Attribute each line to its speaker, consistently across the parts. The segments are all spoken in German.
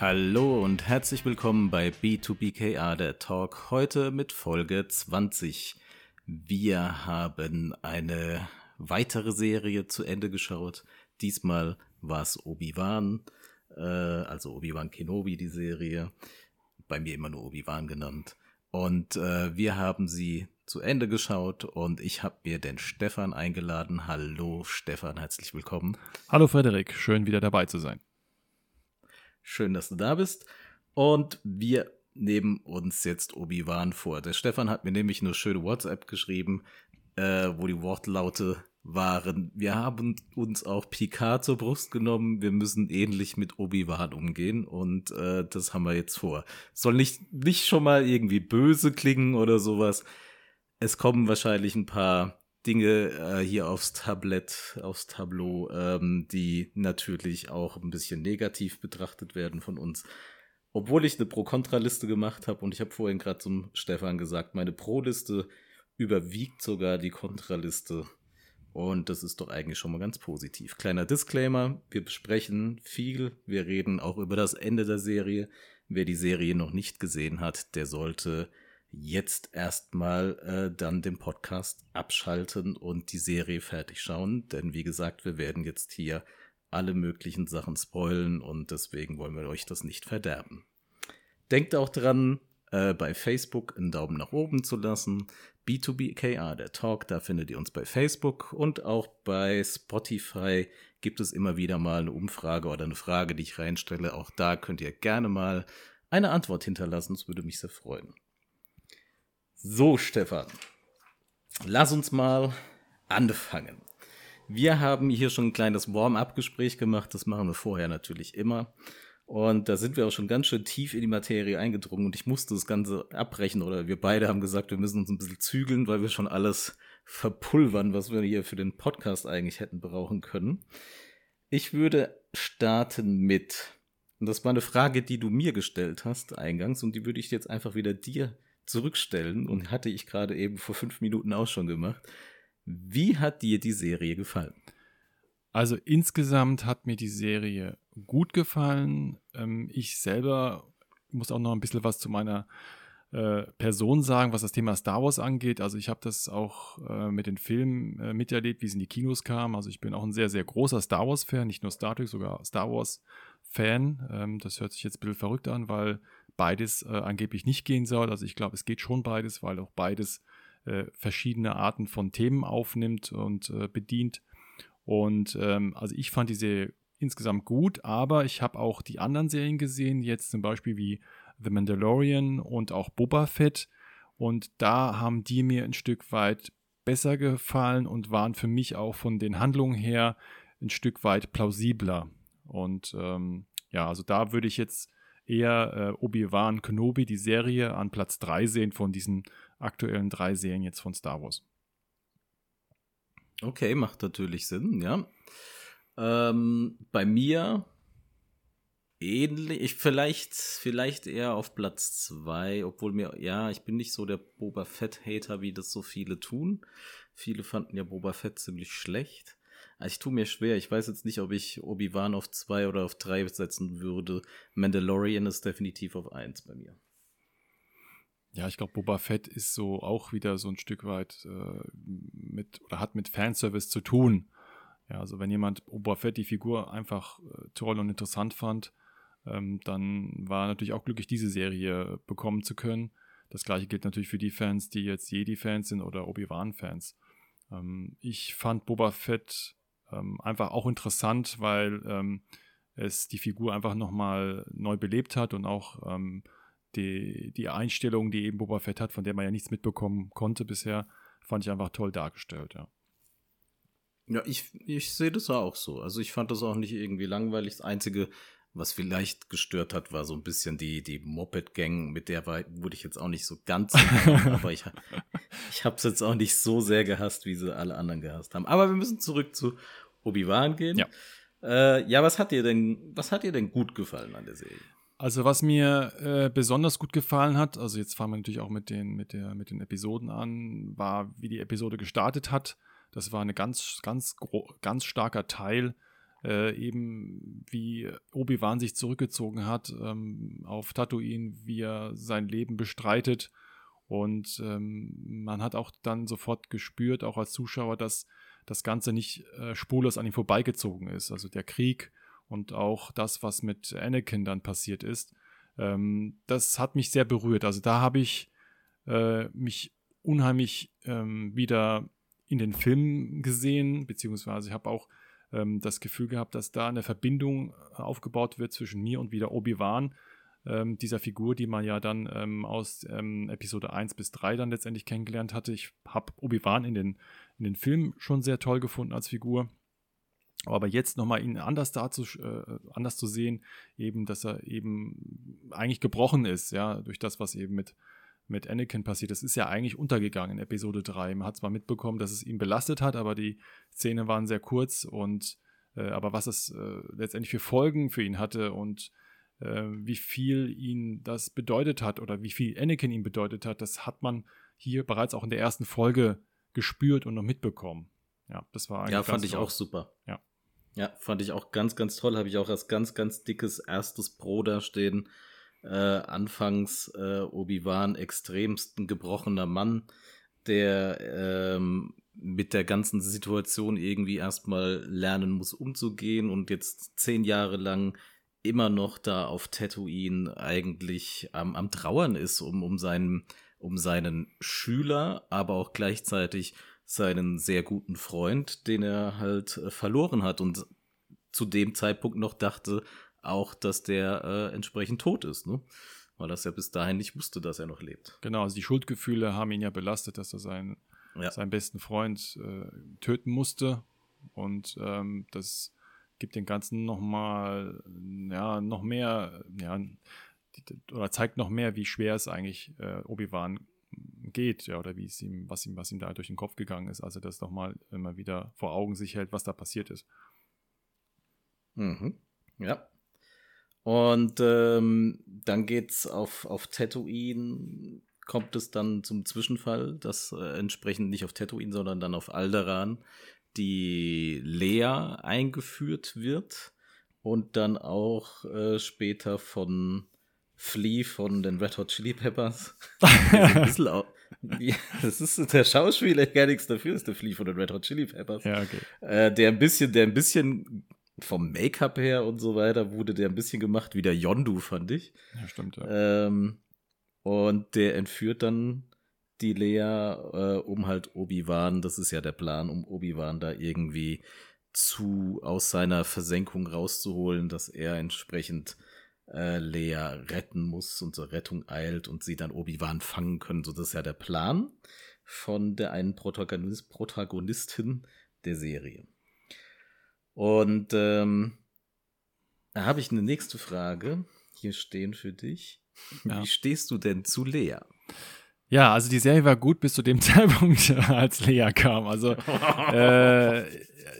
Speaker 1: Hallo und herzlich willkommen bei B2BKA, der Talk, heute mit Folge 20. Wir haben eine weitere Serie zu Ende geschaut. Diesmal war es Obi-Wan, äh, also Obi-Wan Kenobi, die Serie. Bei mir immer nur Obi-Wan genannt. Und äh, wir haben sie zu Ende geschaut und ich habe mir den Stefan eingeladen. Hallo Stefan, herzlich willkommen.
Speaker 2: Hallo Frederik, schön wieder dabei zu sein.
Speaker 1: Schön, dass du da bist. Und wir nehmen uns jetzt Obi-Wan vor. Der Stefan hat mir nämlich eine schöne WhatsApp geschrieben, äh, wo die Wortlaute waren. Wir haben uns auch Picard zur Brust genommen. Wir müssen ähnlich mit Obi-Wan umgehen und äh, das haben wir jetzt vor. Soll nicht, nicht schon mal irgendwie böse klingen oder sowas. Es kommen wahrscheinlich ein paar Dinge äh, hier aufs Tablett, aufs Tableau, ähm, die natürlich auch ein bisschen negativ betrachtet werden von uns. Obwohl ich eine Pro-Kontra-Liste gemacht habe und ich habe vorhin gerade zum Stefan gesagt, meine Pro-Liste überwiegt sogar die Kontraliste. Und das ist doch eigentlich schon mal ganz positiv. Kleiner Disclaimer, wir besprechen viel, wir reden auch über das Ende der Serie. Wer die Serie noch nicht gesehen hat, der sollte jetzt erstmal äh, dann den Podcast abschalten und die Serie fertig schauen. Denn wie gesagt, wir werden jetzt hier alle möglichen Sachen spoilen und deswegen wollen wir euch das nicht verderben. Denkt auch dran, äh, bei Facebook einen Daumen nach oben zu lassen. B2BKA, der Talk, da findet ihr uns bei Facebook und auch bei Spotify gibt es immer wieder mal eine Umfrage oder eine Frage, die ich reinstelle. Auch da könnt ihr gerne mal eine Antwort hinterlassen. Das würde mich sehr freuen. So, Stefan, lass uns mal anfangen. Wir haben hier schon ein kleines Warm-up-Gespräch gemacht. Das machen wir vorher natürlich immer. Und da sind wir auch schon ganz schön tief in die Materie eingedrungen und ich musste das Ganze abbrechen oder wir beide haben gesagt, wir müssen uns ein bisschen zügeln, weil wir schon alles verpulvern, was wir hier für den Podcast eigentlich hätten brauchen können. Ich würde starten mit, und das war eine Frage, die du mir gestellt hast eingangs und die würde ich jetzt einfach wieder dir zurückstellen und hatte ich gerade eben vor fünf Minuten auch schon gemacht. Wie hat dir die Serie gefallen?
Speaker 2: Also insgesamt hat mir die Serie gut gefallen. Ähm, ich selber muss auch noch ein bisschen was zu meiner äh, Person sagen, was das Thema Star Wars angeht. Also ich habe das auch äh, mit den Filmen äh, miterlebt, wie es in die Kinos kam. Also ich bin auch ein sehr, sehr großer Star Wars-Fan, nicht nur Star Trek, sogar Star Wars-Fan. Ähm, das hört sich jetzt ein bisschen verrückt an, weil beides äh, angeblich nicht gehen soll. Also ich glaube, es geht schon beides, weil auch beides äh, verschiedene Arten von Themen aufnimmt und äh, bedient. Und ähm, also ich fand die Serie insgesamt gut, aber ich habe auch die anderen Serien gesehen, jetzt zum Beispiel wie The Mandalorian und auch Boba Fett. Und da haben die mir ein Stück weit besser gefallen und waren für mich auch von den Handlungen her ein Stück weit plausibler. Und ähm, ja, also da würde ich jetzt eher äh, Obi-Wan Kenobi, die Serie, an Platz 3 sehen von diesen aktuellen drei Serien jetzt von Star Wars.
Speaker 1: Okay, macht natürlich Sinn, ja. Ähm, bei mir ähnlich, ich vielleicht, vielleicht eher auf Platz 2, obwohl mir, ja, ich bin nicht so der Boba Fett-Hater, wie das so viele tun. Viele fanden ja Boba Fett ziemlich schlecht. Also ich tue mir schwer. Ich weiß jetzt nicht, ob ich Obi-Wan auf 2 oder auf 3 setzen würde. Mandalorian ist definitiv auf 1 bei mir.
Speaker 2: Ja, ich glaube, Boba Fett ist so auch wieder so ein Stück weit äh, mit oder hat mit Fanservice zu tun. Ja, also wenn jemand Boba Fett die Figur einfach äh, toll und interessant fand, ähm, dann war natürlich auch glücklich, diese Serie bekommen zu können. Das gleiche gilt natürlich für die Fans, die jetzt Jedi-Fans sind oder Obi-Wan-Fans. Ähm, ich fand Boba Fett ähm, einfach auch interessant, weil ähm, es die Figur einfach nochmal neu belebt hat und auch ähm, die, die Einstellung, die eben Boba Fett hat, von der man ja nichts mitbekommen konnte bisher, fand ich einfach toll dargestellt, ja.
Speaker 1: Ja, ich, ich sehe das auch so. Also ich fand das auch nicht irgendwie langweilig. Das Einzige, was vielleicht gestört hat, war so ein bisschen die, die Moped-Gang, mit der war, wurde ich jetzt auch nicht so ganz, aber ich, ich habe es jetzt auch nicht so sehr gehasst, wie sie alle anderen gehasst haben. Aber wir müssen zurück zu Obi-Wan gehen. Ja. Äh, ja, was hat dir denn, was hat dir denn gut gefallen an der Serie?
Speaker 2: Also was mir äh, besonders gut gefallen hat, also jetzt fangen wir natürlich auch mit den, mit, der, mit den Episoden an, war, wie die Episode gestartet hat. Das war ein ganz, ganz, ganz starker Teil äh, eben wie Obi-Wan sich zurückgezogen hat ähm, auf Tatooine, wie er sein Leben bestreitet. Und ähm, man hat auch dann sofort gespürt, auch als Zuschauer, dass das Ganze nicht äh, spurlos an ihm vorbeigezogen ist. Also der Krieg und auch das, was mit Anakin dann passiert ist, ähm, das hat mich sehr berührt. Also da habe ich äh, mich unheimlich ähm, wieder in den Film gesehen, beziehungsweise ich habe auch ähm, das Gefühl gehabt, dass da eine Verbindung aufgebaut wird zwischen mir und wieder Obi-Wan, ähm, dieser Figur, die man ja dann ähm, aus ähm, Episode 1 bis 3 dann letztendlich kennengelernt hatte. Ich habe Obi-Wan in den, in den Film schon sehr toll gefunden als Figur. Aber jetzt nochmal ihn anders dazu, äh, anders zu sehen, eben, dass er eben eigentlich gebrochen ist, ja, durch das, was eben mit, mit Anakin passiert. Das ist ja eigentlich untergegangen in Episode 3. Man hat zwar mitbekommen, dass es ihn belastet hat, aber die Szenen waren sehr kurz und äh, aber was es äh, letztendlich für Folgen für ihn hatte und äh, wie viel ihn das bedeutet hat oder wie viel Anakin ihm bedeutet hat, das hat man hier bereits auch in der ersten Folge gespürt und noch mitbekommen. Ja, das war
Speaker 1: eigentlich. Ja, fand ich toll. auch super.
Speaker 2: Ja.
Speaker 1: Ja, fand ich auch ganz, ganz toll. Habe ich auch als ganz, ganz dickes erstes Pro da stehen. Äh, anfangs äh, Obi-Wan extremsten gebrochener Mann, der ähm, mit der ganzen Situation irgendwie erstmal lernen muss umzugehen und jetzt zehn Jahre lang immer noch da auf Tatooine eigentlich am, am Trauern ist um, um, seinen, um seinen Schüler, aber auch gleichzeitig seinen sehr guten Freund, den er halt äh, verloren hat und zu dem Zeitpunkt noch dachte auch, dass der äh, entsprechend tot ist, ne? Weil das ja bis dahin nicht wusste, dass er noch lebt.
Speaker 2: Genau, also die Schuldgefühle haben ihn ja belastet, dass er seinen, ja. seinen besten Freund äh, töten musste. Und ähm, das gibt den Ganzen nochmal, ja, noch mehr, ja, oder zeigt noch mehr, wie schwer es eigentlich äh, Obi-Wan geht, ja, oder wie es ihm, was ihm, was ihm da durch den Kopf gegangen ist, also das nochmal immer wieder vor Augen sich hält, was da passiert ist.
Speaker 1: Mhm. Ja. Und ähm, dann geht's auf, auf Tatooine, kommt es dann zum Zwischenfall, dass äh, entsprechend nicht auf Tatooine, sondern dann auf Alderan die Lea eingeführt wird und dann auch äh, später von Flea von den Red Hot Chili Peppers. das ist der Schauspieler gar nichts dafür, ist der Flea von den Red Hot Chili Peppers.
Speaker 2: Ja, okay.
Speaker 1: Äh, der ein bisschen, der ein bisschen vom Make-up her und so weiter wurde der ein bisschen gemacht wie der Yondu, fand ich.
Speaker 2: Ja, stimmt, ja.
Speaker 1: Ähm, und der entführt dann die Lea, äh, um halt Obi-Wan, das ist ja der Plan, um Obi-Wan da irgendwie zu aus seiner Versenkung rauszuholen, dass er entsprechend äh, Lea retten muss und zur Rettung eilt und sie dann Obi-Wan fangen können. So, das ist ja der Plan von der einen Protagonist, Protagonistin der Serie. Und ähm, da habe ich eine nächste Frage hier stehen für dich. Ja. Wie stehst du denn zu Lea?
Speaker 2: Ja, also die Serie war gut bis zu dem Zeitpunkt, als Lea kam. Also äh,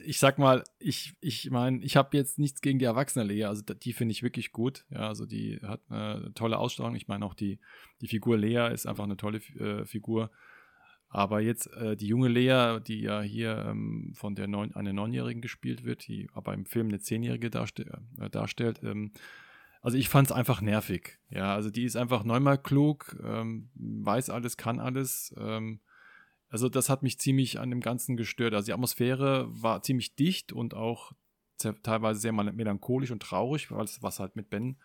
Speaker 2: ich sag mal, ich ich meine, ich habe jetzt nichts gegen die erwachsene Lea. Also die finde ich wirklich gut. Ja, also die hat eine tolle Ausstrahlung. Ich meine auch die die Figur Lea ist einfach eine tolle äh, Figur. Aber jetzt äh, die junge Lea, die ja hier ähm, von der neun, eine Neunjährigen gespielt wird, die aber im Film eine Zehnjährige darste äh, darstellt, ähm, also ich fand es einfach nervig. Ja, also die ist einfach neunmal klug, ähm, weiß alles, kann alles. Ähm, also das hat mich ziemlich an dem Ganzen gestört. Also die Atmosphäre war ziemlich dicht und auch teilweise sehr melancholisch und traurig, was, halt mit Ben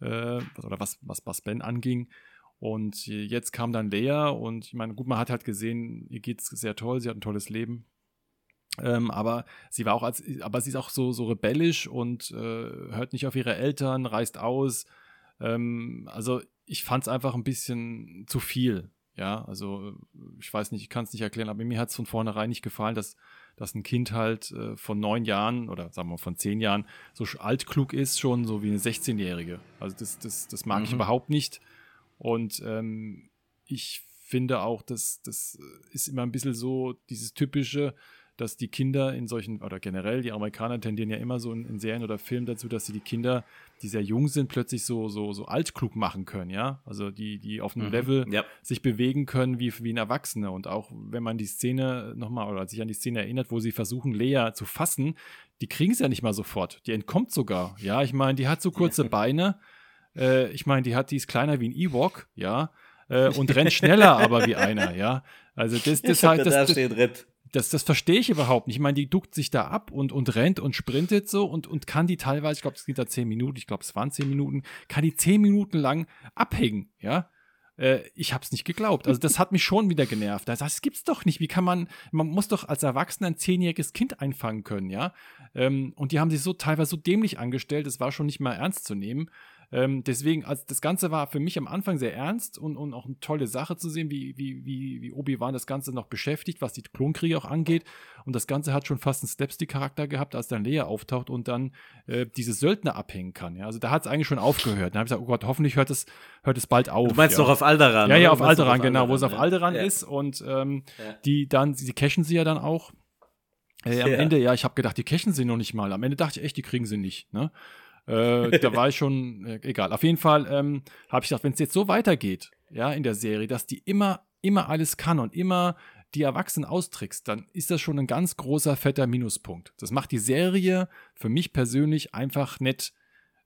Speaker 2: äh, oder was, was, was Ben anging. Und jetzt kam dann Lea und ich meine, gut, man hat halt gesehen, ihr geht es sehr toll, sie hat ein tolles Leben. Ähm, aber sie war auch als, aber sie ist auch so, so rebellisch und äh, hört nicht auf ihre Eltern, reist aus. Ähm, also ich fand es einfach ein bisschen zu viel. Ja, also ich weiß nicht, ich kann es nicht erklären, aber mir hat es von vornherein nicht gefallen, dass, dass ein Kind halt äh, von neun Jahren oder sagen wir von zehn Jahren so altklug ist, schon so wie eine 16-Jährige. Also das, das, das mag mhm. ich überhaupt nicht. Und ähm, ich finde auch, dass das ist immer ein bisschen so dieses typische, dass die Kinder in solchen, oder generell die Amerikaner tendieren ja immer so in, in Serien oder Filmen dazu, dass sie die Kinder, die sehr jung sind, plötzlich so, so, so altklug machen können, ja. Also die, die auf einem
Speaker 1: Mhm.
Speaker 2: Level
Speaker 1: Ja.
Speaker 2: sich bewegen können wie, wie ein Erwachsener. Und auch wenn man die Szene nochmal oder sich an die Szene erinnert, wo sie versuchen, Lea zu fassen, die kriegen es ja nicht mal sofort. Die entkommt sogar. Ja, ich meine, die hat so kurze Beine. Äh, ich meine, die hat, die ist kleiner wie ein Ewok, ja. Äh, und rennt schneller aber wie einer, ja. Also das, das, halt,
Speaker 1: da
Speaker 2: das,
Speaker 1: da
Speaker 2: das,
Speaker 1: steht Rett.
Speaker 2: Das, das verstehe ich überhaupt nicht. Ich meine, die duckt sich da ab und, und rennt und sprintet so und, und kann die teilweise, ich glaube, es geht da zehn Minuten, ich glaube, es waren zehn Minuten, kann die zehn Minuten lang abhängen, ja. Äh, ich habe es nicht geglaubt. Also das hat mich schon wieder genervt. Das, das gibt's doch nicht. Wie kann man, man muss doch als Erwachsener ein zehnjähriges Kind einfangen können, ja. Ähm, und die haben sich so teilweise so dämlich angestellt, es war schon nicht mal ernst zu nehmen. Ähm, deswegen, also das Ganze war für mich am Anfang sehr ernst und, und auch eine tolle Sache zu sehen, wie, wie, wie, wie Obi-Wan das Ganze noch beschäftigt, was die Klonkriege auch angeht. Und das Ganze hat schon fast einen Slapstick-Charakter gehabt, als dann Leia auftaucht und dann äh, diese Söldner abhängen kann. Ja? Also da hat es eigentlich schon aufgehört. Dann habe ich gesagt, oh Gott, hoffentlich hört es, hört es bald auf.
Speaker 1: Du meinst
Speaker 2: ja.
Speaker 1: doch auf Alderan.
Speaker 2: Ja, ja, auf Alderan, genau, wo es auf. Alderan
Speaker 1: Ja.
Speaker 2: ist und ähm,
Speaker 1: Ja.
Speaker 2: die dann, sie cashen sie ja dann auch. Äh, am. Ende, ja, ich habe gedacht, die cashen sie noch nicht mal. Am Ende dachte ich echt, die kriegen sie nicht. Ne? Äh, da war ich schon, äh, egal. Auf jeden Fall ähm, habe ich gedacht, wenn es jetzt so weitergeht, ja, in der Serie, dass die immer, immer alles kann und immer die Erwachsenen austrickst, dann ist das schon ein ganz großer, fetter Minuspunkt. Das macht die Serie für mich persönlich einfach nicht,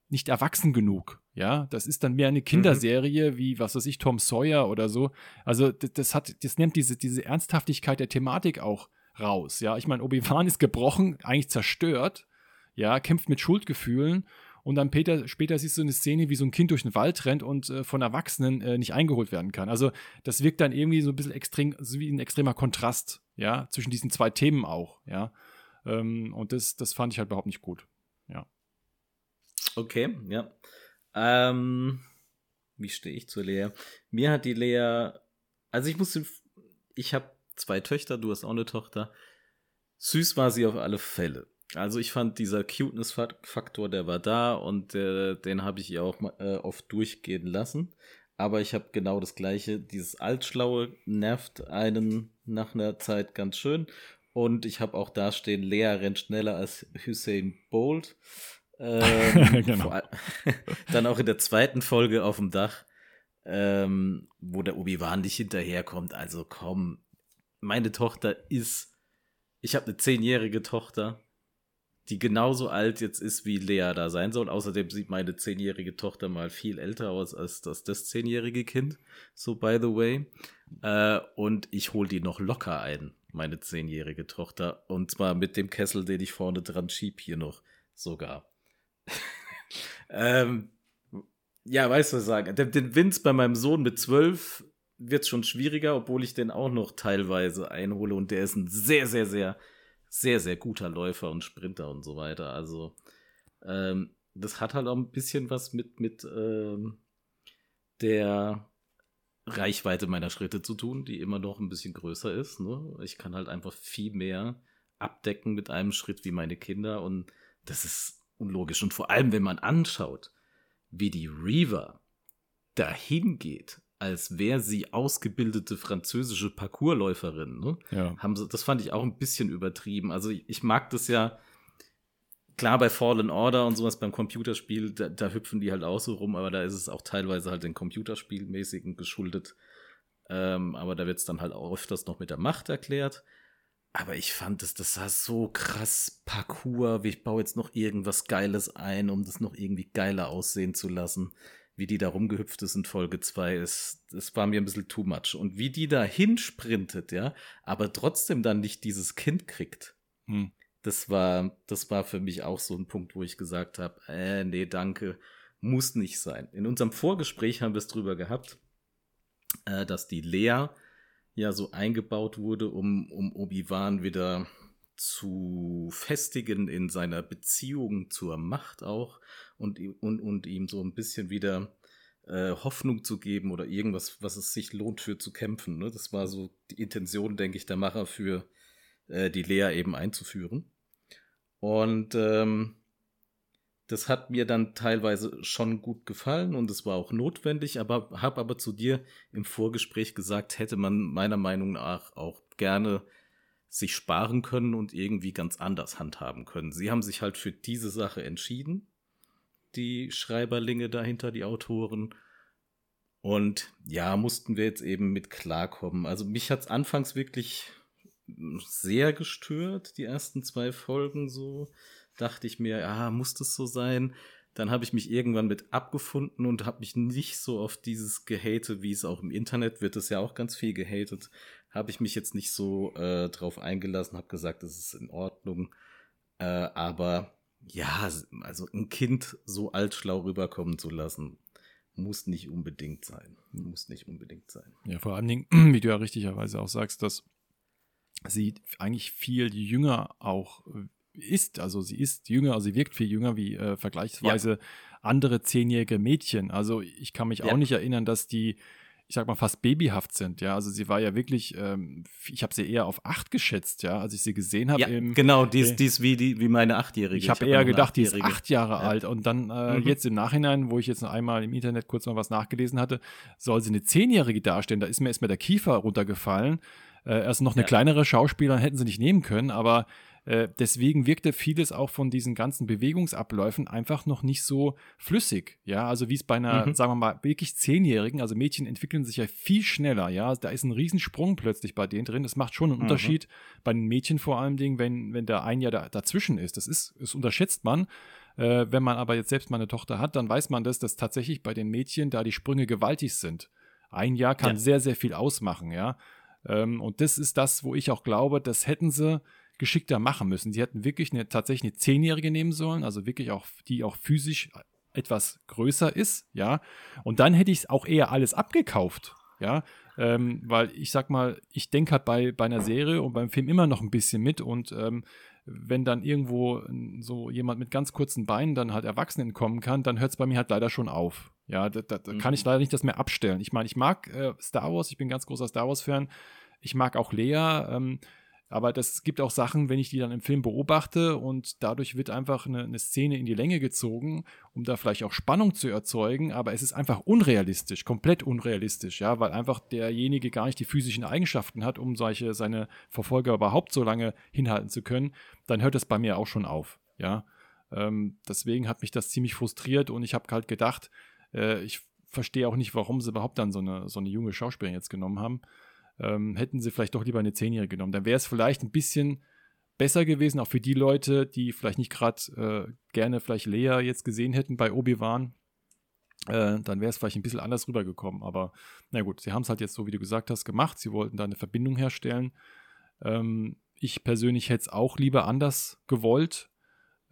Speaker 2: nicht erwachsen genug. Ja, das ist dann mehr eine Kinderserie wie, was weiß ich, Tom Sawyer oder so. Also das, das hat, das nimmt diese, diese Ernsthaftigkeit der Thematik auch raus. Ja, ich meine, Obi-Wan ist gebrochen, eigentlich zerstört, ja, kämpft mit Schuldgefühlen und dann Peter, später siehst du eine Szene, wie so ein Kind durch den Wald rennt und äh, von Erwachsenen äh, nicht eingeholt werden kann. Also das wirkt dann irgendwie so ein bisschen extrem, so wie ein extremer Kontrast, ja, zwischen diesen zwei Themen auch, ja. Ähm, und das, das fand ich halt überhaupt nicht gut.
Speaker 1: Okay, ja. Ähm, wie stehe ich zur Lea? Mir hat die Lea, also ich musste, ich habe zwei Töchter, du hast auch eine Tochter. Süß war sie auf alle Fälle. Also ich fand dieser Cuteness-Faktor, der war da und äh, den habe ich ihr auch äh, oft durchgehen lassen. Aber ich habe genau das gleiche. Dieses Altschlaue nervt einen nach einer Zeit ganz schön. Und ich habe auch da stehen, Lea rennt schneller als Hussein Bolt. Ähm,
Speaker 2: Genau.
Speaker 1: Dann auch in der zweiten Folge auf dem Dach, ähm, wo der Obi-Wan nicht hinterherkommt. Also komm, meine Tochter ist, ich habe eine zehnjährige Tochter, die genauso alt jetzt ist, wie Lea da sein soll. Außerdem sieht meine zehnjährige Tochter mal viel älter aus als das, das zehnjährige Kind. So, by the way. Äh, und ich hole die noch locker ein, meine zehnjährige Tochter. Und zwar mit dem Kessel, den ich vorne dran schieb, hier noch sogar. ähm, ja, weißt du, was ich sagen. Den, den Vince bei meinem Sohn mit zwölf wird schon schwieriger, obwohl ich den auch noch teilweise einhole. Und der ist ein sehr, sehr, sehr, sehr, sehr guter Läufer und Sprinter und so weiter. Also, ähm, das hat halt auch ein bisschen was mit, mit ähm, der Reichweite meiner Schritte zu tun, die immer noch ein bisschen größer ist. Ne? Ich kann halt einfach viel mehr abdecken mit einem Schritt wie meine Kinder und das ist unlogisch. Und vor allem, wenn man anschaut, wie die Reaver dahin geht, als wäre sie ausgebildete französische Parkourläuferin, ne?
Speaker 2: Ja.
Speaker 1: haben sie, das fand ich auch ein bisschen übertrieben. Also ich, ich mag das ja, klar bei Fallen Order und sowas beim Computerspiel, da, da hüpfen die halt auch so rum, aber da ist es auch teilweise halt den Computerspielmäßigen geschuldet. Ähm, aber da wird es dann halt auch öfters noch mit der Macht erklärt. Aber ich fand das, das sah so krass Parkour, wie ich baue jetzt noch irgendwas Geiles ein, um das noch irgendwie geiler aussehen zu lassen. Wie die da rumgehüpft ist in Folge 2, ist, das war mir ein bisschen too much. Und wie die da hinsprintet, ja, aber trotzdem dann nicht dieses Kind kriegt.
Speaker 2: Hm.
Speaker 1: Das war, das war für mich auch so ein Punkt, wo ich gesagt habe, äh, nee, danke, muss nicht sein. In unserem Vorgespräch haben wir es drüber gehabt, äh, dass die Lea ja so eingebaut wurde, um, um Obi-Wan wieder zu festigen in seiner Beziehung zur Macht auch und, und, und ihm so ein bisschen wieder äh, Hoffnung zu geben oder irgendwas, was es sich lohnt für zu kämpfen. Ne? Das war so die Intention, denke ich, der Macher für äh, die Lea eben einzuführen. Und ähm, das hat mir dann teilweise schon gut gefallen und es war auch notwendig, aber habe aber zu dir im Vorgespräch gesagt, hätte man meiner Meinung nach auch gerne sich sparen können und irgendwie ganz anders handhaben können. Sie haben sich halt für diese Sache entschieden, die Schreiberlinge dahinter, die Autoren. Und ja, mussten wir jetzt eben mit klarkommen. Also mich hat es anfangs wirklich sehr gestört, die ersten zwei Folgen so. Dachte ich mir, ja, muss das so sein? Dann habe ich mich irgendwann mit abgefunden und habe mich nicht so auf dieses Gehate, wie es auch im Internet wird, es ja auch ganz viel gehatet, habe ich mich jetzt nicht so äh, drauf eingelassen, habe gesagt, es ist in Ordnung. Äh, aber ja, also ein Kind so altschlau rüberkommen zu lassen, muss nicht unbedingt sein. Muss nicht unbedingt sein.
Speaker 2: Ja, vor allen Dingen, wie du ja richtigerweise auch sagst, dass sie eigentlich viel jünger auch ist. Also sie ist jünger, also sie wirkt viel jünger wie äh, vergleichsweise ja. andere zehnjährige Mädchen. Also ich kann mich ja. auch nicht erinnern, dass die, ich sag mal, fast babyhaft sind. Ja, also sie war ja wirklich, ähm, ich habe sie eher auf acht geschätzt, ja, als ich sie gesehen habe. Ja,
Speaker 1: genau, die ist, die ist wie, die, wie meine Achtjährige.
Speaker 2: Ich habe hab eher gedacht, die ist acht Jahre ja. alt. Und dann äh, mhm. jetzt im Nachhinein, wo ich jetzt noch einmal im Internet kurz mal was nachgelesen hatte, soll sie eine Zehnjährige darstellen. Da ist mir erstmal der Kiefer runtergefallen. Äh, erst noch eine ja. kleinere Schauspielerin hätten sie nicht nehmen können, aber äh, deswegen wirkte vieles auch von diesen ganzen Bewegungsabläufen einfach noch nicht so flüssig. Ja, also wie es bei einer, mhm. sagen wir mal, wirklich Zehnjährigen, also Mädchen entwickeln sich ja viel schneller. Ja, da ist ein Riesensprung plötzlich bei denen drin. Das macht schon einen mhm. Unterschied bei den Mädchen vor allen Dingen, wenn, wenn da ein Jahr da, dazwischen ist. Das ist, das unterschätzt man. Äh, wenn man aber jetzt selbst mal eine Tochter hat, dann weiß man das, dass tatsächlich bei den Mädchen da die Sprünge gewaltig sind. Ein Jahr kann ja. sehr, sehr viel ausmachen, ja. Ähm, und das ist das, wo ich auch glaube, das hätten sie geschickter machen müssen. Sie hätten wirklich eine, tatsächlich eine Zehnjährige nehmen sollen, also wirklich auch, die auch physisch etwas größer ist, ja. Und dann hätte ich es auch eher alles abgekauft, ja. Ähm, weil ich sag mal, ich denke halt bei, bei einer Serie und beim Film immer noch ein bisschen mit und ähm, wenn dann irgendwo so jemand mit ganz kurzen Beinen dann halt Erwachsenen kommen kann, dann hört es bei mir halt leider schon auf. Ja, da, da, da mhm. kann ich leider nicht das mehr abstellen. Ich meine, ich mag äh, Star Wars, ich bin ein ganz großer Star Wars-Fan. Ich mag auch Lea. Ähm, aber das gibt auch Sachen, wenn ich die dann im Film beobachte und dadurch wird einfach eine, eine, Szene in die Länge gezogen, um da vielleicht auch Spannung zu erzeugen, aber es ist einfach unrealistisch, komplett unrealistisch, ja, weil einfach derjenige gar nicht die physischen Eigenschaften hat, um solche, seine Verfolger überhaupt so lange hinhalten zu können, dann hört es bei mir auch schon auf, ja. Ähm, deswegen hat mich das ziemlich frustriert und ich habe halt gedacht, äh, ich verstehe auch nicht, warum sie überhaupt dann so eine, so eine junge Schauspielerin jetzt genommen haben ähm, hätten sie vielleicht doch lieber eine Zehnjährige genommen. Dann wäre es vielleicht ein bisschen besser gewesen, auch für die Leute, die vielleicht nicht gerade äh, gerne vielleicht Lea jetzt gesehen hätten bei Obi-Wan. Äh, dann wäre es vielleicht ein bisschen anders rübergekommen. Aber na gut, sie haben es halt jetzt so, wie du gesagt hast, gemacht. Sie wollten da eine Verbindung herstellen. Ähm, ich persönlich hätte es auch lieber anders gewollt.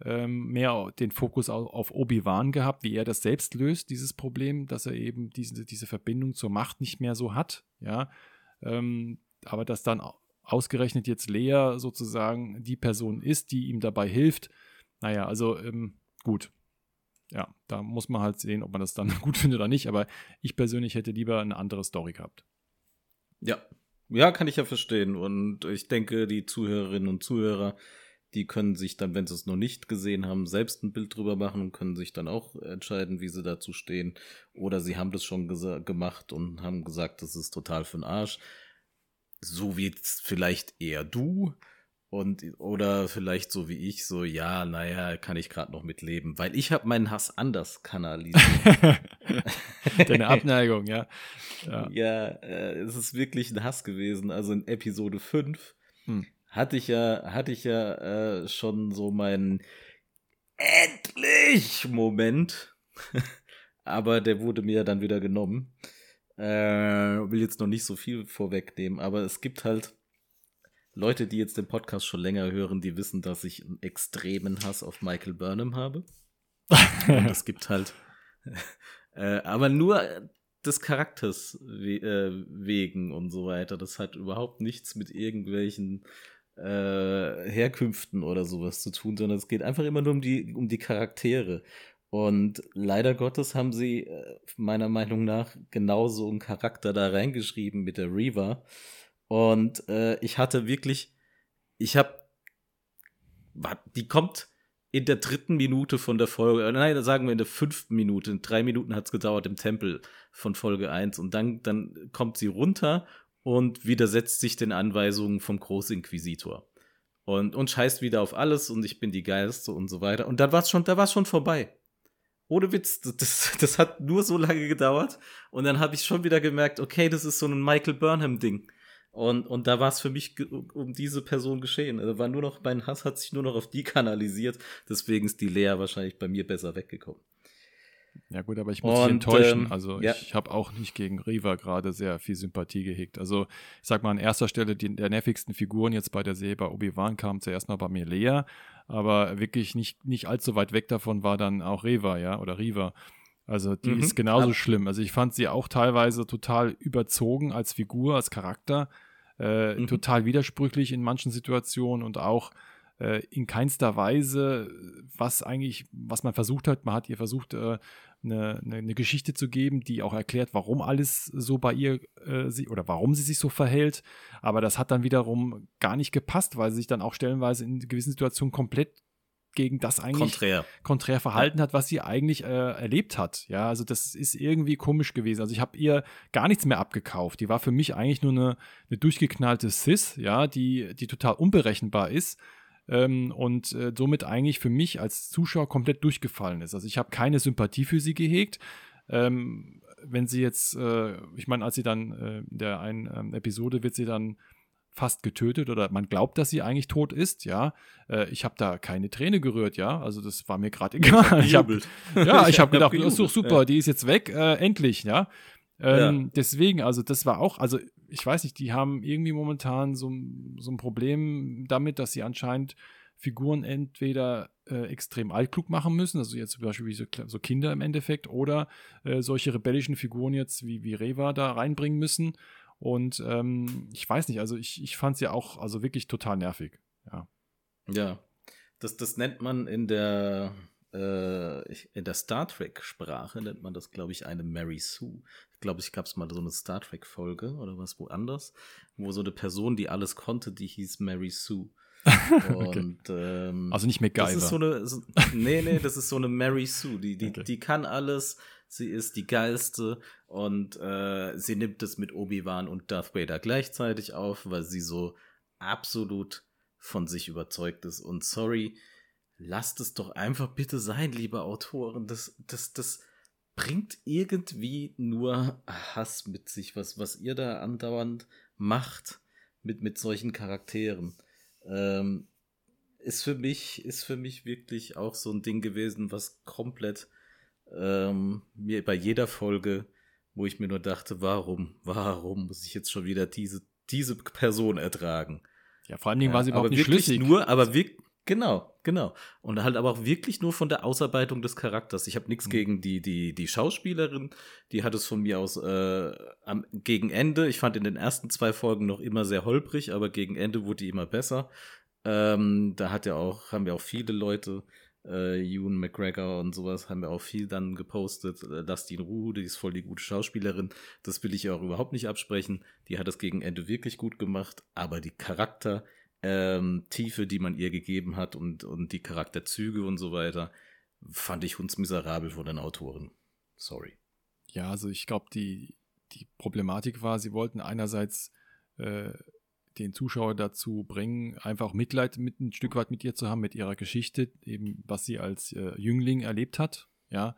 Speaker 2: Ähm, mehr den Fokus auf Obi-Wan gehabt, wie er das selbst löst, dieses Problem, dass er eben diese, diese Verbindung zur Macht nicht mehr so hat. Ja, ähm, aber dass dann ausgerechnet jetzt Lea sozusagen die Person ist, die ihm dabei hilft. Naja, also ähm, gut. Ja, da muss man halt sehen, ob man das dann gut findet oder nicht. Aber ich persönlich hätte lieber eine andere Story gehabt.
Speaker 1: Ja, ja, kann ich ja verstehen. Und ich denke, die Zuhörerinnen und Zuhörer, die können sich dann, wenn sie es noch nicht gesehen haben, selbst ein Bild drüber machen und können sich dann auch entscheiden, wie sie dazu stehen. Oder sie haben das schon gemacht und haben gesagt, das ist total für den Arsch. So wie vielleicht eher du. Und, oder vielleicht so wie ich, so, ja, naja, kann ich gerade noch mitleben, weil ich habe meinen Hass anders kanalisiert.
Speaker 2: Deine Abneigung, ja.
Speaker 1: Ja, ja äh, es ist wirklich ein Hass gewesen. Also in Episode 5 hm hatte ich ja, hatte ich ja äh, schon so meinen endlich Moment. aber der wurde mir dann wieder genommen. Äh, will jetzt noch nicht so viel vorwegnehmen, aber es gibt halt Leute, die jetzt den Podcast schon länger hören, die wissen, dass ich einen extremen Hass auf Michael Burnham habe. Und es gibt halt, äh, aber nur des Charakters we äh, wegen und so weiter. Das hat überhaupt nichts mit irgendwelchen äh, Herkünften oder sowas zu tun, sondern es geht einfach immer nur um die, um die Charaktere. Und leider Gottes haben sie äh, meiner Meinung nach genauso einen Charakter da reingeschrieben mit der Reaver. Und äh, ich hatte wirklich, ich habe, die kommt in der dritten Minute von der Folge, äh, nein, sagen wir in der fünften Minute, in drei Minuten hat es gedauert im Tempel von Folge 1 und dann, dann kommt sie runter und widersetzt sich den Anweisungen vom Großinquisitor. Und, und scheißt wieder auf alles und ich bin die Geilste und so weiter. Und dann war es schon, da war schon vorbei. Ohne Witz, das, das hat nur so lange gedauert. Und dann habe ich schon wieder gemerkt, okay, das ist so ein Michael Burnham-Ding. Und, und da war es für mich um diese Person geschehen. Also war nur noch, mein Hass hat sich nur noch auf die kanalisiert. Deswegen ist die Lea wahrscheinlich bei mir besser weggekommen.
Speaker 2: Ja gut, aber ich muss dich enttäuschen. Ähm, also ja. ich habe auch nicht gegen Riva gerade sehr viel Sympathie gehegt. Also ich sag mal an erster Stelle, die, der nervigsten Figuren jetzt bei der Serie bei Obi-Wan kam zuerst mal bei mir Lea, aber wirklich nicht, nicht allzu weit weg davon war dann auch Reva, ja, oder Riva. Also die mhm. ist genauso ja. schlimm. Also ich fand sie auch teilweise total überzogen als Figur, als Charakter, äh, mhm. total widersprüchlich in manchen Situationen und auch in keinster Weise, was eigentlich, was man versucht hat. Man hat ihr versucht, äh, eine, eine, Geschichte zu geben, die auch erklärt, warum alles so bei ihr äh, sie, oder warum sie sich so verhält. Aber das hat dann wiederum gar nicht gepasst, weil sie sich dann auch stellenweise in gewissen Situationen komplett gegen das eigentlich
Speaker 1: konträr,
Speaker 2: konträr verhalten hat, was sie eigentlich äh, erlebt hat. Ja, also das ist irgendwie komisch gewesen. Also ich habe ihr gar nichts mehr abgekauft. Die war für mich eigentlich nur eine, eine durchgeknallte Sis, ja, die, die total unberechenbar ist ähm, und äh, somit eigentlich für mich als Zuschauer komplett durchgefallen ist. Also ich habe keine Sympathie für sie gehegt. Ähm, wenn sie jetzt, äh, ich meine, als sie dann äh, in der einen ähm, Episode wird sie dann fast getötet oder man glaubt, dass sie eigentlich tot ist, ja. Äh, ich habe da keine Träne gerührt, ja. Also das war mir gerade egal. Ich hab, ja, ich habe gedacht, das ist doch super, ja. die ist jetzt weg, äh, endlich, ja. Ähm, ja. Deswegen, also das war auch, also ich weiß nicht, die haben irgendwie momentan so, so ein Problem damit, dass sie anscheinend Figuren entweder äh, extrem altklug machen müssen, also jetzt zum Beispiel wie so, so Kinder im Endeffekt, oder äh, solche rebellischen Figuren jetzt wie, wie Reva da reinbringen müssen. Und ähm, ich weiß nicht, also ich, ich fand sie auch also wirklich total nervig. Ja.
Speaker 1: Ja. Das, das nennt man in der in der Star Trek-Sprache nennt man das, glaube ich, eine Mary Sue. Ich glaube, ich gab es mal so eine Star Trek-Folge oder was woanders, wo so eine Person, die alles konnte, die hieß Mary Sue.
Speaker 2: Und, okay. ähm, also nicht MacGyver.
Speaker 1: Das ist so eine, so, nee, nee, das ist so eine Mary Sue. Die, die, okay. die kann alles. Sie ist die geilste und äh, sie nimmt es mit Obi-Wan und Darth Vader gleichzeitig auf, weil sie so absolut von sich überzeugt ist. Und sorry, lasst es doch einfach bitte sein, liebe Autoren. Das, das, das bringt irgendwie nur Hass mit sich, was, was ihr da andauernd macht mit, mit solchen Charakteren. Ähm, ist für mich, ist für mich wirklich auch so ein Ding gewesen, was komplett ähm, mir bei jeder Folge, wo ich mir nur dachte, warum, warum muss ich jetzt schon wieder diese, diese Person ertragen?
Speaker 2: Ja, vor allen Dingen war sie überhaupt
Speaker 1: nicht
Speaker 2: schlüssig.
Speaker 1: Nur, aber wirklich, Genau, genau. Und halt aber auch wirklich nur von der Ausarbeitung des Charakters. Ich habe nichts mhm. gegen die, die, die Schauspielerin, die hat es von mir aus äh, am, gegen Ende, ich fand in den ersten zwei Folgen noch immer sehr holprig, aber gegen Ende wurde die immer besser. Ähm, da hat ja auch, haben ja auch viele Leute, äh, Ewan McGregor und sowas, haben ja auch viel dann gepostet. Äh, Dustin Ruh, die ist voll die gute Schauspielerin. Das will ich ja auch überhaupt nicht absprechen. Die hat es gegen Ende wirklich gut gemacht, aber die Charakter, ähm, Tiefe, die man ihr gegeben hat und, und die Charakterzüge und so weiter, fand ich hundsmiserabel von den Autoren. Sorry.
Speaker 2: Ja, also ich glaube, die, die Problematik war, sie wollten einerseits äh, den Zuschauer dazu bringen, einfach Mitleid mit ein Stück weit mit ihr zu haben, mit ihrer Geschichte, eben was sie als äh, Jüngling erlebt hat, ja,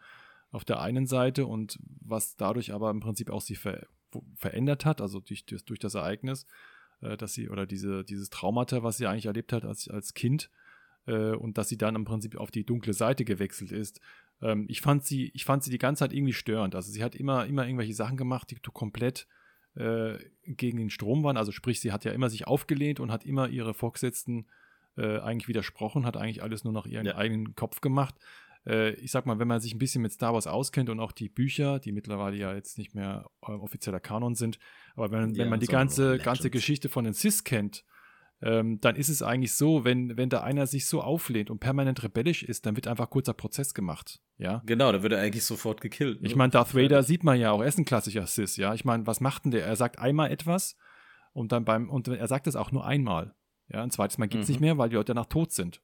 Speaker 2: auf der einen Seite und was dadurch aber im Prinzip auch sie ver verändert hat, also durch, durch das Ereignis äh, dass sie, oder diese, dieses Traumata, was sie eigentlich erlebt hat als, als Kind, äh, und dass sie dann im Prinzip auf die dunkle Seite gewechselt ist. Ähm, ich, fand sie, ich fand sie die ganze Zeit irgendwie störend. Also sie hat immer, immer irgendwelche Sachen gemacht, die komplett äh, gegen den Strom waren. Also sprich, sie hat ja immer sich aufgelehnt und hat immer ihre Vorgesetzten äh, eigentlich widersprochen, hat eigentlich alles nur nach ihrem ja. eigenen Kopf gemacht äh, ich sag mal, wenn man sich ein bisschen mit Star Wars auskennt und auch die Bücher, die mittlerweile ja jetzt nicht mehr äh, offizieller Kanon sind, aber wenn, ja, wenn man die ganze, ganze Geschichte von den Sis kennt, ähm, dann ist es eigentlich so, wenn, wenn da einer sich so auflehnt und permanent rebellisch ist, dann wird einfach kurzer Prozess gemacht. Ja?
Speaker 1: Genau, da wird er eigentlich sofort gekillt.
Speaker 2: Ne? Ich meine, Darth Vader sieht man ja auch, er ist ein klassischer Sis, ja. Ich meine, was macht denn der? Er sagt einmal etwas und dann beim, und er sagt es auch nur einmal. Ja, ein zweites Mal gibt es mhm. nicht mehr, weil die Leute danach tot sind.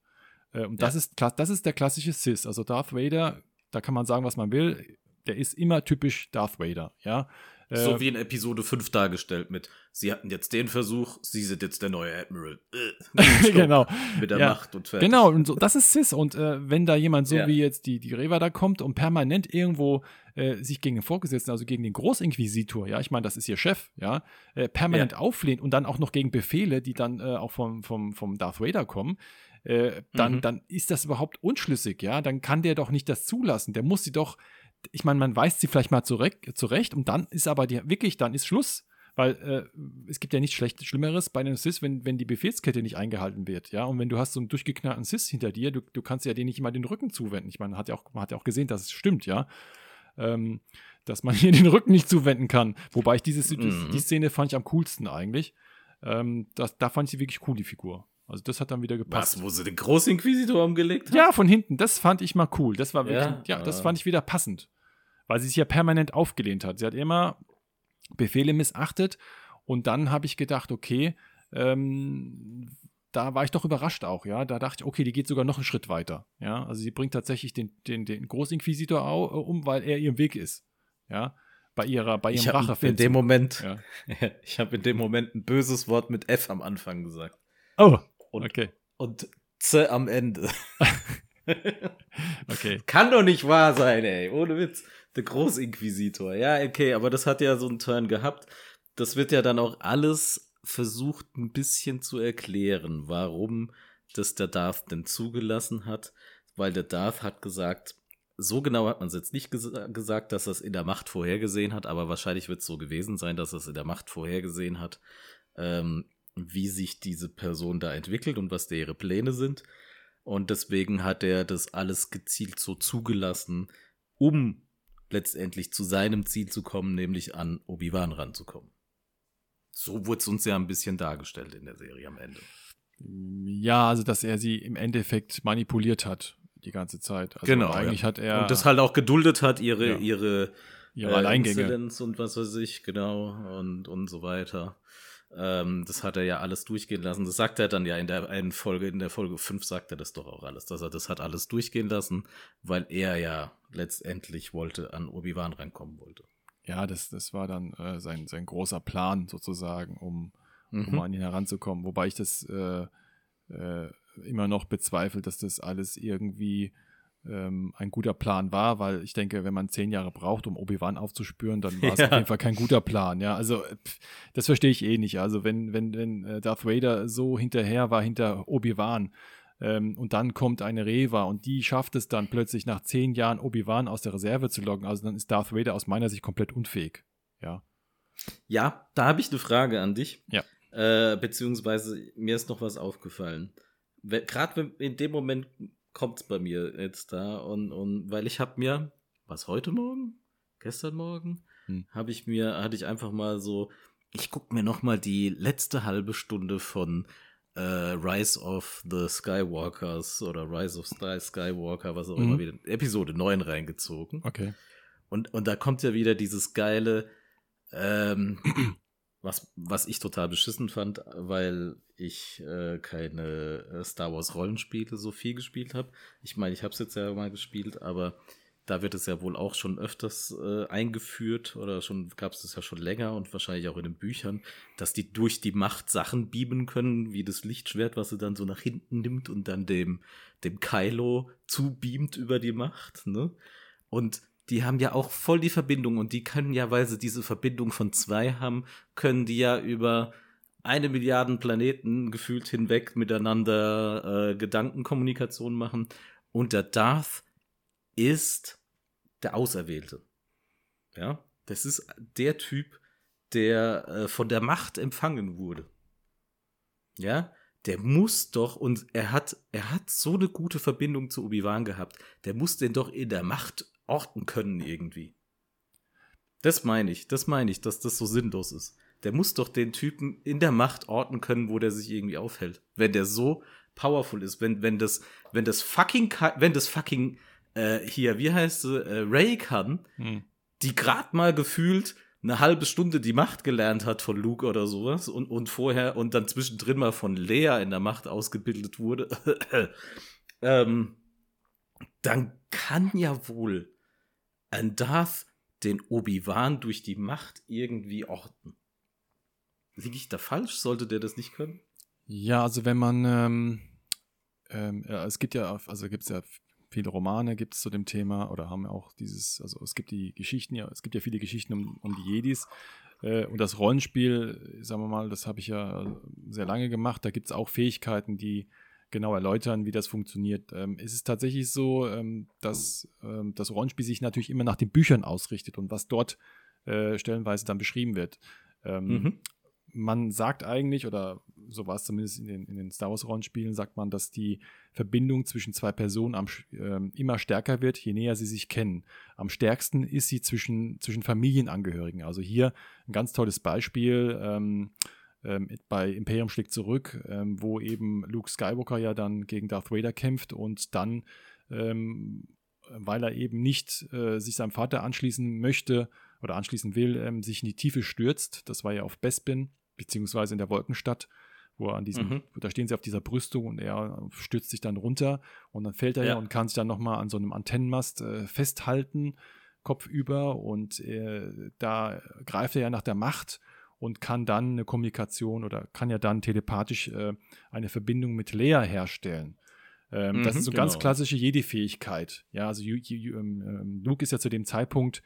Speaker 2: Äh, und das, ist, das ist der klassische Sis. Also Darth Vader, da kann man sagen, was man will, der ist immer typisch Darth Vader, ja.
Speaker 1: So
Speaker 2: Äh,
Speaker 1: wie in Episode 5 dargestellt mit, sie hatten jetzt den Versuch, sie sind jetzt der neue Admiral. Äh,
Speaker 2: genau.
Speaker 1: Mit der
Speaker 2: Ja,
Speaker 1: Macht und fertig.
Speaker 2: Genau, und so, das ist Cis. Und äh, wenn da jemand so
Speaker 1: Ja.
Speaker 2: wie jetzt die, die Reva da kommt und permanent irgendwo äh, sich gegen den Vorgesetzten, also gegen den Großinquisitor, ja, ich meine, das ist ihr Chef, ja, äh, permanent auflehnt und dann auch noch gegen Befehle, die dann äh, auch vom, vom, vom Darth Vader kommen, äh, dann,
Speaker 1: Mhm.
Speaker 2: dann ist das überhaupt unschlüssig, ja. Dann kann der doch nicht das zulassen. Der muss sie doch, ich meine, man weist sie vielleicht mal zurecht, zurecht und dann ist aber die, wirklich, dann ist Schluss. Weil äh, es gibt ja nichts Schlechtes, Schlimmeres bei einem Sis, wenn, wenn die Befehlskette nicht eingehalten wird, ja. Und wenn du hast so einen durchgeknallten Sis hinter dir, du, du kannst ja den nicht immer den Rücken zuwenden. Ich meine, man hat ja auch, man hat ja auch gesehen, dass es stimmt, ja. Ähm, dass man hier den Rücken nicht zuwenden kann. Wobei ich diese,
Speaker 1: Mhm.
Speaker 2: die Szene fand ich am coolsten eigentlich. Ähm, das, da fand ich sie wirklich cool, die Figur. Also das hat dann wieder gepasst.
Speaker 1: Was, wo sie den Großinquisitor umgelegt haben?
Speaker 2: Ja, von hinten. Das fand ich mal cool. Das war wirklich,
Speaker 1: Ja?
Speaker 2: ja, das fand ich wieder passend. Weil sie sich ja permanent aufgelehnt hat. Sie hat immer Befehle missachtet. Und dann habe ich gedacht, okay, ähm, da war ich doch überrascht auch, ja. Da dachte ich, okay, die geht sogar noch einen Schritt weiter. Ja, also sie bringt tatsächlich den, den, den Großinquisitor au, um, weil er ihr Weg ist. Ja, bei ihrer, bei ihrem
Speaker 1: Ich habe in
Speaker 2: Rachefeldzug.
Speaker 1: dem Moment,
Speaker 2: Ja.
Speaker 1: ich habe in dem Moment ein böses Wort mit F am Anfang gesagt.
Speaker 2: Oh,
Speaker 1: Und,
Speaker 2: okay,
Speaker 1: und Z am Ende.
Speaker 2: okay.
Speaker 1: Kann doch nicht wahr sein, ey. Ohne Witz. Der Großinquisitor. Ja, okay, aber das hat ja so einen Turn gehabt. Das wird ja dann auch alles versucht, ein bisschen zu erklären, warum das der Darth denn zugelassen hat. Weil der Darth hat gesagt, so genau hat man es jetzt nicht ges gesagt, dass er es in der Macht vorhergesehen hat, aber wahrscheinlich wird es so gewesen sein, dass er es in der Macht vorhergesehen hat, ähm, wie sich diese Person da entwickelt und was da ihre Pläne sind. Und deswegen hat er das alles gezielt so zugelassen, um letztendlich zu seinem Ziel zu kommen, nämlich an Obi-Wan ranzukommen. So wurde es uns ja ein bisschen dargestellt in der Serie am Ende.
Speaker 2: Ja, also dass er sie im Endeffekt manipuliert hat die ganze Zeit. Also
Speaker 1: Genau,
Speaker 2: Eigentlich
Speaker 1: ja.
Speaker 2: hat er
Speaker 1: Und das halt auch geduldet hat, ihre,
Speaker 2: Ja.
Speaker 1: ihre,
Speaker 2: ihre
Speaker 1: äh,
Speaker 2: Alleingänge.
Speaker 1: Und was weiß ich, genau, und, und so weiter. Ähm, das hat er ja alles durchgehen lassen. Das sagt er dann ja in der einen Folge, in der Folge 5 sagt er das doch auch alles, dass er das hat alles durchgehen lassen, weil er ja letztendlich wollte, an Obi-Wan rankommen wollte.
Speaker 2: Ja, das, das war dann äh, sein, sein großer Plan sozusagen, um, um
Speaker 1: Mhm.
Speaker 2: an ihn heranzukommen. Wobei ich das äh, äh, immer noch bezweifle, dass das alles irgendwie ähm, ein guter Plan war, weil ich denke, wenn man zehn Jahre braucht, um Obi-Wan aufzuspüren, dann war es
Speaker 1: Ja.
Speaker 2: auf jeden Fall kein guter Plan. Ja, also äh, pf, das verstehe ich eh nicht. Also wenn, wenn, wenn äh, Darth Vader so hinterher war hinter Obi-Wan ähm, und dann kommt eine Reva und die schafft es dann plötzlich nach zehn Jahren Obi-Wan aus der Reserve zu locken, also dann ist Darth Vader aus meiner Sicht komplett unfähig. Ja.
Speaker 1: Ja, da habe ich eine Frage an dich.
Speaker 2: Ja.
Speaker 1: Äh, beziehungsweise mir ist noch was aufgefallen. Gerade in dem Moment kommt es bei mir jetzt da und, und weil ich habe mir, was heute Morgen? Gestern Morgen?
Speaker 2: Hm.
Speaker 1: Habe ich mir, hatte ich einfach mal so, ich gucke mir noch mal die letzte halbe Stunde von äh, Rise of the Skywalkers oder Rise of Sky Skywalker, was auch
Speaker 2: Mhm.
Speaker 1: immer wieder, Episode 9 reingezogen.
Speaker 2: Okay.
Speaker 1: Und, und da kommt ja wieder dieses geile, ähm, was, was ich total beschissen fand, weil ich äh, keine äh, Star Wars Rollenspiele so viel gespielt habe. Ich meine, ich habe es jetzt ja mal gespielt, aber da wird es ja wohl auch schon öfters äh, eingeführt oder schon gab es das ja schon länger und wahrscheinlich auch in den Büchern, dass die durch die Macht Sachen beamen können, wie das Lichtschwert, was sie dann so nach hinten nimmt und dann dem, dem Kylo zubeamt über die Macht. Ne? Und die haben ja auch voll die Verbindung und die können ja, weil sie diese Verbindung von zwei haben, können die ja über eine Milliarden Planeten gefühlt hinweg miteinander äh, Gedankenkommunikation machen. Und der Darth ist der Auserwählte. Ja, das ist der Typ, der äh, von der Macht empfangen wurde. Ja, der muss doch, und er hat, er hat so eine gute Verbindung zu Obi-Wan gehabt, der muss den doch in der Macht orten können irgendwie. Das meine ich, das meine ich, dass das so sinnlos ist. Der muss doch den Typen in der Macht orten können, wo der sich irgendwie aufhält. Wenn der so powerful ist, wenn, wenn das, wenn das fucking, wenn das fucking, äh, hier, wie heißt sie, äh, Ray kann,
Speaker 2: Hm.
Speaker 1: die gerade mal gefühlt eine halbe Stunde die Macht gelernt hat von Luke oder sowas und, und vorher und dann zwischendrin mal von Lea in der Macht ausgebildet wurde, ähm, dann kann ja wohl ein Darth den Obi-Wan durch die Macht irgendwie orten. Liege ich da falsch? Sollte der das nicht können?
Speaker 2: Ja, also wenn man, ähm, ähm, ja, es gibt ja, also gibt es ja viele Romane gibt es zu dem Thema oder haben auch dieses, also es gibt die Geschichten ja, es gibt ja viele Geschichten um, um die Jedis äh, und das Rollenspiel, sagen wir mal, das habe ich ja sehr lange gemacht, da gibt es auch Fähigkeiten, die genau erläutern, wie das funktioniert. Ähm, es ist tatsächlich so, ähm, dass ähm, das Rollenspiel sich natürlich immer nach den Büchern ausrichtet und was dort äh, stellenweise dann beschrieben wird. Ähm, mhm man sagt eigentlich, oder so war es zumindest in den, in den Star Wars-Rollenspielen, sagt man, dass die Verbindung zwischen zwei Personen am, äh, immer stärker wird, je näher sie sich kennen. Am stärksten ist sie zwischen, zwischen Familienangehörigen. Also hier ein ganz tolles Beispiel ähm, ähm, bei Imperium schlägt zurück, ähm, wo eben Luke Skywalker ja dann gegen Darth Vader kämpft und dann, ähm, weil er eben nicht äh, sich seinem Vater anschließen möchte, oder anschließen will, ähm, sich in die Tiefe stürzt. Das war ja auf Bespin beziehungsweise in der Wolkenstadt, wo er an diesem, mhm. da stehen sie auf dieser Brüstung und er stürzt sich dann runter und dann fällt er ja, ja und kann sich dann nochmal an so einem Antennenmast äh, festhalten, kopfüber und äh, da greift er ja nach der Macht und kann dann eine Kommunikation oder kann ja dann telepathisch äh, eine Verbindung mit Lea herstellen. Ähm, mhm, das ist so genau. ganz klassische Jedi-Fähigkeit. Ja, also ähm, ähm, Luke ist ja zu dem Zeitpunkt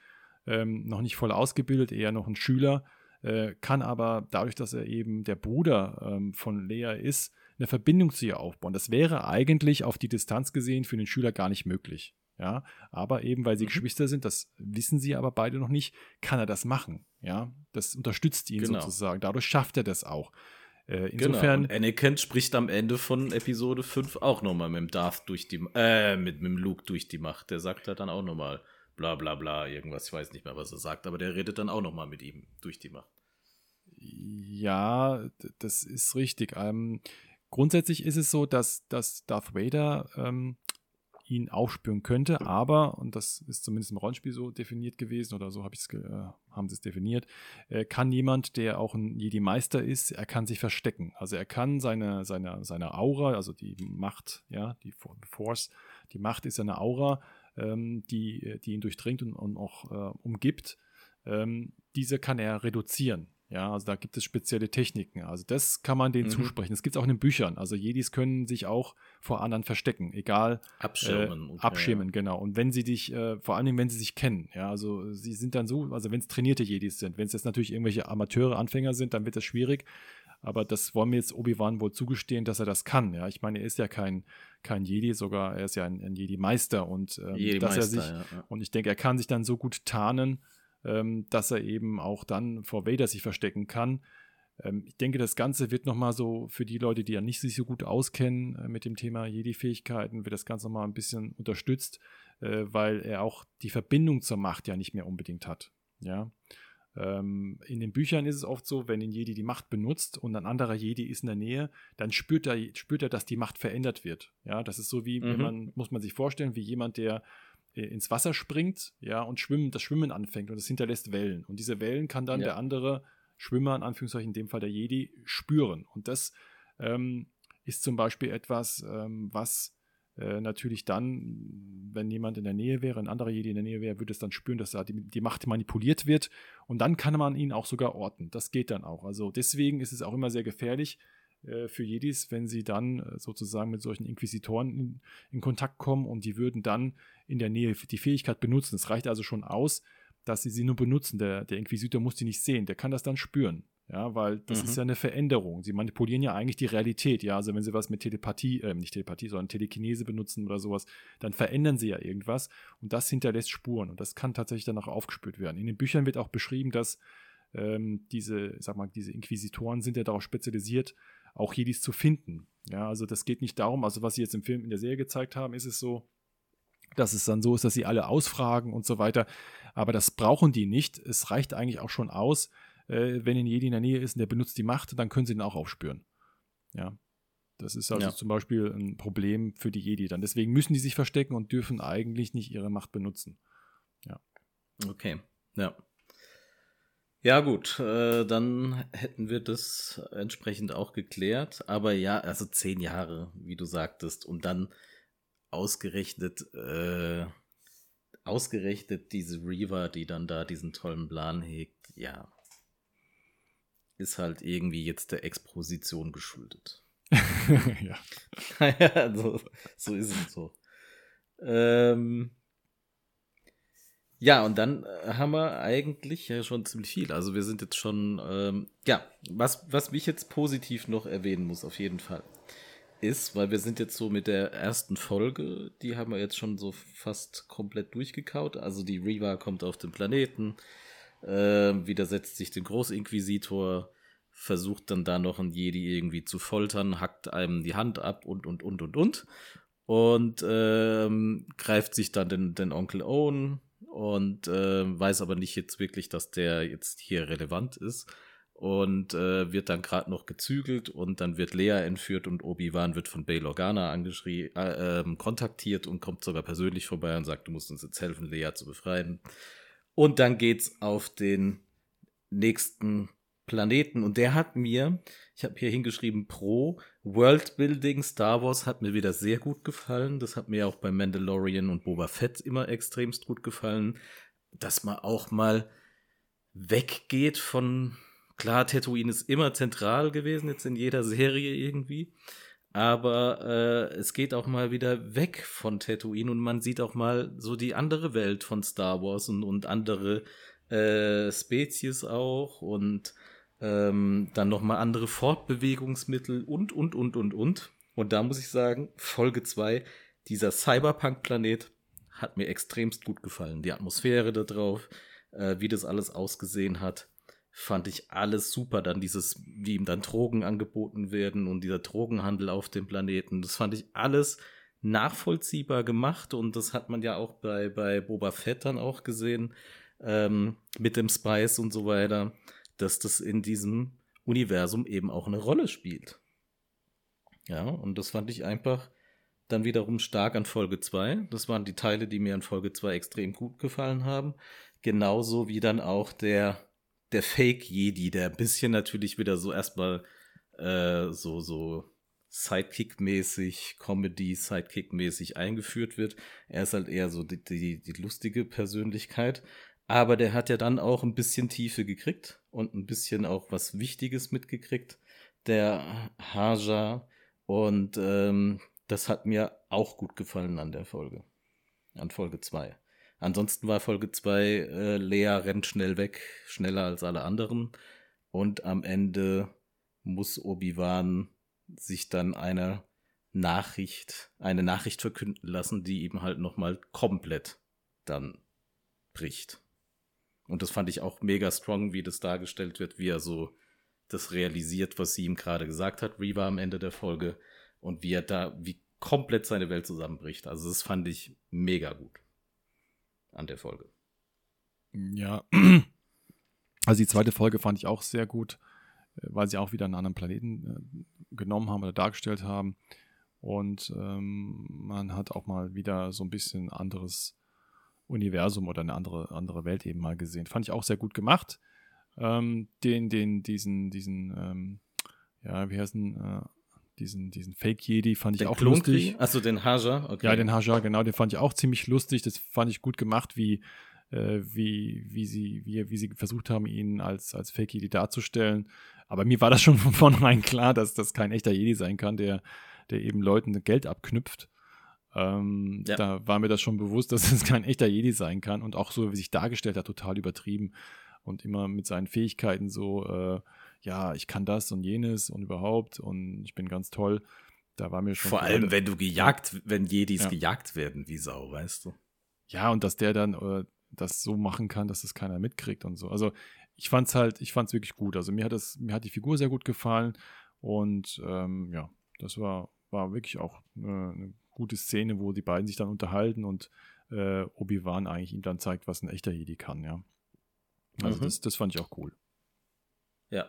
Speaker 2: ähm, noch nicht voll ausgebildet, eher noch ein Schüler äh, kann aber dadurch, dass er eben der Bruder ähm, von Lea ist, eine Verbindung zu ihr aufbauen. Das wäre eigentlich auf die Distanz gesehen für den Schüler gar nicht möglich. Ja, aber eben weil sie mhm. Geschwister sind, das wissen sie aber beide noch nicht, kann er das machen. Ja, das unterstützt ihn genau. sozusagen. Dadurch schafft er das auch.
Speaker 1: Äh, insofern. Genau. Und Anakin spricht am Ende von Episode 5 auch nochmal mit dem Darth durch die, äh, mit, mit dem Luke durch die Macht. Der sagt da dann auch nochmal bla bla bla, irgendwas, ich weiß nicht mehr, was er sagt, aber der redet dann auch nochmal mit ihm durch die Macht.
Speaker 2: Ja, das ist richtig. Ähm, grundsätzlich ist es so, dass, dass Darth Vader ähm, ihn aufspüren könnte, aber, und das ist zumindest im Rollenspiel so definiert gewesen, oder so hab äh, haben sie es definiert, äh, kann jemand, der auch ein Jedi-Meister ist, er kann sich verstecken. Also er kann seine, seine, seine Aura, also die Macht, ja, die Force, die Macht ist eine Aura, ähm, die, die ihn durchdringt und, und auch äh, umgibt. Ähm, diese kann er reduzieren. Ja, also da gibt es spezielle Techniken. Also das kann man denen mhm. zusprechen. Das gibt es auch in den Büchern. Also Jedis können sich auch vor anderen verstecken, egal.
Speaker 1: Abschirmen.
Speaker 2: Äh, okay, abschirmen, genau. Und wenn sie dich, äh, vor allem wenn sie sich kennen, ja, also sie sind dann so, also wenn es trainierte Jedis sind, wenn es jetzt natürlich irgendwelche Amateure, Anfänger sind, dann wird das schwierig. Aber das wollen wir jetzt Obi-Wan wohl zugestehen, dass er das kann. Ja, ich meine, er ist ja kein, kein Jedi, sogar er ist ja ein, ein Jedi-Meister und ähm, Jedi dass er sich, ja, ja. und ich denke, er kann sich dann so gut tarnen, ähm, dass er eben auch dann vor Vader sich verstecken kann. Ähm, ich denke, das Ganze wird nochmal so für die Leute, die ja nicht sich so gut auskennen äh, mit dem Thema Jedi-Fähigkeiten, wird das Ganze nochmal ein bisschen unterstützt, äh, weil er auch die Verbindung zur Macht ja nicht mehr unbedingt hat. Ja. Ähm, in den Büchern ist es oft so, wenn ein Jedi die Macht benutzt und ein anderer Jedi ist in der Nähe, dann spürt er, spürt er, dass die Macht verändert wird. Ja, das ist so wie, mhm. man, muss man sich vorstellen, wie jemand, der ins Wasser springt, ja, und schwimmen, das Schwimmen anfängt und es hinterlässt Wellen. Und diese Wellen kann dann ja. der andere Schwimmer, in Anführungszeichen in dem Fall der Jedi, spüren. Und das ähm, ist zum Beispiel etwas, ähm, was äh, natürlich dann, wenn jemand in der Nähe wäre, ein anderer Jedi in der Nähe wäre, würde es dann spüren, dass da die, die, Macht manipuliert wird. Und dann kann man ihn auch sogar orten. Das geht dann auch. Also deswegen ist es auch immer sehr gefährlich, äh, für Jedis, wenn sie dann äh, sozusagen mit solchen Inquisitoren in, in, Kontakt kommen und die würden dann in der Nähe die Fähigkeit benutzen. Es reicht also schon aus, dass sie sie nur benutzen. Der, der Inquisitor muss die nicht sehen, der kann das dann spüren. Ja, weil das mhm. ist ja eine Veränderung. Sie manipulieren ja eigentlich die Realität. Ja, also wenn sie was mit Telepathie, äh, nicht Telepathie, sondern Telekinese benutzen oder sowas, dann verändern sie ja irgendwas und das hinterlässt Spuren und das kann tatsächlich dann auch aufgespürt werden. In den Büchern wird auch beschrieben, dass ähm, diese, sag mal, diese Inquisitoren sind ja darauf spezialisiert, auch Jedis zu finden. Ja, also das geht nicht darum, also was sie jetzt im Film in der Serie gezeigt haben, ist es so, dass es dann so ist, dass sie alle ausfragen und so weiter. Aber das brauchen die nicht. Es reicht eigentlich auch schon aus, äh, wenn ein Jedi in der Nähe ist und der benutzt die Macht, dann können sie ihn auch aufspüren. Ja. Das ist also ja. zum Beispiel ein Problem für die Jedi dann. Deswegen müssen die sich verstecken und dürfen eigentlich nicht ihre Macht benutzen. Ja.
Speaker 1: Okay. Ja. Ja, gut, äh, dann hätten wir das entsprechend auch geklärt. Aber ja, also zehn Jahre, wie du sagtest, und dann ausgerechnet, äh, ausgerechnet diese Reaver, die dann da diesen tollen Plan hegt, ja, ist halt irgendwie jetzt der Exposition geschuldet. ja. also, so ist es so. Ähm, ja, und dann äh, haben wir eigentlich ja schon ziemlich viel. Also wir sind jetzt schon, ähm, ja, was, was mich jetzt positiv noch erwähnen muss, auf jeden Fall, ist, weil wir sind jetzt so mit der ersten Folge, die haben wir jetzt schon so fast komplett durchgekaut. Also die Reva kommt auf den Planeten, äh, widersetzt sich dem Großinquisitor, versucht dann da noch ein Jedi irgendwie zu foltern, hackt einem die Hand ab und, und, und, und, und. Und ähm, greift sich dann den, den Onkel Owen und äh, weiß aber nicht jetzt wirklich, dass der jetzt hier relevant ist. Und äh, wird dann gerade noch gezügelt und dann wird Lea entführt und Obi-Wan wird von Bail Organa angeschrieben, äh, äh, kontaktiert und kommt sogar persönlich vorbei und sagt, du musst uns jetzt helfen, Lea zu befreien. Und dann geht's auf den nächsten Planeten und der hat mir, ich habe hier hingeschrieben, pro Worldbuilding Star Wars hat mir wieder sehr gut gefallen. Das hat mir auch bei Mandalorian und Boba Fett immer extremst gut gefallen, dass man auch mal weggeht von, klar, Tatooine ist immer zentral gewesen, jetzt in jeder Serie irgendwie. Aber äh, es geht auch mal wieder weg von Tatooine und man sieht auch mal so die andere Welt von Star Wars und, und andere äh, Spezies auch und ähm, dann nochmal andere Fortbewegungsmittel und, und, und, und, und. Und da muss ich sagen, Folge 2, dieser Cyberpunk-Planet hat mir extremst gut gefallen. Die Atmosphäre da drauf, äh, wie das alles ausgesehen hat, fand ich alles super. Dann dieses, wie ihm dann Drogen angeboten werden und dieser Drogenhandel auf dem Planeten, das fand ich alles nachvollziehbar gemacht und das hat man ja auch bei, bei Boba Fett dann auch gesehen, ähm, mit dem Spice und so weiter dass das in diesem Universum eben auch eine Rolle spielt. Ja, und das fand ich einfach dann wiederum stark an Folge 2. Das waren die Teile, die mir an Folge 2 extrem gut gefallen haben. Genauso wie dann auch der, der Fake Jedi, der ein bisschen natürlich wieder so erstmal äh, so, so Sidekick-mäßig, Comedy-Sidekick-mäßig eingeführt wird. Er ist halt eher so die, die, die lustige Persönlichkeit. Aber der hat ja dann auch ein bisschen Tiefe gekriegt und ein bisschen auch was Wichtiges mitgekriegt, der Haja. Und ähm, das hat mir auch gut gefallen an der Folge. An Folge 2. Ansonsten war Folge 2, äh, Lea rennt schnell weg, schneller als alle anderen. Und am Ende muss Obi-Wan sich dann eine Nachricht, eine Nachricht verkünden lassen, die ihm halt nochmal komplett dann bricht. Und das fand ich auch mega strong, wie das dargestellt wird, wie er so das realisiert, was sie ihm gerade gesagt hat, Reva am Ende der Folge und wie er da, wie komplett seine Welt zusammenbricht. Also das fand ich mega gut an der Folge.
Speaker 2: Ja, also die zweite Folge fand ich auch sehr gut, äh, weil sie auch wieder einen anderen Planeten äh, genommen haben oder dargestellt haben. Und ähm, man hat auch mal wieder so ein bisschen anderes Universum oder eine andere, andere Welt eben mal gesehen. Fand ich auch sehr gut gemacht. Ähm, den, den, diesen, diesen, ähm, ja, wie heißt denn, äh, diesen, diesen Fake-Jedi fand ich den auch Klonkrieg? lustig.
Speaker 1: Achso, den Haja,
Speaker 2: okay. Ja, den Haja, genau, den fand ich auch ziemlich lustig. Das fand ich gut gemacht, wie, äh, wie, wie, sie, wie, wie sie versucht haben, ihn als, als Fake-Jedi darzustellen. Aber mir war das schon von vornherein klar, dass das kein echter Jedi sein kann, der, der eben Leuten Geld abknüpft. Ähm, ja. Da war mir das schon bewusst, dass es kein echter Jedi sein kann und auch so, wie sich dargestellt hat, total übertrieben und immer mit seinen Fähigkeiten so, äh, ja, ich kann das und jenes und überhaupt und ich bin ganz toll. Da war mir schon.
Speaker 1: Vor allem, wenn du gejagt, wenn Jedis ja. gejagt werden wie Sau, weißt du?
Speaker 2: Ja, und dass der dann äh, das so machen kann, dass es keiner mitkriegt und so. Also ich fand's halt, ich fand's wirklich gut. Also mir hat das, mir hat die Figur sehr gut gefallen und ähm, ja, das war, war wirklich auch äh, eine gute Szene, wo die beiden sich dann unterhalten und äh, Obi-Wan eigentlich ihm dann zeigt, was ein echter Jedi kann, ja. Also mhm. das, das fand ich auch cool.
Speaker 1: Ja.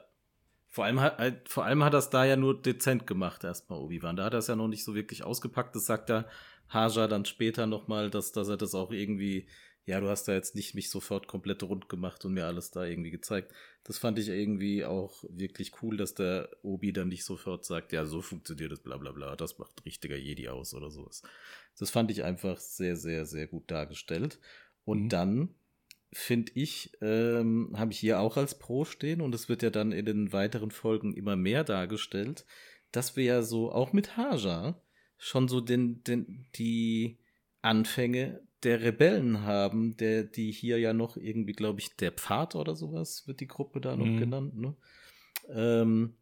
Speaker 1: Vor allem, hat, vor allem hat er es da ja nur dezent gemacht, erstmal Obi-Wan. Da hat er es ja noch nicht so wirklich ausgepackt. Das sagt er Haja dann später nochmal, dass, dass er das auch irgendwie ja, du hast da jetzt nicht mich sofort komplett rund gemacht und mir alles da irgendwie gezeigt. Das fand ich irgendwie auch wirklich cool, dass der Obi dann nicht sofort sagt, ja, so funktioniert das, bla bla bla, das macht richtiger Jedi aus oder sowas. Das fand ich einfach sehr, sehr, sehr gut dargestellt. Und mhm. dann finde ich, ähm, habe ich hier auch als Pro stehen und es wird ja dann in den weiteren Folgen immer mehr dargestellt, dass wir ja so auch mit Haja schon so den, den, die Anfänge der Rebellen haben, der, die hier ja noch irgendwie, glaube ich, der Pfad oder sowas wird die Gruppe da noch mhm. genannt, ne? Ähm,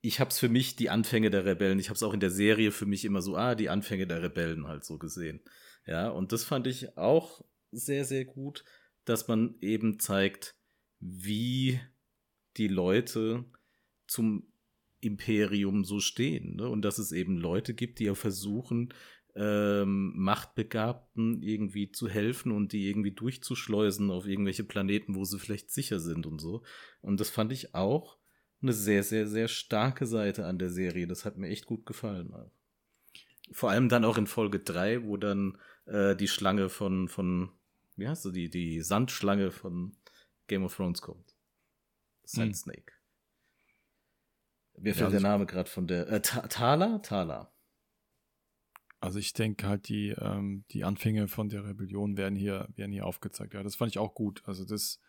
Speaker 1: ich habe es für mich die Anfänge der Rebellen, ich habe es auch in der Serie für mich immer so, ah, die Anfänge der Rebellen halt so gesehen. Ja, und das fand ich auch sehr, sehr gut, dass man eben zeigt, wie die Leute zum Imperium so stehen. Ne? Und dass es eben Leute gibt, die ja versuchen, ähm, Machtbegabten irgendwie zu helfen und die irgendwie durchzuschleusen auf irgendwelche Planeten, wo sie vielleicht sicher sind und so. Und das fand ich auch eine sehr, sehr, sehr starke Seite an der Serie. Das hat mir echt gut gefallen. Vor allem dann auch in Folge 3, wo dann äh, die Schlange von, von, wie heißt du, die, die Sandschlange von Game of Thrones kommt. Sand hm. Snake. Mir fällt ja, der Name gerade von der. Äh, Thala? Thala.
Speaker 2: Also ich denke halt, die, ähm, die Anfänge von der Rebellion werden hier, werden hier aufgezeigt. Ja, das fand ich auch gut. Also das,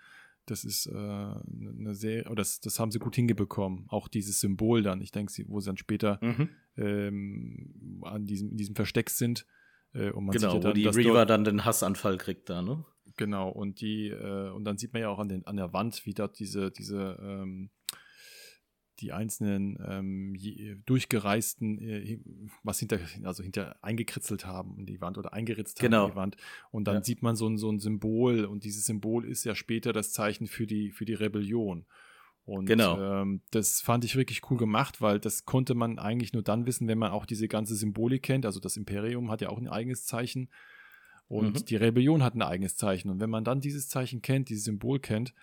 Speaker 2: das ist äh, eine ne sehr, oder das, das haben sie gut hingebekommen. Auch dieses Symbol dann, ich denke, wo sie dann später mhm. ähm, an diesem, in diesem Versteck sind.
Speaker 1: Äh, und man genau, sieht ja dann, wo die Reaver dann den Hassanfall kriegt da, ne?
Speaker 2: Genau, und die, äh, und dann sieht man ja auch an, den, an der Wand, wie dort diese, diese ähm, die einzelnen ähm, durchgereisten, äh, was hinter, also hinter eingekritzelt haben in die Wand oder eingeritzt
Speaker 1: genau.
Speaker 2: haben in die Wand. Und dann ja. sieht man so ein, so ein Symbol und dieses Symbol ist ja später das Zeichen für die, für die Rebellion. Und genau. ähm, das fand ich wirklich cool gemacht, weil das konnte man eigentlich nur dann wissen, wenn man auch diese ganze Symbolik kennt. Also das Imperium hat ja auch ein eigenes Zeichen und mhm. die Rebellion hat ein eigenes Zeichen. Und wenn man dann dieses Zeichen kennt, dieses Symbol kennt,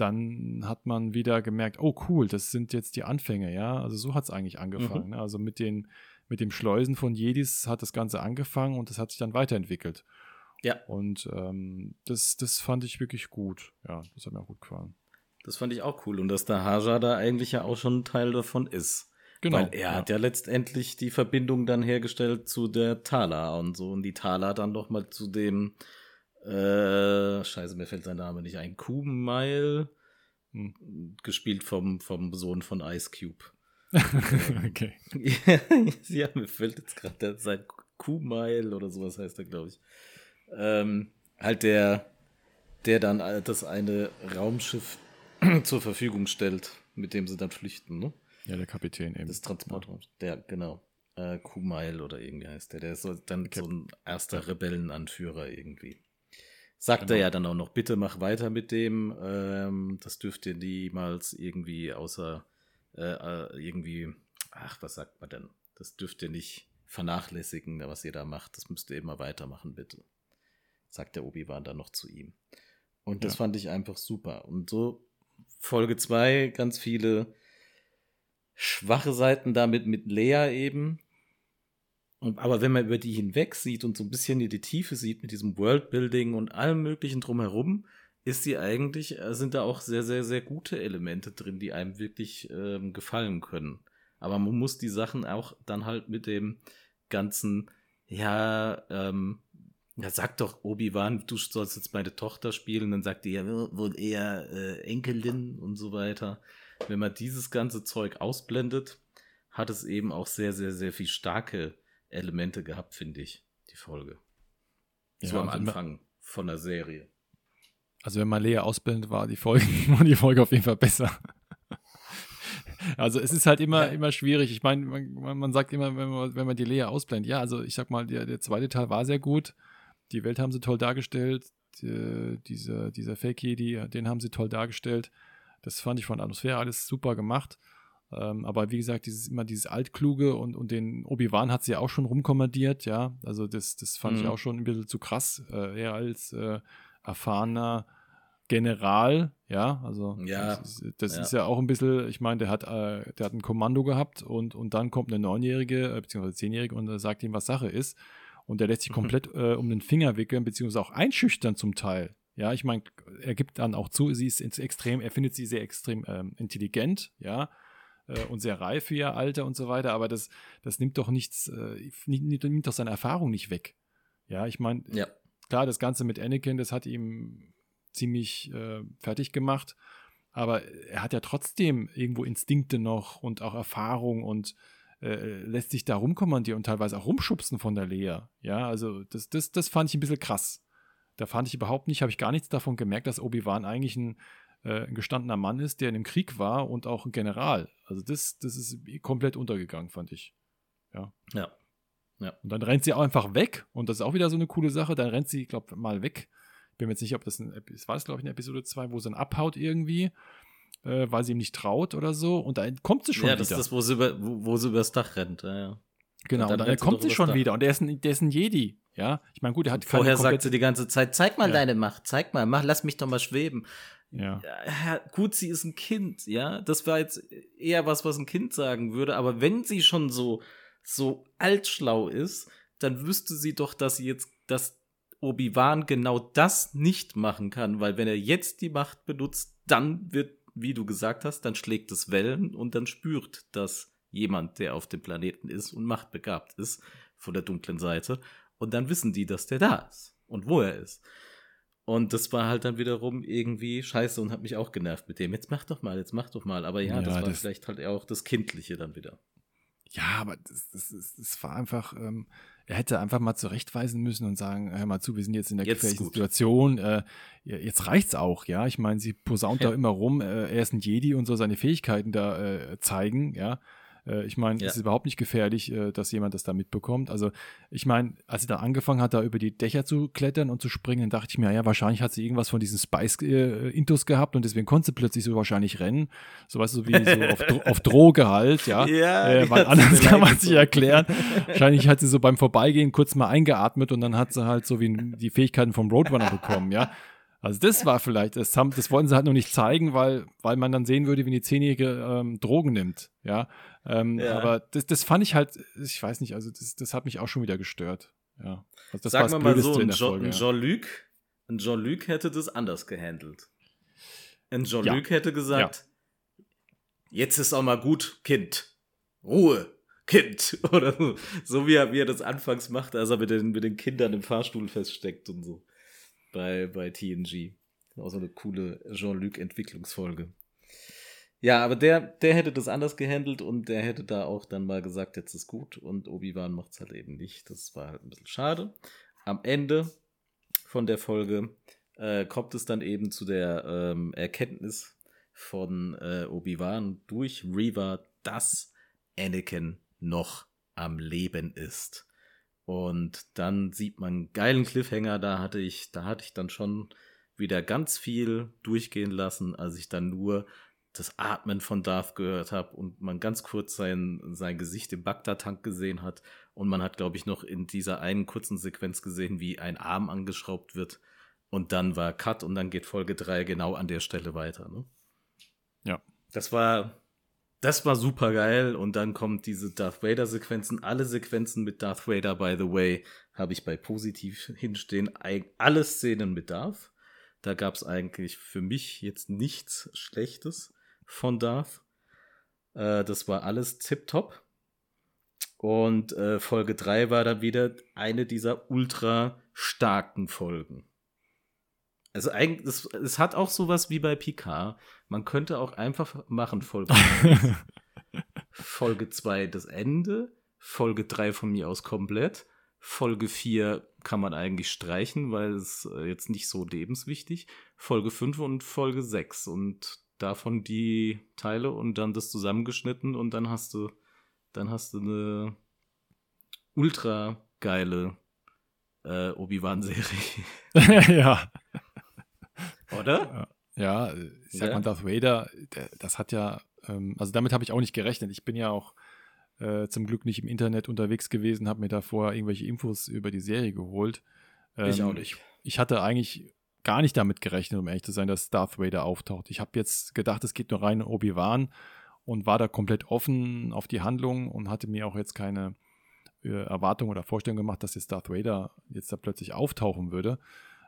Speaker 2: dann hat man wieder gemerkt, oh cool, das sind jetzt die Anfänge, ja. Also so hat es eigentlich angefangen. Mhm. Ne? Also mit den, mit dem Schleusen von Jedis hat das Ganze angefangen und das hat sich dann weiterentwickelt. Ja. Und ähm, das, das fand ich wirklich gut. Ja, das hat mir auch gut gefallen.
Speaker 1: Das fand ich auch cool. Und dass der Haja da eigentlich ja auch schon ein Teil davon ist. Genau. Weil er ja. hat ja letztendlich die Verbindung dann hergestellt zu der Tala und so. Und die Tala dann noch mal zu dem äh, scheiße, mir fällt sein Name nicht ein. Kuhmile, hm. gespielt vom, vom Sohn von Ice Cube. okay. ja, mir fällt jetzt gerade sein Kuhmile oder sowas heißt er, glaube ich. Ähm, halt der, der dann das eine Raumschiff zur Verfügung stellt, mit dem sie dann flüchten, ne?
Speaker 2: Ja, der Kapitän eben.
Speaker 1: Das Transportraum. Der, genau. Äh, Kumail oder irgendwie heißt der. Der ist so, dann okay. so ein erster Rebellenanführer irgendwie. Sagt genau. er ja dann auch noch, bitte mach weiter mit dem. Ähm, das dürft ihr niemals irgendwie außer äh, äh, irgendwie, ach, was sagt man denn? Das dürft ihr nicht vernachlässigen, was ihr da macht. Das müsst ihr immer weitermachen, bitte. Sagt der Obi-Wan dann noch zu ihm. Und das ja. fand ich einfach super. Und so Folge 2, ganz viele schwache Seiten damit mit Lea eben, aber wenn man über die hinweg sieht und so ein bisschen in die Tiefe sieht mit diesem Worldbuilding und allem möglichen drumherum, ist sie eigentlich, äh, sind da auch sehr, sehr, sehr gute Elemente drin, die einem wirklich ähm, gefallen können. Aber man muss die Sachen auch dann halt mit dem ganzen, ja, ähm, ja, sag doch, Obi-Wan, du sollst jetzt meine Tochter spielen, dann sagt die ja wohl eher äh, Enkelin und so weiter. Wenn man dieses ganze Zeug ausblendet, hat es eben auch sehr, sehr, sehr viel starke Elemente gehabt, finde ich, die Folge. So ja, am also Anfang von der Serie.
Speaker 2: Also wenn man Lea ausblendet, war die Folge, war die Folge auf jeden Fall besser. Also es ist halt immer, ja. immer schwierig. Ich meine, man, man, sagt immer, wenn man, wenn man die Lea ausblendet, ja, also ich sag mal, der, der zweite Teil war sehr gut. Die Welt haben sie toll dargestellt. Die, diese, dieser Fake-Jedi, den haben sie toll dargestellt. Das fand ich von der Atmosphäre alles super gemacht. Ähm, aber wie gesagt, dieses immer dieses Altkluge und, und den Obi-Wan hat sie ja auch schon rumkommandiert, ja. Also das, das fand mhm. ich auch schon ein bisschen zu krass. Äh, er als äh, erfahrener General, ja, also
Speaker 1: ja,
Speaker 2: das, ist, das ja. ist ja auch ein bisschen, ich meine, der hat, äh, der hat ein Kommando gehabt und, und dann kommt eine Neunjährige, äh, beziehungsweise Zehnjährige und äh, sagt ihm, was Sache ist. Und der lässt sich mhm. komplett äh, um den Finger wickeln, beziehungsweise auch einschüchtern zum Teil. Ja, ich meine, er gibt dann auch zu, sie ist extrem, er findet sie sehr extrem ähm, intelligent, ja, äh, und sehr reif für ihr Alter und so weiter, aber das, das nimmt doch nichts, äh, nimmt, nimmt doch seine Erfahrung nicht weg. Ja, ich meine,
Speaker 1: ja.
Speaker 2: klar, das Ganze mit Anakin, das hat ihm ziemlich äh, fertig gemacht. Aber er hat ja trotzdem irgendwo Instinkte noch und auch Erfahrung und äh, lässt sich da rumkommandieren und teilweise auch rumschubsen von der Lea. Ja, also das, das, das fand ich ein bisschen krass. Da fand ich überhaupt nicht, habe ich gar nichts davon gemerkt, dass Obi-Wan eigentlich ein, äh, ein gestandener Mann ist, der in einem Krieg war und auch ein General. Also das, das ist komplett untergegangen, fand ich. Ja.
Speaker 1: Ja. Ja.
Speaker 2: Und dann rennt sie auch einfach weg und das ist auch wieder so eine coole Sache. Dann rennt sie, glaube mal weg bin mir jetzt nicht, ob das ein, war das glaube ich in Episode 2, wo sie dann abhaut irgendwie, äh, weil sie ihm nicht traut oder so und dann kommt sie schon
Speaker 1: ja,
Speaker 2: wieder.
Speaker 1: Ja, das ist das, wo sie, über, wo, wo sie übers Dach rennt, ja, ja.
Speaker 2: Genau, und dann, und dann kommt sie schon wieder und der ist ein, der ist ein Jedi, ja. Ich meine, gut, er hat
Speaker 1: Vorher sagt sie die ganze Zeit, zeig mal deine Macht, zeig mal, mach, lass mich doch mal schweben.
Speaker 2: Ja.
Speaker 1: ja. Gut, sie ist ein Kind, ja. Das war jetzt eher was, was ein Kind sagen würde, aber wenn sie schon so, so altschlau ist, dann wüsste sie doch, dass sie jetzt, dass Obi-Wan genau das nicht machen kann, weil wenn er jetzt die Macht benutzt, dann wird, wie du gesagt hast, dann schlägt es Wellen und dann spürt das jemand, der auf dem Planeten ist und machtbegabt ist, von der dunklen Seite. Und dann wissen die, dass der da ist und wo er ist. Und das war halt dann wiederum irgendwie scheiße und hat mich auch genervt mit dem. Jetzt mach doch mal, jetzt mach doch mal. Aber ja, ja das war das vielleicht halt auch das Kindliche dann wieder.
Speaker 2: Ja, aber das, das, das, das war einfach, ähm, er hätte einfach mal zurechtweisen müssen und sagen, hör mal zu, wir sind jetzt in der jetzt gefährlichen Situation, äh, jetzt reicht's auch, ja. Ich meine, sie posaunt ja. da immer rum, äh, er ist ein Jedi und soll seine Fähigkeiten da äh, zeigen, ja. Äh, ich meine, ja. es ist überhaupt nicht gefährlich, äh, dass jemand das da mitbekommt. Also, ich meine, als sie da angefangen hat, da über die Dächer zu klettern und zu springen, dachte ich mir, ja, wahrscheinlich hat sie irgendwas von diesen Spice-Intus gehabt und deswegen konnte sie plötzlich so wahrscheinlich rennen. So weißt du, wie so auf, Dro auf Droge halt, ja.
Speaker 1: ja
Speaker 2: äh, weil anders kann man sich erklären. wahrscheinlich hat sie so beim Vorbeigehen kurz mal eingeatmet und dann hat sie halt so wie die Fähigkeiten vom Roadrunner bekommen, ja. Also das war vielleicht, das, haben, das wollten sie halt noch nicht zeigen, weil, weil man dann sehen würde, wie eine Zehnjährige ähm, Drogen nimmt, ja. Ähm, ja. Aber das, das fand ich halt, ich weiß nicht, also das, das hat mich auch schon wieder gestört, ja. Also das
Speaker 1: Sagen wir mal so, ein Jean-Luc Jean Jean hätte das anders gehandelt. Ein Jean-Luc ja. hätte gesagt, ja. jetzt ist auch mal gut, Kind. Ruhe, Kind. Oder so, so wie, er, wie er das anfangs macht, als er mit den, mit den Kindern im Fahrstuhl feststeckt und so bei, bei TNG. Auch so eine coole Jean-Luc-Entwicklungsfolge. Ja, aber der, der hätte das anders gehandelt und der hätte da auch dann mal gesagt, jetzt ist gut und Obi-Wan macht es halt eben nicht. Das war halt ein bisschen schade. Am Ende von der Folge äh, kommt es dann eben zu der ähm, Erkenntnis von äh, Obi-Wan durch Reva, dass Anakin noch am Leben ist. Und dann sieht man einen geilen Cliffhanger, da hatte ich, da hatte ich dann schon wieder ganz viel durchgehen lassen, als ich dann nur das Atmen von Darth gehört habe und man ganz kurz sein, sein Gesicht im Bagdad-Tank gesehen hat. Und man hat, glaube ich, noch in dieser einen kurzen Sequenz gesehen, wie ein Arm angeschraubt wird. Und dann war Cut und dann geht Folge 3 genau an der Stelle weiter. Ne?
Speaker 2: Ja.
Speaker 1: Das war das war super geil und dann kommt diese Darth Vader Sequenzen. Alle Sequenzen mit Darth Vader, by the way, habe ich bei positiv hinstehen. Alle Szenen mit Darth. Da gab es eigentlich für mich jetzt nichts Schlechtes von Darth. Äh, das war alles tipptopp. Und äh, Folge 3 war dann wieder eine dieser ultra starken Folgen. Also eigentlich, es, es hat auch sowas wie bei Picard. Man könnte auch einfach machen, Folge 1. Folge 2 das Ende, Folge 3 von mir aus komplett. Folge 4 kann man eigentlich streichen, weil es äh, jetzt nicht so lebenswichtig. Folge 5 und Folge 6 und davon die Teile und dann das zusammengeschnitten und dann hast du dann hast du eine ultra geile äh, Obi-Wan-Serie.
Speaker 2: ja.
Speaker 1: Oder?
Speaker 2: Ja, ich sag ja. mal, Darth Vader, der, das hat ja, ähm, also damit habe ich auch nicht gerechnet. Ich bin ja auch äh, zum Glück nicht im Internet unterwegs gewesen, habe mir da vorher irgendwelche Infos über die Serie geholt.
Speaker 1: Ähm, ich auch nicht.
Speaker 2: Ich hatte eigentlich gar nicht damit gerechnet, um ehrlich zu sein, dass Darth Vader auftaucht. Ich habe jetzt gedacht, es geht nur rein um Obi-Wan und war da komplett offen auf die Handlung und hatte mir auch jetzt keine äh, Erwartung oder Vorstellung gemacht, dass jetzt Darth Vader jetzt da plötzlich auftauchen würde.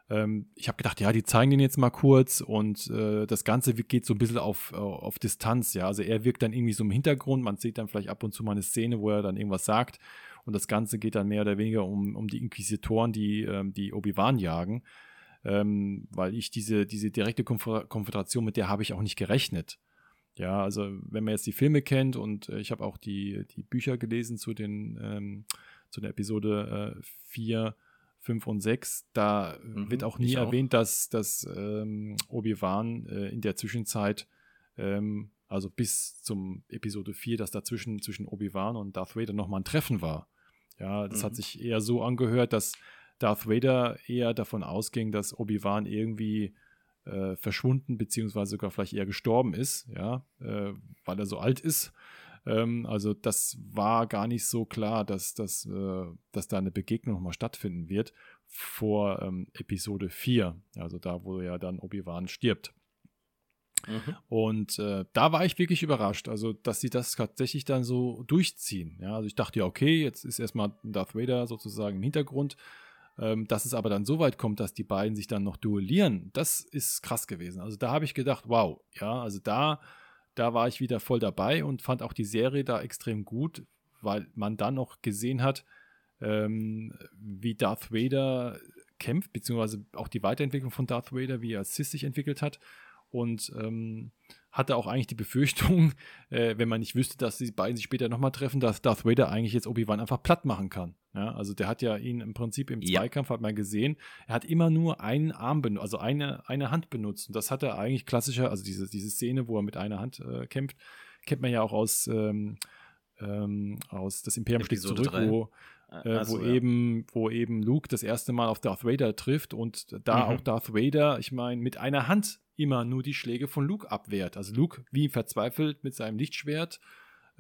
Speaker 2: Ähm, ich habe gedacht, ja, die zeigen den jetzt mal kurz und äh, das Ganze geht so ein bisschen auf, auf Distanz, ja. Also er wirkt dann irgendwie so im Hintergrund, man sieht dann vielleicht ab und zu mal eine Szene, wo er dann irgendwas sagt Und das Ganze geht dann mehr oder weniger um, um die Inquisitoren, die, ähm, die Obi-Wan jagen. Ähm, weil ich diese, diese direkte Konfrontation, mit der habe ich auch nicht gerechnet. Ja, also wenn man jetzt die Filme kennt und äh, ich habe auch die, die Bücher gelesen zu den ähm, zu der Episode äh, 4, 5 und 6, da mhm, wird auch nie erwähnt, auch. dass, dass ähm, Obi-Wan äh, in der Zwischenzeit, ähm, also bis zum Episode 4, dass dazwischen zwischen Obi-Wan und Darth Vader nochmal ein Treffen war. Ja, das mhm. hat sich eher so angehört, dass Darth Vader eher davon ausging, dass Obi-Wan irgendwie äh, verschwunden, beziehungsweise sogar vielleicht eher gestorben ist, ja, äh, weil er so alt ist. Ähm, also das war gar nicht so klar, dass, dass, äh, dass da eine Begegnung nochmal stattfinden wird vor ähm, Episode 4, also da, wo ja dann Obi-Wan stirbt. Mhm. Und äh, da war ich wirklich überrascht, also dass sie das tatsächlich dann so durchziehen. Ja, also ich dachte ja, okay, jetzt ist erstmal Darth Vader sozusagen im Hintergrund ähm, dass es aber dann so weit kommt, dass die beiden sich dann noch duellieren, das ist krass gewesen. Also da habe ich gedacht, wow, ja, also da, da war ich wieder voll dabei und fand auch die Serie da extrem gut, weil man dann noch gesehen hat, ähm, wie Darth Vader kämpft, beziehungsweise auch die Weiterentwicklung von Darth Vader, wie er Sith sich entwickelt hat. Und ähm, hatte auch eigentlich die Befürchtung, äh, wenn man nicht wüsste, dass die beiden sich später nochmal treffen, dass Darth Vader eigentlich jetzt Obi-Wan einfach platt machen kann. Ja, also der hat ja ihn im Prinzip im ja. Zweikampf, hat man gesehen, er hat immer nur einen Arm benutzt, also eine, eine Hand benutzt. Und das hat er eigentlich klassischer, also diese, diese Szene, wo er mit einer Hand äh, kämpft, kennt man ja auch aus, ähm, ähm, aus das Imperium schlägt zurück, wo, ah, äh, also, wo ja. eben, wo eben Luke das erste Mal auf Darth Vader trifft und da mhm. auch Darth Vader, ich meine, mit einer Hand immer nur die Schläge von Luke abwehrt. Also Luke wie verzweifelt mit seinem Lichtschwert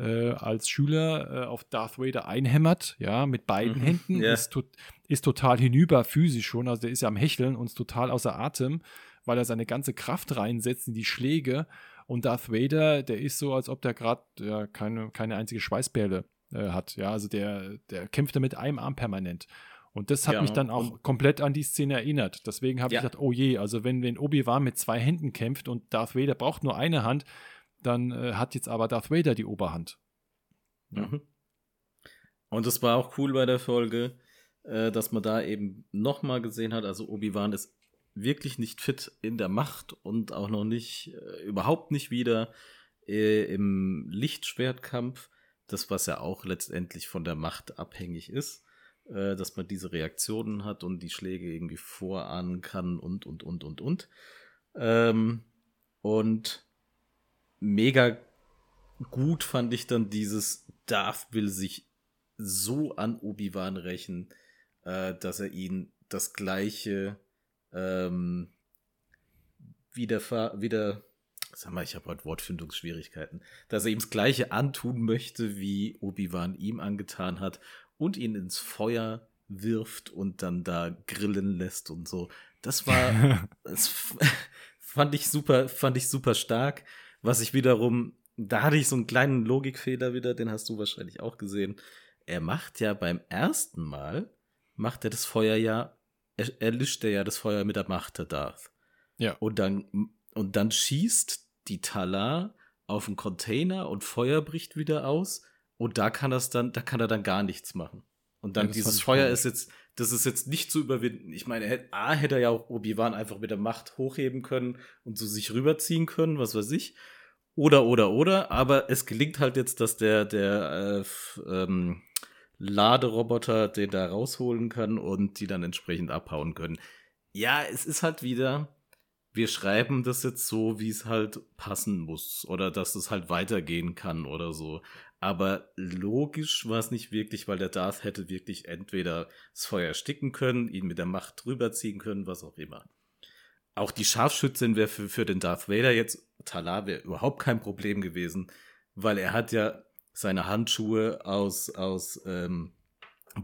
Speaker 2: äh, als Schüler äh, auf Darth Vader einhämmert, ja, mit beiden mhm, Händen, yeah. ist, to ist total hinüber physisch schon, also der ist ja am Hecheln und ist total außer Atem, weil er seine ganze Kraft reinsetzt in die Schläge und Darth Vader, der ist so, als ob der gerade ja, keine, keine einzige Schweißperle äh, hat, ja, also der, der kämpft da mit einem Arm permanent. Und das hat ja, mich dann auch komplett an die Szene erinnert. Deswegen habe ja. ich gedacht, oh je, also wenn, wenn Obi-Wan mit zwei Händen kämpft und Darth Vader braucht nur eine Hand, dann äh, hat jetzt aber Darth Vader die Oberhand.
Speaker 1: Ja. Mhm. Und es war auch cool bei der Folge, äh, dass man da eben nochmal gesehen hat, also Obi-Wan ist wirklich nicht fit in der Macht und auch noch nicht, äh, überhaupt nicht wieder äh, im Lichtschwertkampf. Das, was ja auch letztendlich von der Macht abhängig ist, äh, dass man diese Reaktionen hat und die Schläge irgendwie vorahnen kann und, und, und, und, und. Ähm, und mega gut fand ich dann dieses Darth will sich so an Obi-Wan rächen, äh, dass er ihn das gleiche ähm, wieder, wieder sag mal, ich habe heute Wortfindungsschwierigkeiten, dass er ihm das gleiche antun möchte, wie Obi-Wan ihm angetan hat und ihn ins Feuer wirft und dann da grillen lässt und so. Das war, das fand ich super, fand ich super stark. Was ich wiederum, da hatte ich so einen kleinen Logikfehler wieder, den hast du wahrscheinlich auch gesehen. Er macht ja beim ersten Mal, macht er das Feuer ja, er, er lischt er ja das Feuer mit der Macht der Darth. Ja. Und dann, und dann schießt die Tala auf einen Container und Feuer bricht wieder aus. Und da kann das dann, da kann er dann gar nichts machen. Und dann ja, dieses Feuer ist jetzt, das ist jetzt nicht zu überwinden. Ich meine, A, hätte er ja auch Obi-Wan einfach mit der Macht hochheben können und so sich rüberziehen können, was weiß ich. Oder, oder, oder. Aber es gelingt halt jetzt, dass der, der äh, ähm, Laderoboter den da rausholen kann und die dann entsprechend abhauen können. Ja, es ist halt wieder, wir schreiben das jetzt so, wie es halt passen muss. Oder dass es halt weitergehen kann oder so. Aber logisch war es nicht wirklich, weil der Darth hätte wirklich entweder das Feuer ersticken können, ihn mit der Macht drüberziehen können, was auch immer. Auch die Scharfschützin wäre für, für den Darth Vader jetzt, Talar wäre überhaupt kein Problem gewesen, weil er hat ja seine Handschuhe aus, aus ähm,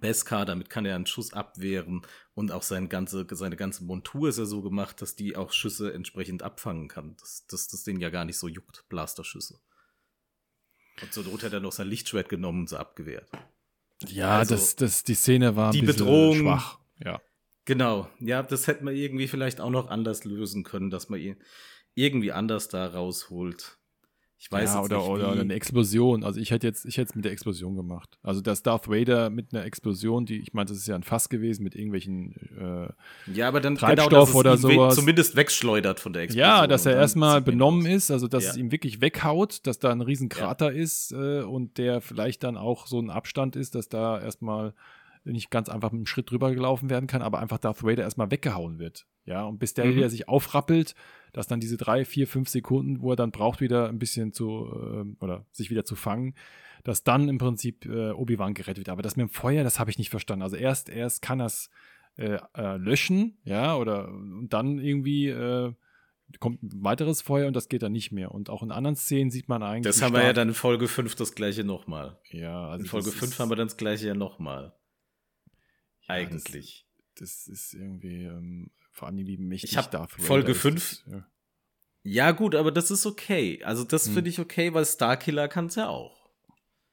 Speaker 1: Beskar, damit kann er einen Schuss abwehren und auch seine ganze, seine ganze Montur ist ja so gemacht, dass die auch Schüsse entsprechend abfangen kann. Dass das, das den ja gar nicht so juckt, Blasterschüsse. Und zur Not hat er noch sein Lichtschwert genommen und so abgewehrt.
Speaker 2: Ja, also, das, das, die Szene war
Speaker 1: ein die Bedrohung, schwach. Ja. Genau. Ja, das hätte man irgendwie vielleicht auch noch anders lösen können, dass man ihn irgendwie anders da rausholt. Ich weiß
Speaker 2: ja, oder,
Speaker 1: nicht,
Speaker 2: oder
Speaker 1: wie.
Speaker 2: eine Explosion. Also ich hätte jetzt, ich hätte es mit der Explosion gemacht. Also das Darth Vader mit einer Explosion, die, ich meine, das ist ja ein Fass gewesen mit irgendwelchen äh,
Speaker 1: ja, aber dann
Speaker 2: Treibstoff
Speaker 1: genau, dass es
Speaker 2: oder
Speaker 1: we-
Speaker 2: sowas.
Speaker 1: zumindest wegschleudert von der Explosion.
Speaker 2: Ja, dass er erstmal benommen ist, also dass
Speaker 1: Ja.
Speaker 2: es ihm wirklich weghaut, dass da ein riesen Krater ist äh, und der vielleicht dann auch so ein Abstand ist, dass da erstmal nicht ganz einfach mit einem Schritt drüber gelaufen werden kann, aber einfach Darth Vader erstmal weggehauen wird. Ja, und bis der
Speaker 1: Mhm.
Speaker 2: wieder sich aufrappelt, dass dann diese drei, vier, fünf Sekunden, wo er dann braucht, wieder ein bisschen zu, äh, oder sich wieder zu fangen, dass dann im Prinzip äh, Obi-Wan gerettet wird. Aber das mit dem Feuer, das habe ich nicht verstanden. Also erst, erst kann er es äh, äh, löschen, ja, oder und dann irgendwie äh, kommt ein weiteres Feuer und das geht dann nicht mehr. Und auch in anderen Szenen sieht man eigentlich.
Speaker 1: Das haben wir ja dann in Folge 5 das gleiche nochmal.
Speaker 2: Ja, also
Speaker 1: In Folge
Speaker 2: das
Speaker 1: 5
Speaker 2: ist-
Speaker 1: haben wir dann das gleiche ja nochmal.
Speaker 2: ja,
Speaker 1: Eigentlich.
Speaker 2: Das, das ist irgendwie ähm, vor allem die mächtig
Speaker 1: Ich hab
Speaker 2: Darth Vader
Speaker 1: Folge
Speaker 2: ist
Speaker 1: fünf-
Speaker 2: das, ja.
Speaker 1: Ja, gut, aber das ist okay. Also, das
Speaker 2: Hm.
Speaker 1: finde ich okay, weil Starkiller kann es ja auch.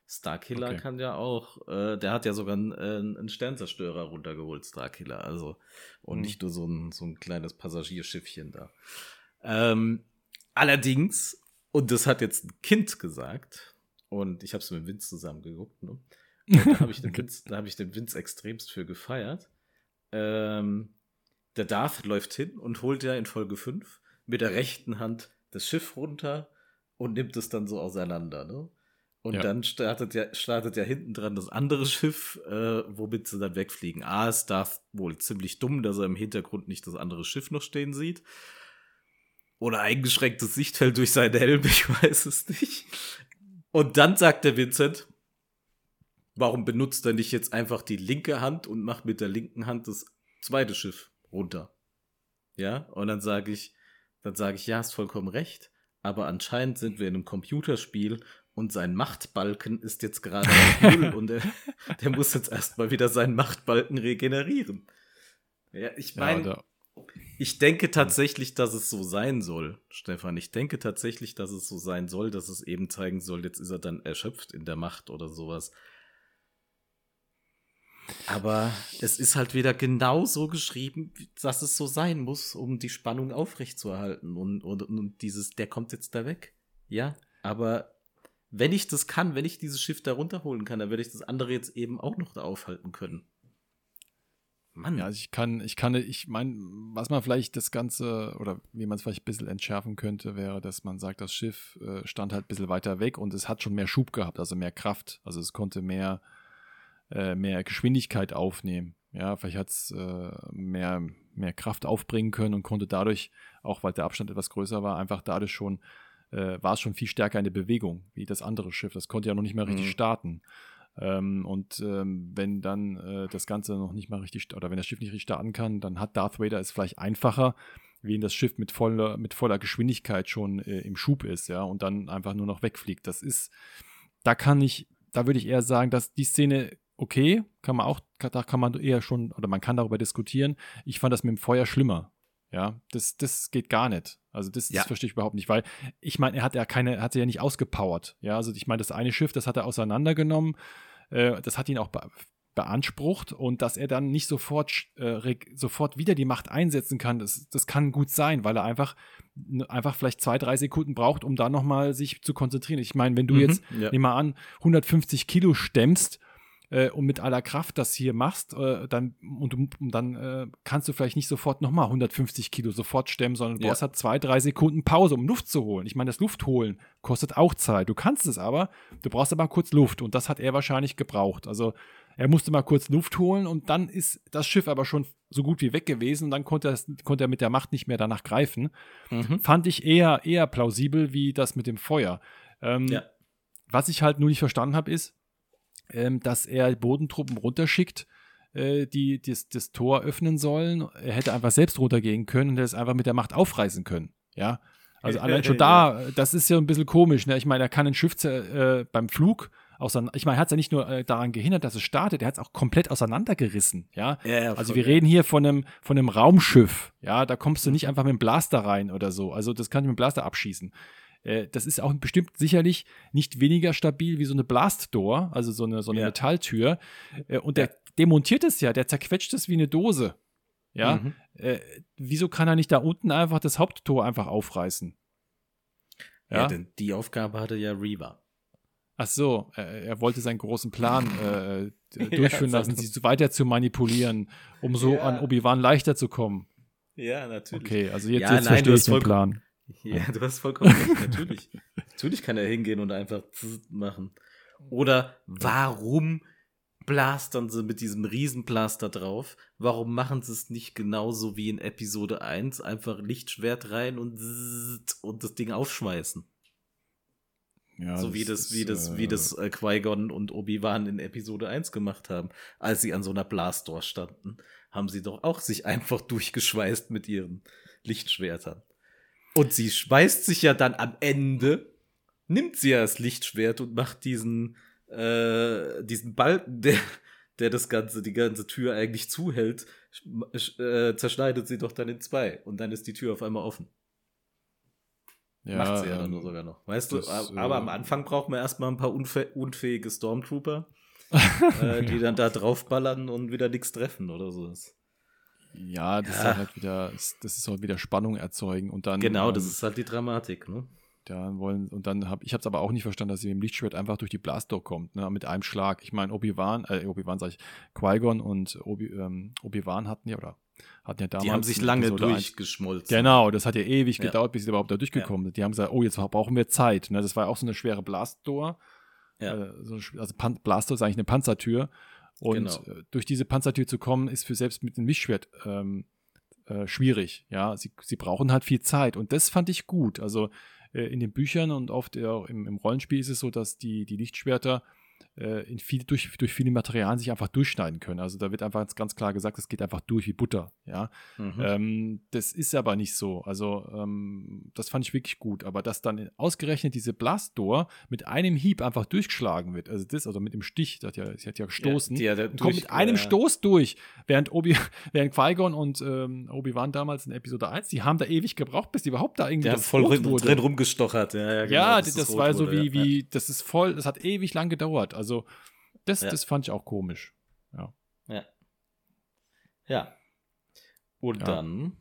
Speaker 1: Starkiller
Speaker 2: Okay.
Speaker 1: kann ja auch, äh, der hat ja sogar einen, äh, einen Sternzerstörer runtergeholt, Starkiller. Also, und
Speaker 2: Hm.
Speaker 1: nicht nur so ein, so ein kleines Passagierschiffchen da. Ähm, allerdings, und das hat jetzt ein Kind gesagt, und ich habe es mit Vince zusammen geguckt, ne? Und da habe ich, den
Speaker 2: Okay.
Speaker 1: Vince- da hab ich den Vince extremst für gefeiert. Ähm, der Darth läuft hin und holt ja in Folge 5 mit der rechten Hand das Schiff runter und nimmt es dann so auseinander. Ne? Und
Speaker 2: Ja.
Speaker 1: dann startet ja, startet ja hinten dran das andere Schiff, äh, womit sie dann wegfliegen. A, ist Darth wohl ziemlich dumm, dass er im Hintergrund nicht das andere Schiff noch stehen sieht. Oder eingeschränktes Sichtfeld durch seinen Helm, ich weiß es nicht. Und dann sagt der Vincent, warum benutzt er nicht jetzt einfach die linke Hand und macht mit der linken Hand das zweite Schiff runter? Ja, und dann sage ich, dann sage ich, ja, hast vollkommen recht, aber anscheinend sind wir in einem Computerspiel und sein Machtbalken ist jetzt gerade auf Null und der, der muss jetzt erstmal wieder seinen Machtbalken regenerieren. Ja, ich
Speaker 2: Ja,
Speaker 1: meine,
Speaker 2: da,
Speaker 1: ich denke tatsächlich, dass es so sein soll, Stefan. Ich denke tatsächlich, dass es so sein soll, dass es eben zeigen soll, jetzt ist er dann erschöpft in der Macht oder sowas. Aber es ist halt wieder genau so geschrieben, dass es so sein muss, um die Spannung aufrechtzuerhalten. Und, und, und dieses, der kommt jetzt da weg. Ja, aber wenn ich das kann, wenn ich dieses Schiff da runterholen kann, dann werde ich das andere jetzt eben auch noch da aufhalten können. Mann.
Speaker 2: ja, also ich kann, ich kann, ich meine, was man vielleicht das Ganze, oder wie man es vielleicht ein bisschen entschärfen könnte, wäre, dass man sagt, das Schiff äh, stand halt ein bisschen weiter weg und es hat schon mehr Schub gehabt, also mehr Kraft. Also es konnte mehr, äh, mehr Geschwindigkeit aufnehmen. Ja, vielleicht hat es äh, mehr, mehr Kraft aufbringen können und konnte dadurch, auch weil der Abstand etwas größer war, einfach dadurch schon, äh, war es schon viel stärker in der Bewegung, wie das andere Schiff. Das konnte ja noch nicht richtig
Speaker 1: Mhm.
Speaker 2: starten. Ähm, und ähm, wenn dann äh, das Ganze noch nicht mal richtig, oder wenn das Schiff nicht richtig starten kann, dann hat Darth Vader es vielleicht einfacher, wie wenn das Schiff mit voller, mit voller Geschwindigkeit schon äh, im Schub ist, ja, und dann einfach nur noch wegfliegt. Das ist, da kann ich, da würde ich eher sagen, dass die Szene okay, kann man auch, da kann man eher schon, oder man kann darüber diskutieren. Ich fand das mit dem Feuer schlimmer. Ja, das, das geht gar nicht. Also das,
Speaker 1: Ja.
Speaker 2: das verstehe ich überhaupt nicht, weil ich meine, er hat ja keine, hat sie ja nicht ausgepowert. Ja, also ich meine, das eine Schiff, das hat er auseinandergenommen, äh, das hat ihn auch be beansprucht und dass er dann nicht sofort, äh, sofort wieder die Macht einsetzen kann, das, das kann gut sein, weil er einfach, einfach vielleicht zwei, drei Sekunden braucht, um da nochmal sich zu konzentrieren. Ich meine, wenn du
Speaker 1: Mhm,
Speaker 2: jetzt,
Speaker 1: ja.
Speaker 2: nehm mal an, 150 Kilo stemmst, äh, und mit aller Kraft das hier machst, äh, dann, und, und dann äh, kannst du vielleicht nicht sofort nochmal 150 Kilo sofort stemmen, sondern du
Speaker 1: Ja.
Speaker 2: brauchst halt zwei, drei Sekunden Pause, um Luft zu holen. Ich meine, das Luftholen kostet auch Zeit. Du kannst es aber, du brauchst aber kurz Luft und das hat er wahrscheinlich gebraucht. Also er musste mal kurz Luft holen und dann ist das Schiff aber schon so gut wie weg gewesen und dann konnte, es, konnte er mit der Macht nicht mehr danach greifen.
Speaker 1: Mhm.
Speaker 2: Fand ich eher, eher plausibel wie das mit dem Feuer. Ähm,
Speaker 1: Ja.
Speaker 2: Was ich halt nur nicht verstanden habe, ist, ähm, dass er Bodentruppen runterschickt, äh, die das, das Tor öffnen sollen. Er hätte einfach selbst runtergehen können und er es einfach mit der Macht aufreißen können. Ja. Also allein schon da, äh, das ist ja ein bisschen komisch. Ne? Ich meine, er kann ein Schiff äh, beim Flug auseinander. Ich meine, er hat es ja nicht nur äh, daran gehindert, dass es startet, er hat es auch komplett auseinandergerissen. Ja.
Speaker 1: Ja, ja,
Speaker 2: Also wir reden hier von einem, von einem Raumschiff. Ja, da kommst du nicht einfach mit dem Blaster rein oder so. Also das kann ich mit dem Blaster abschießen. Äh, das ist auch bestimmt sicherlich nicht weniger stabil wie so eine Blastdoor, also so eine, so eine
Speaker 1: Ja.
Speaker 2: Metalltür. Äh, und der demontiert es ja, der zerquetscht es wie eine Dose. Ja,
Speaker 1: Mhm.
Speaker 2: äh, wieso kann er nicht da unten einfach das Haupttor einfach aufreißen?
Speaker 1: Ja, ja denn die Aufgabe hatte ja Reva.
Speaker 2: Ach so, er, er wollte seinen großen Plan äh, durchführen ja, lassen, sie weiter zu manipulieren, um so ja. an Obi-Wan leichter zu kommen.
Speaker 1: Ja, natürlich.
Speaker 2: Okay, also jetzt, ja, jetzt nein, verstehe ich den Plan.
Speaker 1: Ja, du hast vollkommen recht, natürlich. natürlich kann er hingehen und einfach machen. Oder warum blastern sie mit diesem Riesenblaster drauf? Warum machen sie es nicht genauso wie in Episode 1? Einfach Lichtschwert rein und, und das Ding aufschmeißen. Ja, so das wie das, wie das, äh, wie das äh, Qui-Gon und Obi-Wan in Episode 1 gemacht haben, als sie an so einer Blastdoor standen, haben sie doch auch sich einfach durchgeschweißt mit ihren Lichtschwertern. Und sie schweißt sich ja dann am Ende, nimmt sie ja das Lichtschwert und macht diesen, äh, diesen Balken, der, der das ganze, die ganze Tür eigentlich zuhält, äh, zerschneidet sie doch dann in zwei und dann ist die Tür auf einmal offen. Ja, Macht sie ja dann ähm, sogar noch. Weißt das, du, aber äh, am Anfang braucht man erstmal ein paar unfä unfähige Stormtrooper, äh, die dann da draufballern und wieder nichts treffen oder so.
Speaker 2: Ja, das ja. ist halt wieder, das ist halt wieder Spannung erzeugen und dann.
Speaker 1: Genau, ähm, das ist halt die Dramatik, ne?
Speaker 2: Ja, wollen, und dann habe ich habe es aber auch nicht verstanden, dass sie mit dem Lichtschwert einfach durch die Blastdoor kommt, ne, mit einem Schlag. Ich meine, Obi-Wan, äh, Obi-Wan sag ich, Qui-Gon und Obi, ähm, Obi-Wan hatten ja, oder hatten ja damals.
Speaker 1: Die haben sich lange durchgeschmolzen.
Speaker 2: Genau, das hat ja ewig ja. gedauert, bis sie überhaupt da durchgekommen sind. Die haben gesagt, oh, jetzt brauchen wir Zeit. Ne, das war auch so eine schwere Blastdoor. Ja. Äh, so, also Pan Blastdoor ist eigentlich eine Panzertür. Und genau. Äh, durch diese Panzertür zu kommen, ist für selbst mit dem Lichtschwert ähm, äh, schwierig. Ja, sie, sie brauchen halt viel Zeit. Und das fand ich gut. Also äh, in den Büchern und oft auch im, im, Rollenspiel ist es so, dass die, die Lichtschwerter äh, in viel, durch, durch viele Materialien sich einfach durchschneiden können. Also da wird einfach ganz klar gesagt, es geht einfach durch wie Butter. Ja, mhm. ähm, das ist aber nicht so. Also ähm, das fand ich wirklich gut. Aber dass dann ausgerechnet diese Blastdoor mit einem Hieb einfach durchgeschlagen wird, also das, also mit dem Stich, das hat ja, sie hat ja gestoßen, ja, und kommt mit einem ja. Stoß durch, während Obi, während Qui-Gon und ähm, Obi-Wan damals in Episode 1, die haben da ewig gebraucht, bis die überhaupt da irgendwie
Speaker 1: ja, voll drin, drin rumgestochert.
Speaker 2: Ja, ja, genau, ja das, das war so wie, wie, das ist voll, das hat ewig lang gedauert. Also das, ja. das fand ich auch komisch. Ja.
Speaker 1: Ja. Ja. Und ja. dann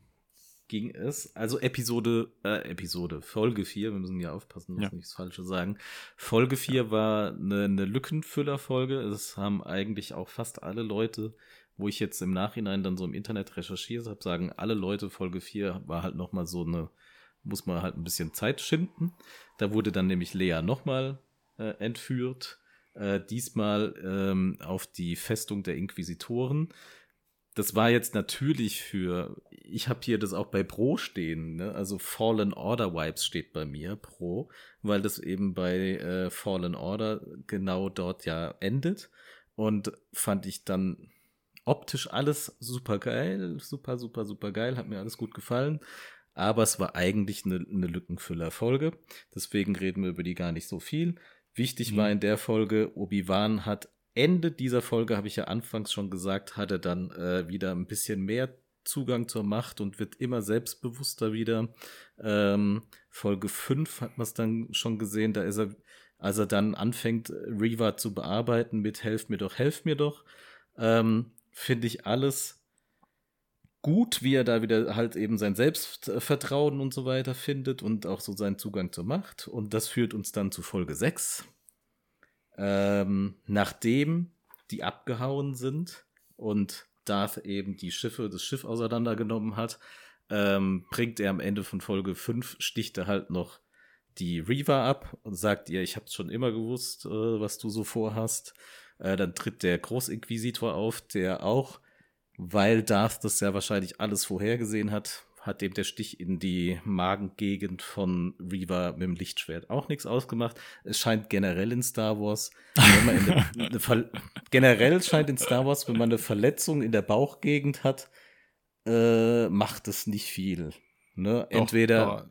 Speaker 1: ging es, also Episode, äh, Episode, Folge 4, wir müssen ja aufpassen, dass ja. nichts Falsches sagen. Folge 4 ja. war eine, eine Lückenfüller-Folge. Es haben eigentlich auch fast alle Leute, wo ich jetzt im Nachhinein dann so im Internet recherchiert habe, sagen alle Leute, Folge 4 war halt nochmal so eine, muss man halt ein bisschen Zeit schinden. Da wurde dann nämlich Lea nochmal äh, entführt äh, diesmal ähm, auf die Festung der Inquisitoren. Das war jetzt natürlich für, ich habe hier das auch bei Pro stehen, ne? also Fallen Order Vibes steht bei mir, Pro, weil das eben bei äh, Fallen Order genau dort ja endet. Und fand ich dann optisch alles super geil, super, super, super geil, hat mir alles gut gefallen. Aber es war eigentlich eine, eine Lückenfüller-Folge. Deswegen reden wir über die gar nicht so viel. Wichtig mhm. war in der Folge, Obi-Wan hat Ende dieser Folge, habe ich ja anfangs schon gesagt, hat er dann äh, wieder ein bisschen mehr Zugang zur Macht und wird immer selbstbewusster wieder. Ähm, Folge 5 hat man es dann schon gesehen, da ist er, als er dann anfängt, Reva zu bearbeiten mit Helf mir doch, helf mir doch, ähm, finde ich alles gut, wie er da wieder halt eben sein Selbstvertrauen und so weiter findet und auch so seinen Zugang zur Macht. Und das führt uns dann zu Folge 6. Ähm, nachdem die abgehauen sind und Darth eben die Schiffe, das Schiff auseinandergenommen hat, ähm, bringt er am Ende von Folge 5, sticht er halt noch die Reaver ab und sagt ihr, ich hab's schon immer gewusst, äh, was du so vorhast. Äh, dann tritt der Großinquisitor auf, der auch weil Darth das ja wahrscheinlich alles vorhergesehen hat, hat dem der Stich in die Magengegend von Reaver mit dem Lichtschwert auch nichts ausgemacht. Es scheint generell in Star Wars, eine, eine generell scheint in Star Wars, wenn man eine Verletzung in der Bauchgegend hat, äh, macht es nicht viel. Ne? Entweder, Doch,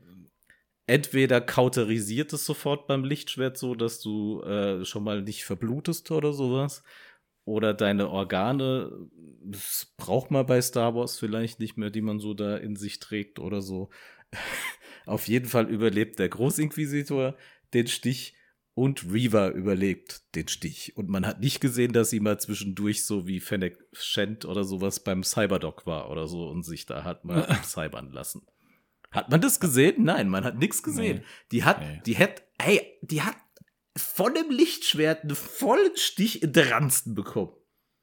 Speaker 1: entweder kauterisiert es sofort beim Lichtschwert so, dass du äh, schon mal nicht verblutest oder sowas oder deine Organe, das braucht man bei Star Wars vielleicht nicht mehr, die man so da in sich trägt oder so. Auf jeden Fall überlebt der Großinquisitor den Stich und Reaver überlebt den Stich. Und man hat nicht gesehen, dass sie mal zwischendurch so wie Fennec Shand oder sowas beim Cyberdoc war oder so und sich da hat mal cybern lassen. Hat man das gesehen? Nein, man hat nichts gesehen.
Speaker 2: Nee.
Speaker 1: Die hat,
Speaker 2: Nee.
Speaker 1: die hat, ey, die hat von dem Lichtschwert einen vollen Stich in der Ransten bekommen.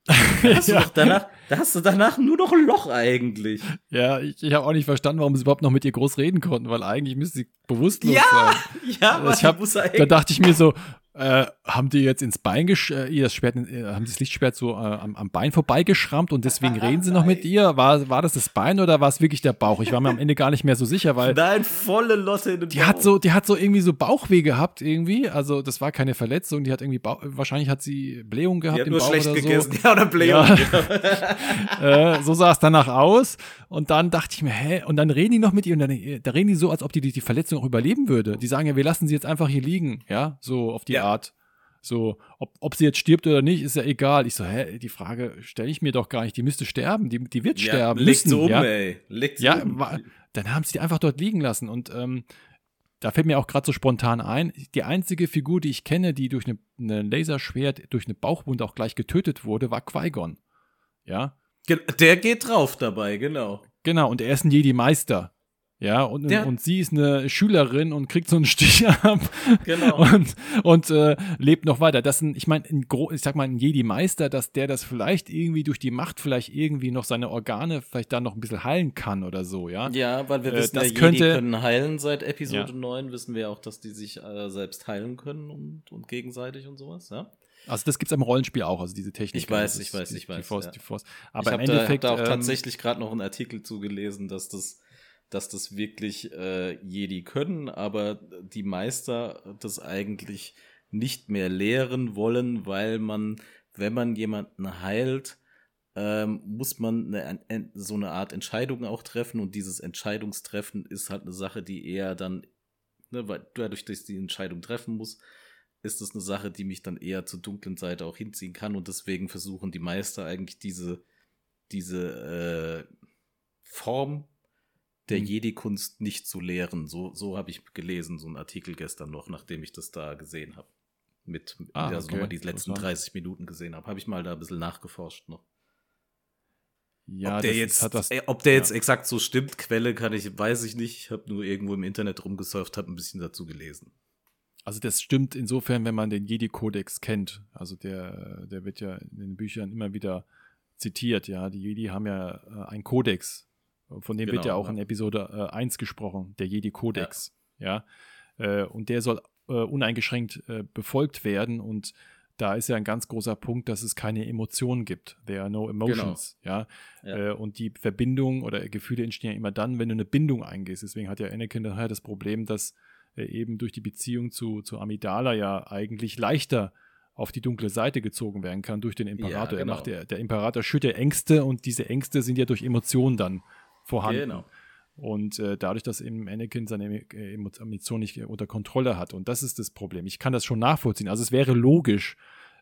Speaker 1: Da hast, du
Speaker 2: Ja.
Speaker 1: danach, da hast du danach nur noch ein Loch eigentlich.
Speaker 2: Ja, ich, ich habe auch nicht verstanden, warum sie überhaupt noch mit ihr groß reden konnten, weil eigentlich müsste sie bewusstlos
Speaker 1: Ja,
Speaker 2: sein.
Speaker 1: ja, aber
Speaker 2: ich hab,
Speaker 1: muss
Speaker 2: da
Speaker 1: eigentlich.
Speaker 2: dachte ich mir so, äh, haben die jetzt ins Bein gesch äh, ihr das Schwert, äh, haben die das Lichtschwert so am, am Bein vorbeigeschrammt und deswegen reden sie noch mit ihr? War, war das das Bein oder war es wirklich der Bauch? Ich war mir am Ende gar nicht mehr so sicher, weil
Speaker 1: Nein, volle Lotte in den
Speaker 2: die hat
Speaker 1: Bauch.
Speaker 2: so, die hat so irgendwie so Bauchweh gehabt irgendwie. Also das war keine Verletzung, die hat irgendwie Bauch, wahrscheinlich hat sie Blähung
Speaker 1: Die
Speaker 2: gehabt
Speaker 1: hat
Speaker 2: im
Speaker 1: nur
Speaker 2: Bauch
Speaker 1: schlecht
Speaker 2: oder
Speaker 1: gegessen.
Speaker 2: so.
Speaker 1: Ja, oder Blähung.
Speaker 2: äh, so sah es danach aus. Und dann dachte ich mir, hä? Und dann reden die noch mit ihr und dann, da reden die so, als ob die die, die Verletzung auch überleben würde. Die sagen ja, wir lassen sie jetzt einfach hier liegen, ja, so auf die
Speaker 1: Ja.
Speaker 2: Art. So, ob, ob sie jetzt stirbt oder nicht, ist ja egal. Ich so, hä, die Frage stelle ich mir doch gar nicht. Die müsste sterben, die, die wird
Speaker 1: Ja,
Speaker 2: sterben. müssen,
Speaker 1: sie um,
Speaker 2: ja.
Speaker 1: ey. Sie
Speaker 2: Ja,
Speaker 1: um.
Speaker 2: wa- dann haben sie die einfach dort liegen lassen. Und ähm, da fällt mir auch gerade so spontan ein, die einzige Figur, die ich kenne, die durch eine, eine Laserschwert, durch eine Bauchwunde auch gleich getötet wurde, war Qui-Gon. Ja,
Speaker 1: Der geht drauf dabei, genau.
Speaker 2: genau. Und er ist ein Jedi-Meister. Ja, und,
Speaker 1: Der-
Speaker 2: und sie ist eine Schülerin und kriegt so einen Stich ab
Speaker 1: Genau.
Speaker 2: und, und äh, lebt noch weiter. Das sind, ich meine, ich sag mal, ein Jedi-Meister, dass der das vielleicht irgendwie durch die Macht vielleicht irgendwie noch seine Organe vielleicht da noch ein bisschen heilen kann oder so, ja.
Speaker 1: Ja, weil wir
Speaker 2: Äh,
Speaker 1: wissen,
Speaker 2: das
Speaker 1: ja, Jedi
Speaker 2: könnte-
Speaker 1: können heilen seit Episode
Speaker 2: Ja.
Speaker 1: 9, wissen wir auch, dass die sich äh, selbst heilen können und, und gegenseitig und sowas, ja.
Speaker 2: Also das gibt's im Rollenspiel auch, also diese Technik.
Speaker 1: Ich weiß, ich weiß, ich weiß,
Speaker 2: Die Force,
Speaker 1: ja.
Speaker 2: die Force.
Speaker 1: ich
Speaker 2: Aber im
Speaker 1: habe da, hab
Speaker 2: Endeffekt
Speaker 1: da auch
Speaker 2: ähm,
Speaker 1: tatsächlich gerade noch einen Artikel zugelesen, dass das, dass das wirklich äh, Jedi können, aber die Meister das eigentlich nicht mehr lehren wollen, weil man, wenn man jemanden heilt, ähm, muss man eine, ein- so eine Art Entscheidung auch treffen und dieses Entscheidungstreffen ist halt eine Sache, die eher dann, ne, weil dadurch, dass ich die Entscheidung treffen muss, ist es eine Sache, die mich dann eher zur dunklen Seite auch hinziehen kann und deswegen versuchen die Meister eigentlich diese, diese äh, Form der
Speaker 2: Mhm.
Speaker 1: Jedi-Kunst nicht zu lehren. So, so habe ich gelesen, so einen Artikel gestern noch, nachdem ich das da gesehen habe. Mit,
Speaker 2: Ah,
Speaker 1: also
Speaker 2: okay.
Speaker 1: nochmal die letzten
Speaker 2: Interessant.
Speaker 1: 30 Minuten gesehen habe. Habe ich mal da ein bisschen nachgeforscht noch.
Speaker 2: ja,
Speaker 1: ob der
Speaker 2: das
Speaker 1: jetzt,
Speaker 2: hat was,
Speaker 1: äh, ob der
Speaker 2: ja.
Speaker 1: jetzt exakt so stimmt, Quelle kann ich, weiß ich nicht. Ich habe nur irgendwo im Internet rumgesurft, habe ein bisschen dazu gelesen.
Speaker 2: Also das stimmt insofern, wenn man den Jedi-Kodex kennt. Also der, der wird ja in den Büchern immer wieder zitiert, ja. Die Jedi haben ja äh, einen Kodex. Von dem wird
Speaker 1: Genau,
Speaker 2: ja auch
Speaker 1: ja.
Speaker 2: in Episode äh, 1 gesprochen, der Jedi-Kodex. Ja. Äh, und der soll äh, uneingeschränkt äh, befolgt werden und da ist ja ein ganz großer Punkt, dass es keine Emotionen gibt. There are no emotions. Ja.
Speaker 1: Ja.
Speaker 2: Äh, und die Verbindung oder Gefühle entstehen ja immer dann, wenn du eine Bindung eingehst. Deswegen hat ja Anakin daher das Problem, dass eben durch die Beziehung zu, zu Amidala ja eigentlich leichter auf die dunkle Seite gezogen werden kann durch den Imperator.
Speaker 1: genau.
Speaker 2: Er macht der, der Imperator schürt ja Ängste und diese Ängste sind ja durch Emotionen dann vorhanden.
Speaker 1: Genau.
Speaker 2: Und äh, dadurch, dass eben Anakin seine Emo- Emotionen nicht äh, unter Kontrolle hat. Und das ist das Problem. Ich kann das schon nachvollziehen. Also es wäre logisch.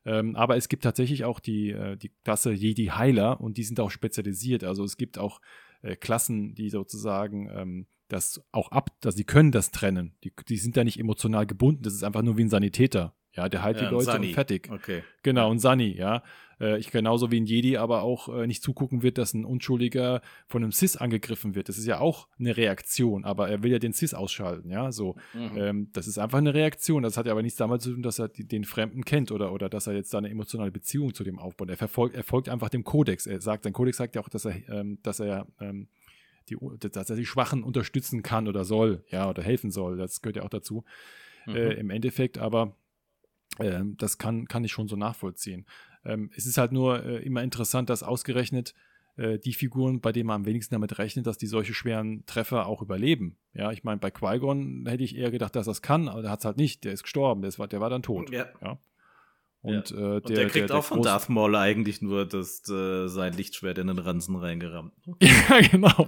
Speaker 2: Ähm, aber es gibt tatsächlich auch die, äh, die Klasse Jedi Heiler und die sind auch spezialisiert. Also es gibt auch äh, Klassen, die sozusagen ähm, das auch ab, dass sie können das trennen. Die, die sind da nicht emotional gebunden. Das ist einfach nur wie ein Sanitäter. Ja, der heilt
Speaker 1: Ja,
Speaker 2: die Leute
Speaker 1: Sunny.
Speaker 2: und fertig.
Speaker 1: Okay.
Speaker 2: Genau, und Sunny, ja. Äh, ich genauso wie ein Jedi aber auch äh, nicht zugucken wird, dass ein Unschuldiger von einem Cis angegriffen wird. Das ist ja auch eine Reaktion, aber er will ja den Cis ausschalten, ja. So,
Speaker 1: Mhm.
Speaker 2: ähm, das ist einfach eine Reaktion. Das hat ja aber nichts damit zu tun, dass er die, den Fremden kennt oder, oder dass er jetzt da eine emotionale Beziehung zu dem aufbaut. Er verfolgt, er folgt einfach dem Kodex. Er sagt, sein Kodex sagt ja auch, dass er, ähm, dass er ähm, die, dass er die Schwachen unterstützen kann oder soll, ja, oder helfen soll. Das gehört ja auch dazu.
Speaker 1: Mhm.
Speaker 2: Äh, Im Endeffekt aber, ähm, das kann, kann ich schon so nachvollziehen. Ähm, es ist halt nur äh, immer interessant, dass ausgerechnet äh, die Figuren, bei denen man am wenigsten damit rechnet, dass die solche schweren Treffer auch überleben. Ja, ich meine, bei Qui-Gon hätte ich eher gedacht, dass das kann, aber der hat es halt nicht. Der ist gestorben, der, ist, der war dann tot.
Speaker 1: ja.
Speaker 2: Und, äh, der,
Speaker 1: Und der kriegt
Speaker 2: der
Speaker 1: auch von
Speaker 2: Groß-
Speaker 1: Darth Maul eigentlich nur das, äh, sein Lichtschwert in den Ransen reingerammt.
Speaker 2: ja, genau.
Speaker 1: Ja.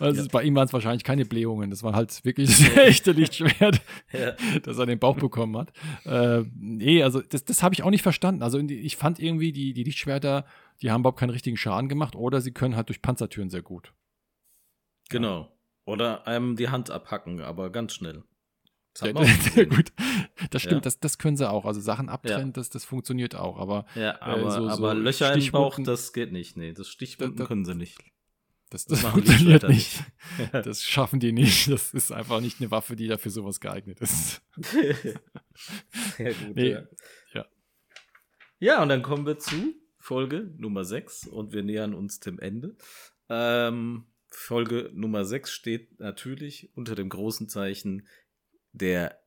Speaker 2: Also
Speaker 1: Ja.
Speaker 2: bei ihm waren es wahrscheinlich keine Blähungen. Das war halt wirklich das echte Lichtschwert.
Speaker 1: Ja.
Speaker 2: dass er den Bauch bekommen hat. Äh, nee, also das, das habe ich auch nicht verstanden. Also ich fand irgendwie, die, die Lichtschwerter, die haben überhaupt keinen richtigen Schaden gemacht oder sie können halt durch Panzertüren sehr gut.
Speaker 1: Genau. Oder einem die Hand abhacken, aber ganz schnell. Das
Speaker 2: Ja, gut. Das stimmt,
Speaker 1: Ja.
Speaker 2: das, das können sie auch. Also Sachen abtrennen, das, das funktioniert auch. Aber
Speaker 1: Ja, aber,
Speaker 2: so- so
Speaker 1: aber Löcher im Bauch, das geht nicht. Nee, das Stichwunden
Speaker 2: Da- da-
Speaker 1: können sie nicht.
Speaker 2: Das, das, das funktioniert nicht. nicht. Das schaffen die nicht. Das ist einfach nicht eine Waffe, die dafür sowas geeignet ist.
Speaker 1: Sehr gut. Nee. Ja. ja. Ja, und dann kommen wir zu Folge Nummer 6 und wir nähern uns dem Ende. Ähm, Folge Nummer 6 steht natürlich unter dem großen Zeichen der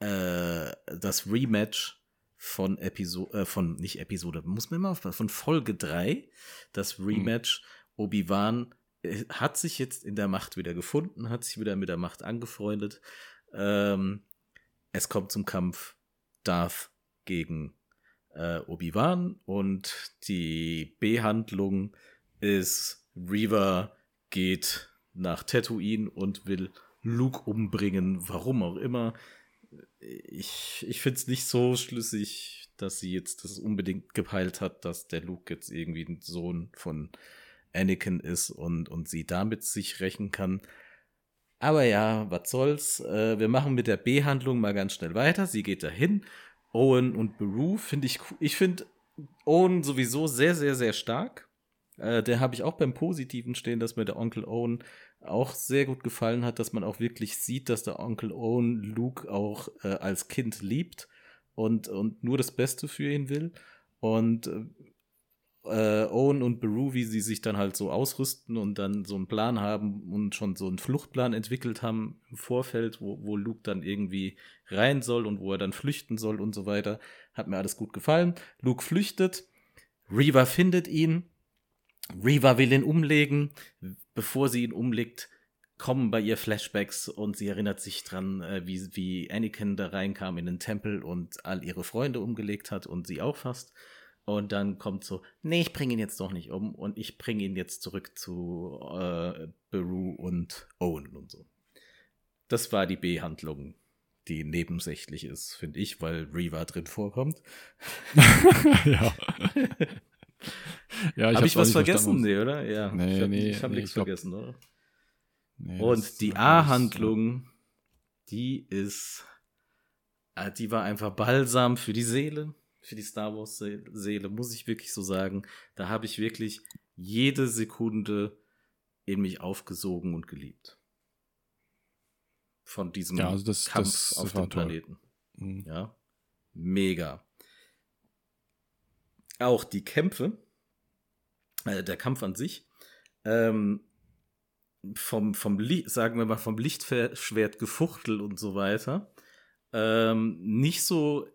Speaker 1: äh, das Rematch von Episode, äh, von nicht Episode, muss man immer aufpassen, von Folge 3, das hm. Rematch mhm. Obi-Wan äh, hat sich jetzt in der Macht wieder gefunden, hat sich wieder mit der Macht angefreundet. Ähm, es kommt zum Kampf Darth gegen äh, Obi-Wan und die Behandlung ist Reaver geht nach Tatooine und will Luke umbringen, warum auch immer. Ich, ich finde es nicht so schlüssig, dass sie jetzt das unbedingt gepeilt hat, dass der Luke jetzt irgendwie ein Sohn von Anakin ist und, und sie damit sich rächen kann. Aber ja, was soll's. Äh, wir machen mit der B-Handlung mal ganz schnell weiter. Sie geht dahin Owen und Beru finde ich, ich finde Owen sowieso sehr, sehr, sehr stark. Äh, der habe ich auch beim Positiven stehen, dass mir der Onkel Owen auch sehr gut gefallen hat, dass man auch wirklich sieht, dass der Onkel Owen Luke auch äh, als Kind liebt und, und nur das Beste für ihn will. Und äh, Owen und Beru, wie sie sich dann halt so ausrüsten und dann so einen Plan haben und schon so einen Fluchtplan entwickelt haben im Vorfeld, wo, wo Luke dann irgendwie rein soll und wo er dann flüchten soll und so weiter. Hat mir alles gut gefallen. Luke flüchtet, Reva findet ihn, Reva will ihn umlegen. Bevor sie ihn umlegt, kommen bei ihr Flashbacks und sie erinnert sich dran, äh, wie, wie Anakin da reinkam in den Tempel und all ihre Freunde umgelegt hat und sie auch fast. Und dann kommt so, nee, ich bringe ihn jetzt doch nicht um und ich bringe ihn jetzt zurück zu äh, Beru und Owen und so. Das war die B-Handlung, die nebensächlich ist, finde ich, weil Reva drin vorkommt. ja. ja habe ich was vergessen? Nee, oder? Ja. Nee, ich habe nee, hab nee, nichts vergessen, oder? Nee, und die A-Handlung, die ist, äh, die war einfach Balsam für die Seele für die Star Wars Seele, muss ich wirklich so sagen. Da habe ich wirklich jede Sekunde in mich aufgesogen und geliebt. Von diesem ja, also das, Kampf das, auf dem Planeten. Mhm. Ja, mega. Auch die Kämpfe, äh, der Kampf an sich, ähm, vom, vom sagen wir mal, vom Lichtschwert gefuchtelt und so weiter, ähm, nicht so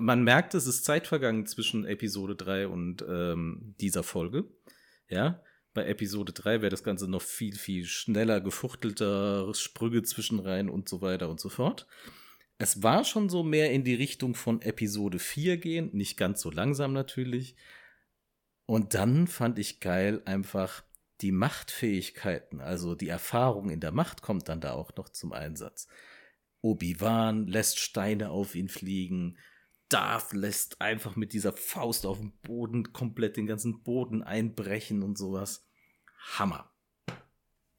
Speaker 1: man merkt, es ist Zeit vergangen zwischen Episode 3 und ähm, dieser Folge. Ja, bei Episode 3 wäre das Ganze noch viel, viel schneller, gefuchtelter, Sprünge zwischenrein und so weiter und so fort. Es war schon so mehr in die Richtung von Episode 4 gehen, nicht ganz so langsam natürlich. Und dann fand ich geil einfach die Machtfähigkeiten, also die Erfahrung in der Macht kommt dann da auch noch zum Einsatz. Obi-Wan lässt Steine auf ihn fliegen, Darth lässt einfach mit dieser Faust auf dem Boden komplett den ganzen Boden einbrechen und sowas. Hammer.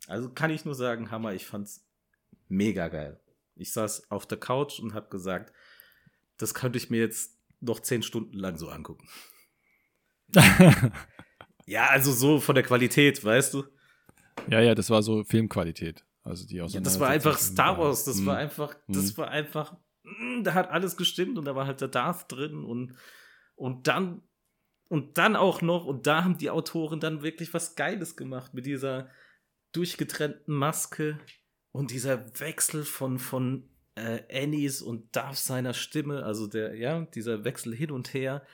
Speaker 1: Also kann ich nur sagen, Hammer. Ich fand's mega geil. Ich saß auf der Couch und hab gesagt, das könnte ich mir jetzt noch zehn Stunden lang so angucken. ja, also so von der Qualität, weißt du?
Speaker 2: Ja, ja, das war so Filmqualität. Also die
Speaker 1: ja, das war einfach Star Wars. Das mhm. war einfach, das mhm. war einfach Mm, da hat alles gestimmt und da war halt der Darth drin und, und dann und dann auch noch, und da haben die Autoren dann wirklich was Geiles gemacht mit dieser durchgetrennten Maske und dieser Wechsel von, von äh, Annies und Darth seiner Stimme, also der, ja, dieser Wechsel hin und her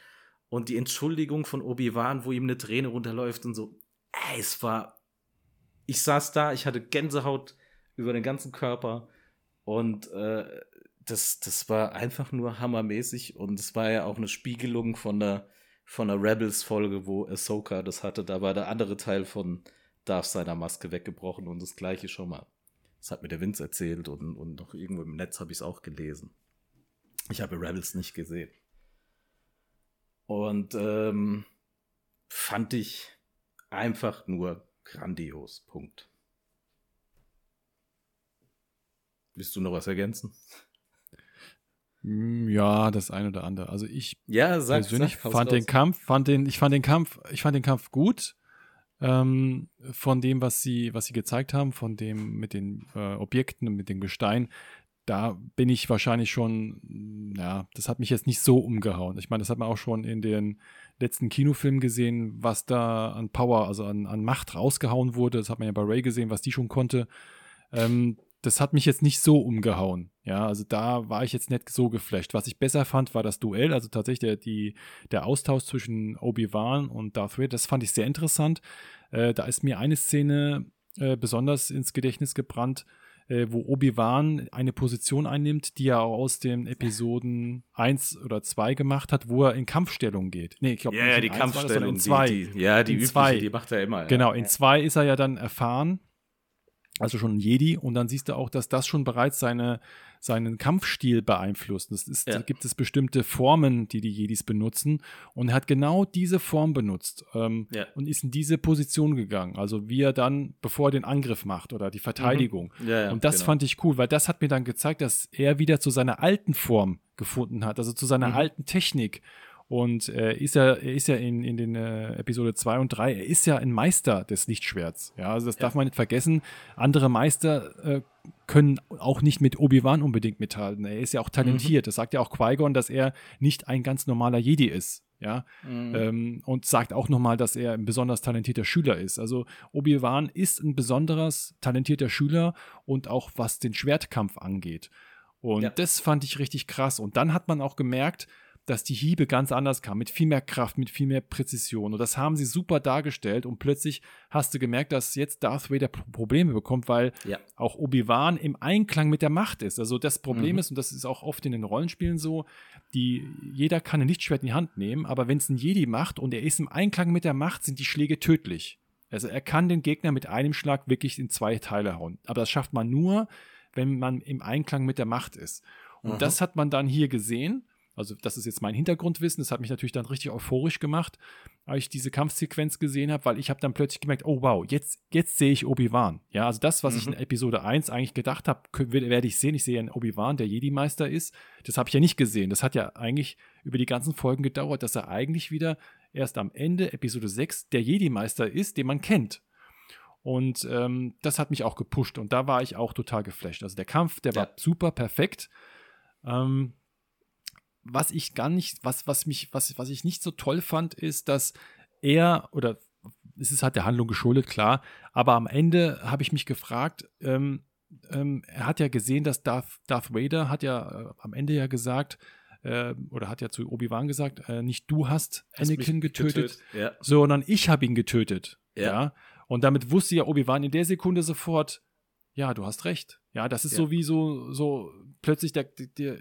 Speaker 1: und die Entschuldigung von Obi-Wan, wo ihm eine Träne runterläuft und so. Ey, es war. Ich saß da, ich hatte Gänsehaut über den ganzen Körper und äh, das, das war einfach nur hammermäßig und es war ja auch eine Spiegelung von der, von der Rebels-Folge, wo Ahsoka das hatte. Da war der andere Teil von Darth seiner Maske weggebrochen und das gleiche schon mal. Das hat mir der Vince erzählt und, und noch irgendwo im Netz habe ich es auch gelesen. Ich habe Rebels nicht gesehen. Und ähm, fand ich einfach nur grandios. Punkt. Willst du noch was ergänzen?
Speaker 2: Hm, ja, das eine oder andere. Also ich
Speaker 1: ja, sag,
Speaker 2: persönlich sag, fand den Kampf, fand den, ich fand den Kampf, ich fand den Kampf gut. Ähm, von dem, was sie, was sie gezeigt haben, von dem mit den äh, Objekten und mit dem Gestein. Da bin ich wahrscheinlich schon, ja, das hat mich jetzt nicht so umgehauen. Ich meine, das hat man auch schon in den letzten Kinofilmen gesehen, was da an Power, also an, an Macht rausgehauen wurde. Das hat man ja bei Ray gesehen, was die schon konnte. Ähm, das hat mich jetzt nicht so umgehauen. Ja, also da war ich jetzt nicht so geflasht. Was ich besser fand, war das Duell, also tatsächlich der, die, der Austausch zwischen Obi-Wan und Darth Vader. Das fand ich sehr interessant. Äh, da ist mir eine Szene äh, besonders ins Gedächtnis gebrannt, äh, wo Obi-Wan eine Position einnimmt, die er auch aus den Episoden 1 oder 2 gemacht hat, wo er in Kampfstellung geht.
Speaker 1: Nee, ich glaube, ja, ja, die Kampfstellung.
Speaker 2: Das, in zwei.
Speaker 1: Die, die, ja, die
Speaker 2: in
Speaker 1: übliche,
Speaker 2: zwei.
Speaker 1: die macht er immer.
Speaker 2: Genau,
Speaker 1: ja.
Speaker 2: in 2 ist er ja dann erfahren also schon ein Jedi. Und dann siehst du auch, dass das schon bereits seine, seinen Kampfstil beeinflusst. Das ist, ja. Da gibt es bestimmte Formen, die die Jedis benutzen. Und er hat genau diese Form benutzt ähm, ja. und ist in diese Position gegangen. Also wie er dann, bevor er den Angriff macht oder die Verteidigung.
Speaker 1: Mhm. Ja,
Speaker 2: und das
Speaker 1: genau.
Speaker 2: fand ich cool, weil das hat mir dann gezeigt, dass er wieder zu seiner alten Form gefunden hat, also zu seiner
Speaker 1: Mhm.
Speaker 2: alten Technik. Und äh, ist ja, er ist ja in, in den äh, Episode 2 und 3, er ist ja ein Meister des Lichtschwerts. Ja, also das
Speaker 1: Ja.
Speaker 2: darf man nicht vergessen. Andere Meister äh, können auch nicht mit Obi-Wan unbedingt mithalten. Er ist ja auch talentiert. Das sagt ja auch Qui-Gon, dass er nicht ein ganz normaler Jedi ist. Ja,
Speaker 1: Mhm.
Speaker 2: ähm, und sagt auch nochmal, dass er ein besonders talentierter Schüler ist. Also Obi-Wan ist ein besonderes talentierter Schüler und auch was den Schwertkampf angeht. Und
Speaker 1: Ja.
Speaker 2: das fand ich richtig krass. Und dann hat man auch gemerkt, dass die Hiebe ganz anders kamen, mit viel mehr Kraft, mit viel mehr Präzision. Und das haben sie super dargestellt. Und plötzlich hast du gemerkt, dass jetzt Darth Vader Pro- Probleme bekommt, weil
Speaker 1: Ja.
Speaker 2: auch Obi-Wan im Einklang mit der Macht ist. Also das Problem
Speaker 1: Mhm.
Speaker 2: ist, und das ist auch oft in den Rollenspielen so, die, jeder kann ein Lichtschwert in die Hand nehmen, aber wenn es ein Jedi macht und er ist im Einklang mit der Macht, sind die Schläge tödlich. Also er kann den Gegner mit einem Schlag wirklich in zwei Teile hauen. Aber das schafft man nur, wenn man im Einklang mit der Macht ist. Und
Speaker 1: Mhm.
Speaker 2: das hat man dann hier gesehen. Also, das ist jetzt mein Hintergrundwissen. Das hat mich natürlich dann richtig euphorisch gemacht, als ich diese Kampfsequenz gesehen habe, weil ich habe dann plötzlich gemerkt, oh wow, jetzt, jetzt sehe ich Obi-Wan. Ja, also das, was ich
Speaker 1: Mhm.
Speaker 2: in Episode 1 eigentlich gedacht habe, werde ich sehen. Ich sehe einen Obi-Wan, der Jedi-Meister ist. Das habe ich ja nicht gesehen. Das hat ja eigentlich über die ganzen Folgen gedauert, dass er eigentlich wieder erst am Ende, Episode 6, der Jedi-Meister ist, den man kennt. Und ähm, das hat mich auch gepusht und da war ich auch total geflasht. Also der Kampf, der war
Speaker 1: Ja.
Speaker 2: super perfekt. Ähm, was ich gar nicht, was, was mich, was, was ich nicht so toll fand, ist, dass er, oder es ist halt der Handlung geschuldet, klar, aber am Ende habe ich mich gefragt, ähm, ähm, er hat ja gesehen, dass Darth, Darth Vader hat ja äh, am Ende ja gesagt, äh, oder hat ja zu Obi-Wan gesagt, äh, nicht du hast
Speaker 1: Hast mich
Speaker 2: Anakin getötet,
Speaker 1: Ja.
Speaker 2: sondern ich habe ihn getötet.
Speaker 1: Ja.
Speaker 2: Ja. Und damit wusste ja Obi-Wan in der Sekunde sofort, ja, du hast recht. Ja, das ist
Speaker 1: Ja.
Speaker 2: so wie so, so plötzlich, der, der,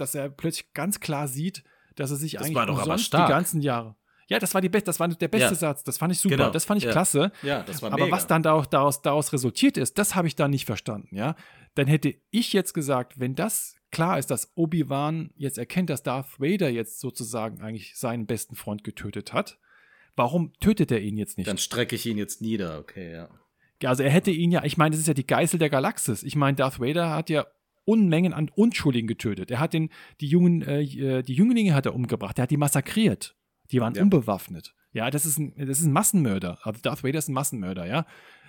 Speaker 2: dass er plötzlich ganz klar sieht, dass er sich
Speaker 1: Das
Speaker 2: eigentlich
Speaker 1: aber
Speaker 2: umsonst die ganzen Jahre. Ja, das war die best, das war der beste
Speaker 1: Ja.
Speaker 2: Satz. Das fand ich super.
Speaker 1: Genau.
Speaker 2: Das fand ich
Speaker 1: Ja.
Speaker 2: klasse.
Speaker 1: Ja, das war
Speaker 2: Aber
Speaker 1: mega.
Speaker 2: was dann daraus, daraus, resultiert ist, das habe ich dann nicht verstanden, ja. Dann hätte ich jetzt gesagt, wenn das klar ist, dass Obi-Wan jetzt erkennt, dass Darth Vader jetzt sozusagen eigentlich seinen besten Freund getötet hat, warum tötet er ihn jetzt nicht?
Speaker 1: Dann strecke ich ihn jetzt nieder, okay, ja.
Speaker 2: Ja, Also er hätte ihn ja, ich meine, das ist ja die Geißel der Galaxis. Ich meine, Darth Vader hat ja Unmengen an Unschuldigen getötet. Er hat den, die jungen, äh, die Jünglinge hat er umgebracht. Er hat die massakriert. Die waren
Speaker 1: Ja.
Speaker 2: unbewaffnet. Ja, das ist ein, das ist ein Massenmörder. Also Darth Vader ist ein Massenmörder, ja.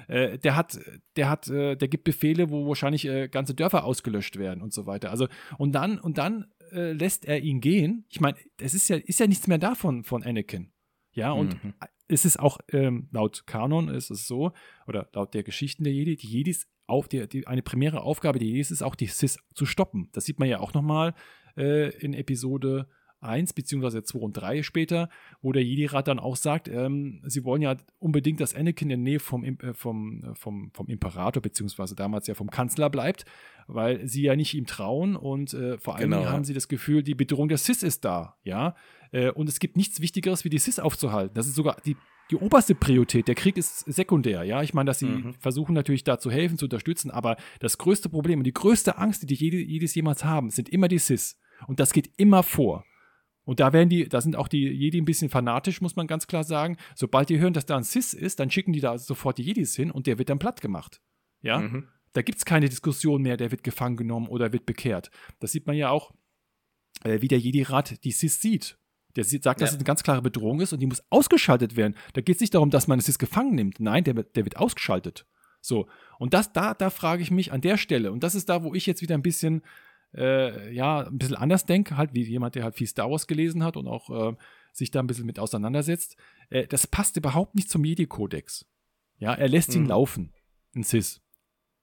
Speaker 2: Äh, der hat, der hat, äh, der gibt Befehle, wo wahrscheinlich äh, ganze Dörfer ausgelöscht werden und so weiter. Also und dann und dann äh, lässt er ihn gehen. Ich meine, es ist ja, ist ja nichts mehr davon von Anakin. Ja, und
Speaker 1: Mhm.
Speaker 2: es ist auch ähm, laut Kanon ist es so, oder laut der Geschichten der Jedi, die Jedis auf die, die, eine primäre Aufgabe der Jedis ist auch, die Sith zu stoppen. Das sieht man ja auch nochmal äh, in Episode 1 beziehungsweise 2 und 3 später, wo der Jedi-Rat dann auch sagt, ähm, sie wollen ja unbedingt, dass Anakin in der Nähe vom, äh, vom, äh, vom, vom Imperator beziehungsweise damals ja vom Kanzler bleibt, weil sie ja nicht ihm trauen und äh, vor allem
Speaker 1: Genau,
Speaker 2: haben sie das Gefühl, die Bedrohung der Sith ist da, ja. Äh, und es gibt nichts Wichtigeres, wie die Sith aufzuhalten. Das ist sogar die, die oberste Priorität. Der Krieg ist sekundär, ja. Ich meine, dass sie
Speaker 1: Mhm.
Speaker 2: versuchen natürlich da zu helfen, zu unterstützen, aber das größte Problem und die größte Angst, die die Jedis jemals haben, sind immer die Sith. Und das geht immer vor. Und da werden die, da sind auch die Jedi ein bisschen fanatisch, muss man ganz klar sagen. Sobald die hören, dass da ein Sith ist, dann schicken die da sofort die Jedis hin und der wird dann platt gemacht. Ja.
Speaker 1: Mhm.
Speaker 2: Da gibt es keine Diskussion mehr, der wird gefangen genommen oder wird bekehrt. Das sieht man ja auch, äh, wie der Jedi-Rat die Sith sieht. Der sagt, ja. dass es eine ganz klare Bedrohung ist und die muss ausgeschaltet werden. Da geht es nicht darum, dass man jetzt gefangen nimmt. Nein, der, der wird ausgeschaltet. So. Und das, da, da frage ich mich an der Stelle, und das ist da, wo ich jetzt wieder ein bisschen, äh, ja, ein bisschen anders denke, halt wie jemand, der halt viel Star Wars gelesen hat und auch äh, sich da ein bisschen mit auseinandersetzt. Äh, das passt überhaupt nicht zum Medi-Kodex. Ja, er lässt ihn mhm. laufen, ein Cis.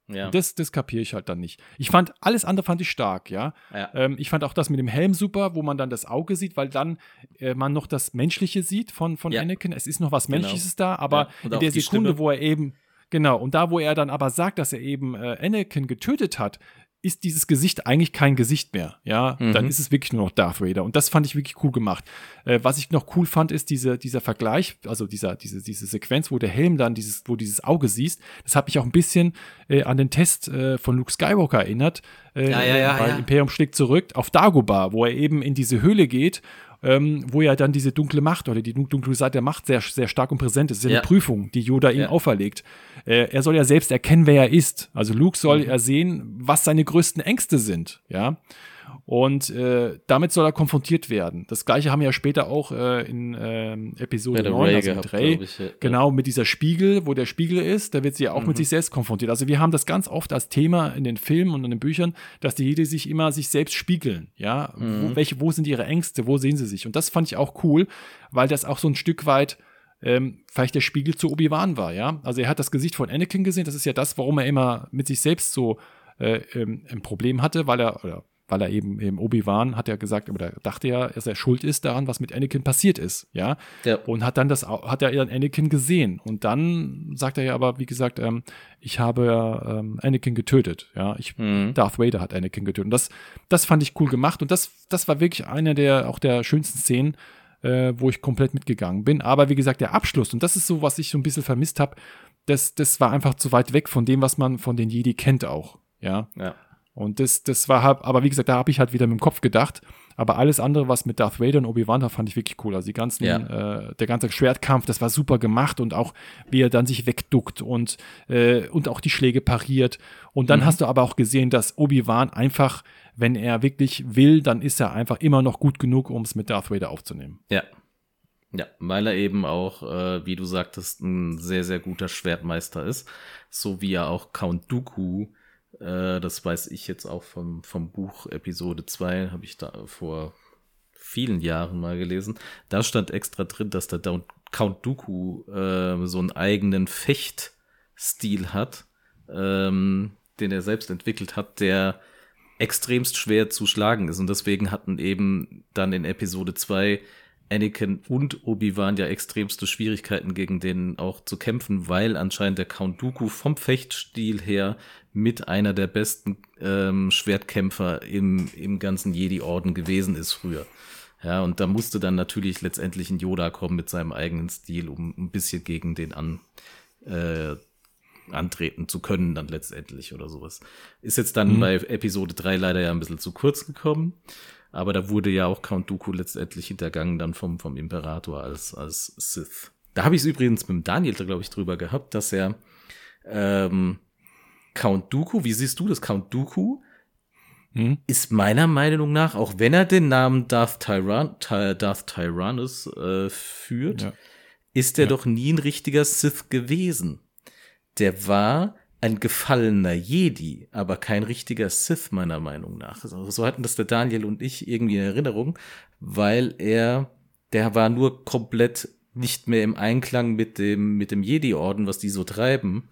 Speaker 2: Ja. Das, das kapiere ich halt dann nicht. Ich fand, alles andere fand ich stark, ja. ja. Ähm, ich fand auch das mit dem Helm super, wo man dann das Auge sieht, weil dann äh, man noch das Menschliche sieht von, von ja. Anakin. Es ist noch was genau. Menschliches genau. da, aber in der Sekunde, Stimme. wo er eben, genau, und da, wo er dann aber sagt, dass er eben äh, Anakin getötet hat, ist dieses Gesicht eigentlich kein Gesicht mehr. Ja, mhm. dann ist es wirklich nur noch Darth Vader. Und das fand ich wirklich cool gemacht. Äh, was ich noch cool fand, ist diese, dieser Vergleich, also dieser, diese, diese Sequenz, wo der Helm dann dieses, wo dieses Auge siehst. Das hat mich auch ein bisschen äh, an den Test äh, von Luke Skywalker erinnert. Äh, ja, ja, ja, bei. Imperium schlägt zurück auf Dagobah, wo er eben in diese Höhle geht ähm, wo ja dann diese dunkle Macht oder die dunkle Seite der Macht sehr, sehr stark und präsent ist. Das ist ja, eine Prüfung, die Yoda ihm auferlegt. Äh, er soll ja selbst erkennen, wer er ist. Also Luke soll mhm. er sehen, was seine größten Ängste sind. Ja. Und äh, damit soll er konfrontiert werden. Das gleiche haben wir ja später auch äh, in äh, Episode 9, Ray also mit Ray, ich, ja. genau, mit dieser Spiegel, wo der Spiegel ist, da wird sie ja auch mhm. mit sich selbst konfrontiert. Also wir haben das ganz oft als Thema in den Filmen und in den Büchern, dass die Jedi sich immer sich selbst spiegeln. Ja, mhm. wo, welche, wo sind ihre Ängste, wo sehen sie sich? Und das fand ich auch cool, weil das auch so ein Stück weit ähm, vielleicht der Spiegel zu Obi-Wan war, ja. Also er hat das Gesicht von Anakin gesehen, das ist ja das, warum er immer mit sich selbst so äh, ähm, ein Problem hatte, weil er, oder weil er eben, eben Obi-Wan hat ja gesagt, oder dachte ja, dass er schuld ist daran, was mit Anakin passiert ist, ja. ja. Und hat dann das, hat er dann Anakin gesehen. Und dann sagt er ja aber, wie gesagt, ähm, ich habe ähm, Anakin getötet, ja. Ich, mhm. Darth Vader hat Anakin getötet. Und das, das fand ich cool gemacht. Und das, das war wirklich eine der, auch der schönsten Szenen, äh, wo ich komplett mitgegangen bin. Aber wie gesagt, der Abschluss, und das ist so, was ich so ein bisschen vermisst habe, das, das war einfach zu weit weg von dem, was man von den Jedi kennt auch, ja. Ja. Und das, das war halt, aber wie gesagt, da habe ich halt wieder mit dem Kopf gedacht. Aber alles andere, was mit Darth Vader und Obi-Wan war, fand ich wirklich cool. Also die ganzen, ja. äh, der ganze Schwertkampf, das war super gemacht und auch wie er dann sich wegduckt und, äh, und auch die Schläge pariert. Und dann mhm. hast du aber auch gesehen, dass Obi-Wan einfach, wenn er wirklich will, dann ist er einfach immer noch gut genug, um es mit Darth Vader aufzunehmen.
Speaker 1: Ja. Ja, weil er eben auch, äh, wie du sagtest, ein sehr, sehr guter Schwertmeister ist. So wie er auch Count Dooku äh, das weiß ich jetzt auch vom, vom Buch Episode 2, habe ich da vor vielen Jahren mal gelesen. Da stand extra drin, dass der Count Dooku äh, so einen eigenen Fechtstil hat, ähm, den er selbst entwickelt hat, der extremst schwer zu schlagen ist. Und deswegen hatten eben dann in Episode 2 Anakin und Obi-Wan ja extremste Schwierigkeiten gegen den auch zu kämpfen, weil anscheinend der Count Dooku vom Fechtstil her mit einer der besten ähm, Schwertkämpfer im, im ganzen Jedi-Orden gewesen ist früher. Ja, und da musste dann natürlich letztendlich ein Yoda kommen mit seinem eigenen Stil, um ein bisschen gegen den an, äh, antreten zu können, dann letztendlich oder sowas. Ist jetzt dann mhm. bei Episode 3 leider ja ein bisschen zu kurz gekommen. Aber da wurde ja auch Count Dooku letztendlich hintergangen dann vom, vom Imperator als, als Sith. Da habe ich es übrigens mit dem Daniel, glaube ich, drüber gehabt, dass er ähm, Count Dooku, wie siehst du das? Count Dooku hm? ist meiner Meinung nach, auch wenn er den Namen Darth, Tyran Darth Tyrannus äh, führt, ja. ist er ja. doch nie ein richtiger Sith gewesen. Der war ein gefallener Jedi, aber kein richtiger Sith meiner Meinung nach. Also, so hatten das der Daniel und ich irgendwie in Erinnerung, weil er, der war nur komplett nicht mehr im Einklang mit dem, mit dem Jedi-Orden, was die so treiben.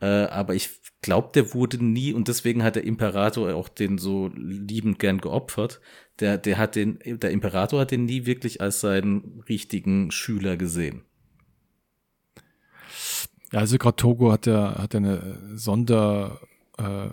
Speaker 1: Äh, aber ich glaube, der wurde nie, und deswegen hat der Imperator auch den so liebend gern geopfert. Der, der hat den, der Imperator hat den nie wirklich als seinen richtigen Schüler gesehen.
Speaker 2: Ja, also gerade Togo hat ja, hat ja eine Sonder, äh,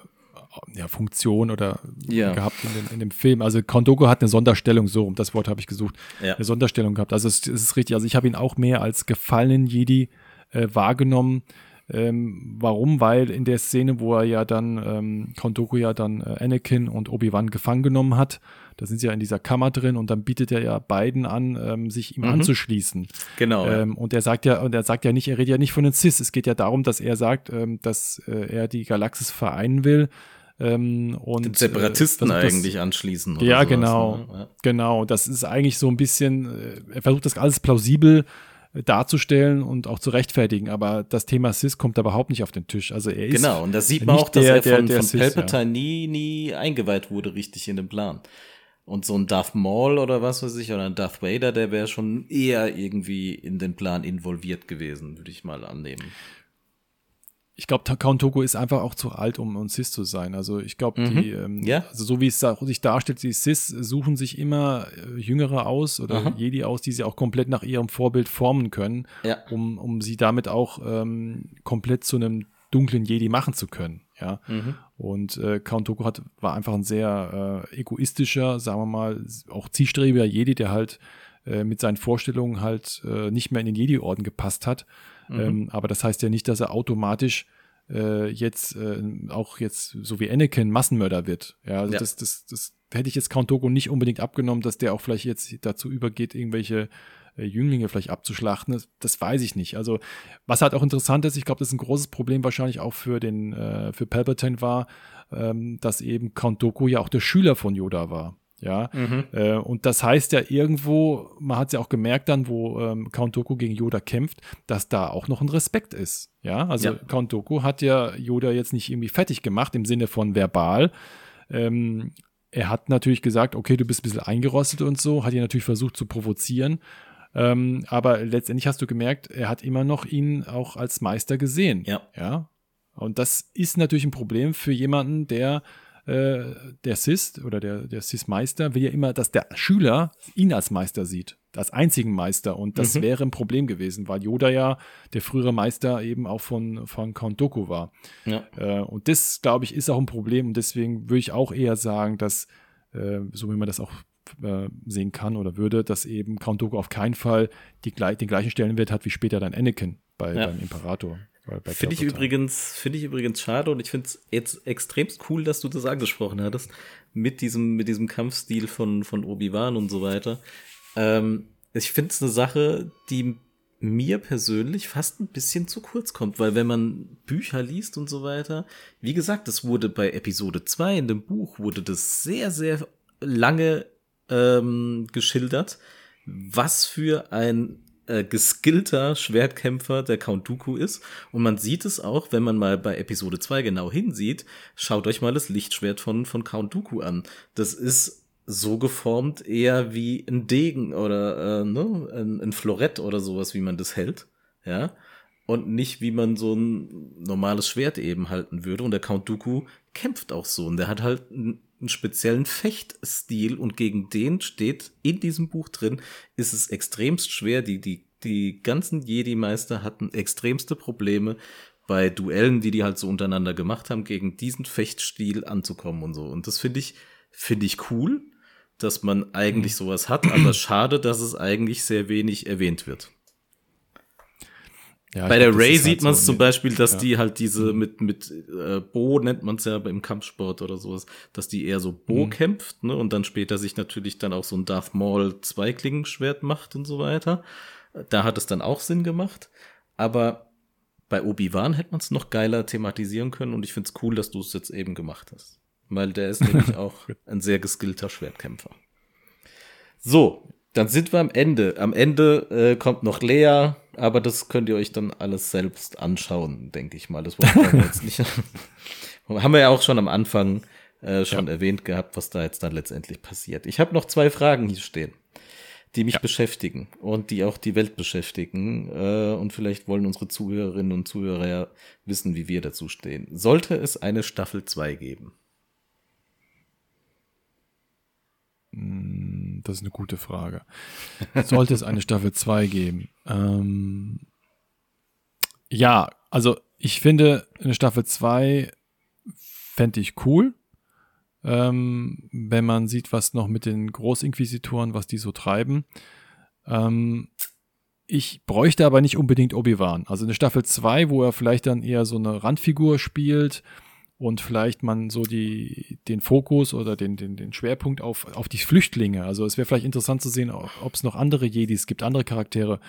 Speaker 2: ja, Funktion oder ja. gehabt in dem, in dem Film. Also Kondogo hat eine Sonderstellung, so, um das Wort habe ich gesucht, ja. eine Sonderstellung gehabt. Also es, es, ist richtig, also ich habe ihn auch mehr als gefallenen Jedi äh, wahrgenommen. Ähm, warum? Weil in der Szene, wo er ja dann, ähm, Dooku ja dann äh, Anakin und Obi-Wan gefangen genommen hat, da sind sie ja in dieser Kammer drin und dann bietet er ja beiden an, ähm, sich ihm mhm. anzuschließen.
Speaker 1: Genau.
Speaker 2: Ähm, und er sagt ja, und er sagt ja nicht, er redet ja nicht von den Cis. Es geht ja darum, dass er sagt, ähm, dass äh, er die Galaxis vereinen will Ähm, und,
Speaker 1: Den Separatisten
Speaker 2: äh,
Speaker 1: eigentlich anschließen.
Speaker 2: ja, sowas, genau. Ne? Ja. Genau. Das ist eigentlich so ein bisschen, äh, er versucht das alles plausibel äh, darzustellen und auch zu rechtfertigen, aber das Thema Sis kommt da überhaupt nicht auf den Tisch. Also er ist
Speaker 1: Genau, und da sieht man auch, dass der, er von, der, der von Palpatine ja. nie, nie eingeweiht wurde, richtig in den Plan. Und so ein Darth Maul oder was weiß ich, oder ein Darth Vader, der wäre schon eher irgendwie in den Plan involviert gewesen, würde ich mal annehmen.
Speaker 2: Ich glaube, Count Togo ist einfach auch zu alt, um ein Sis zu sein. Also ich glaube, mhm. die, ähm, ja. also so wie es sich darstellt, die Sis suchen sich immer äh, Jüngere aus oder Aha. Jedi aus, die sie auch komplett nach ihrem Vorbild formen können, ja. um, um sie damit auch ähm, komplett zu einem dunklen Jedi machen zu können. Ja. Mhm. Und äh, Count Dooku hat, war einfach ein sehr äh, egoistischer, sagen wir mal, auch zielstrebiger Jedi, der halt äh, mit seinen Vorstellungen halt äh, nicht mehr in den Jedi-Orden gepasst hat. Mhm. Ähm, aber das heißt ja nicht, dass er automatisch äh, jetzt äh, auch jetzt so wie Anakin Massenmörder wird. Ja, also ja. Das, das, das hätte ich jetzt Count Dooku nicht unbedingt abgenommen, dass der auch vielleicht jetzt dazu übergeht, irgendwelche Jünglinge vielleicht abzuschlachten. Das, das, weiß ich nicht. Also, was halt auch interessant ist, ich glaube, das ist ein großes Problem wahrscheinlich auch für den, äh, für Palpatine war, ähm, dass eben Count Dooku ja auch der Schüler von Yoda war. Ja, mhm. äh, und das heißt ja irgendwo, man hat es ja auch gemerkt dann, wo ähm, Count Dooku gegen Yoda kämpft, dass da auch noch ein Respekt ist. Ja, also ja. Count Dooku hat ja Yoda jetzt nicht irgendwie fertig gemacht im Sinne von verbal. Ähm, er hat natürlich gesagt, okay, du bist ein bisschen eingerostet und so, hat ihn natürlich versucht zu provozieren. Ähm, aber letztendlich hast du gemerkt, er hat immer noch ihn auch als Meister gesehen.
Speaker 1: Ja.
Speaker 2: Ja. Und das ist natürlich ein Problem für jemanden, der äh, der Sis oder der, der Sis-Meister will ja immer, dass der Schüler ihn als Meister sieht, als einzigen Meister. Und das mhm. wäre ein Problem gewesen, weil Yoda ja der frühere Meister eben auch von, von Count Dooku war. Ja. Äh, und das, glaube ich, ist auch ein Problem. Und deswegen würde ich auch eher sagen, dass, äh, so wie man das auch äh, sehen kann oder würde, dass eben Count Dooku auf keinen Fall die, den gleichen Stellenwert hat wie später dann Anakin bei, ja. beim Imperator.
Speaker 1: Finde ich übrigens, finde ich übrigens schade und ich finde es jetzt extremst cool, dass du das angesprochen hattest mit diesem, mit diesem Kampfstil von, von Obi-Wan und so weiter. Ähm, ich finde es eine Sache, die mir persönlich fast ein bisschen zu kurz kommt, weil wenn man Bücher liest und so weiter, wie gesagt, es wurde bei Episode 2 in dem Buch wurde das sehr, sehr lange ähm, geschildert, was für ein äh, geskillter Schwertkämpfer der Count Dooku ist. Und man sieht es auch, wenn man mal bei Episode 2 genau hinsieht. Schaut euch mal das Lichtschwert von, von Count Dooku an. Das ist so geformt eher wie ein Degen oder äh, ne, ein, ein Florett oder sowas, wie man das hält. Ja. Und nicht, wie man so ein normales Schwert eben halten würde. Und der Count Dooku kämpft auch so. Und der hat halt einen speziellen Fechtstil und gegen den steht in diesem Buch drin, ist es extremst schwer. Die, die, die ganzen Jedi-Meister hatten extremste Probleme bei Duellen, die die halt so untereinander gemacht haben, gegen diesen Fechtstil anzukommen und so. Und das finde ich, finde ich cool, dass man eigentlich sowas hat, aber schade, dass es eigentlich sehr wenig erwähnt wird. Ja, Bei der glaub, Ray sieht halt man es so zum Beispiel, dass ja. die halt diese mit, mit äh, Bo nennt man es ja im Kampfsport oder sowas, dass die eher so Bo mhm. kämpft, ne? Und dann später sich natürlich dann auch so ein Darth Maul Zweiklingenschwert macht und so weiter. Da hat es dann auch Sinn gemacht. Aber bei Obi-Wan hätte man es noch geiler thematisieren können und ich finde es cool, dass du es jetzt eben gemacht hast. Weil der ist nämlich auch ein sehr geskillter Schwertkämpfer. So, dann sind wir am Ende. Am Ende äh, kommt noch Lea, aber das könnt ihr euch dann alles selbst anschauen, denke ich mal. Das wollen wir jetzt nicht. Haben wir ja auch schon am Anfang äh, schon ja. erwähnt gehabt, was da jetzt dann letztendlich passiert. Ich habe noch zwei Fragen hier stehen, die mich ja. beschäftigen und die auch die Welt beschäftigen. Äh, und vielleicht wollen unsere Zuhörerinnen und Zuhörer ja wissen, wie wir dazu stehen. Sollte es eine Staffel 2 geben?
Speaker 2: Hm, das ist eine gute Frage. Sollte es eine Staffel 2 geben? Ähm, ja, also ich finde, eine Staffel 2 fände ich cool. Ähm, wenn man sieht, was noch mit den Großinquisitoren, was die so treiben. Ähm, ich bräuchte aber nicht unbedingt Obi-Wan. Also eine Staffel 2, wo er vielleicht dann eher so eine Randfigur spielt, und vielleicht man so die, den Fokus oder den, den, den Schwerpunkt auf, auf die Flüchtlinge. Also es wäre vielleicht interessant zu sehen, ob es noch andere Jedis gibt, andere Charaktere,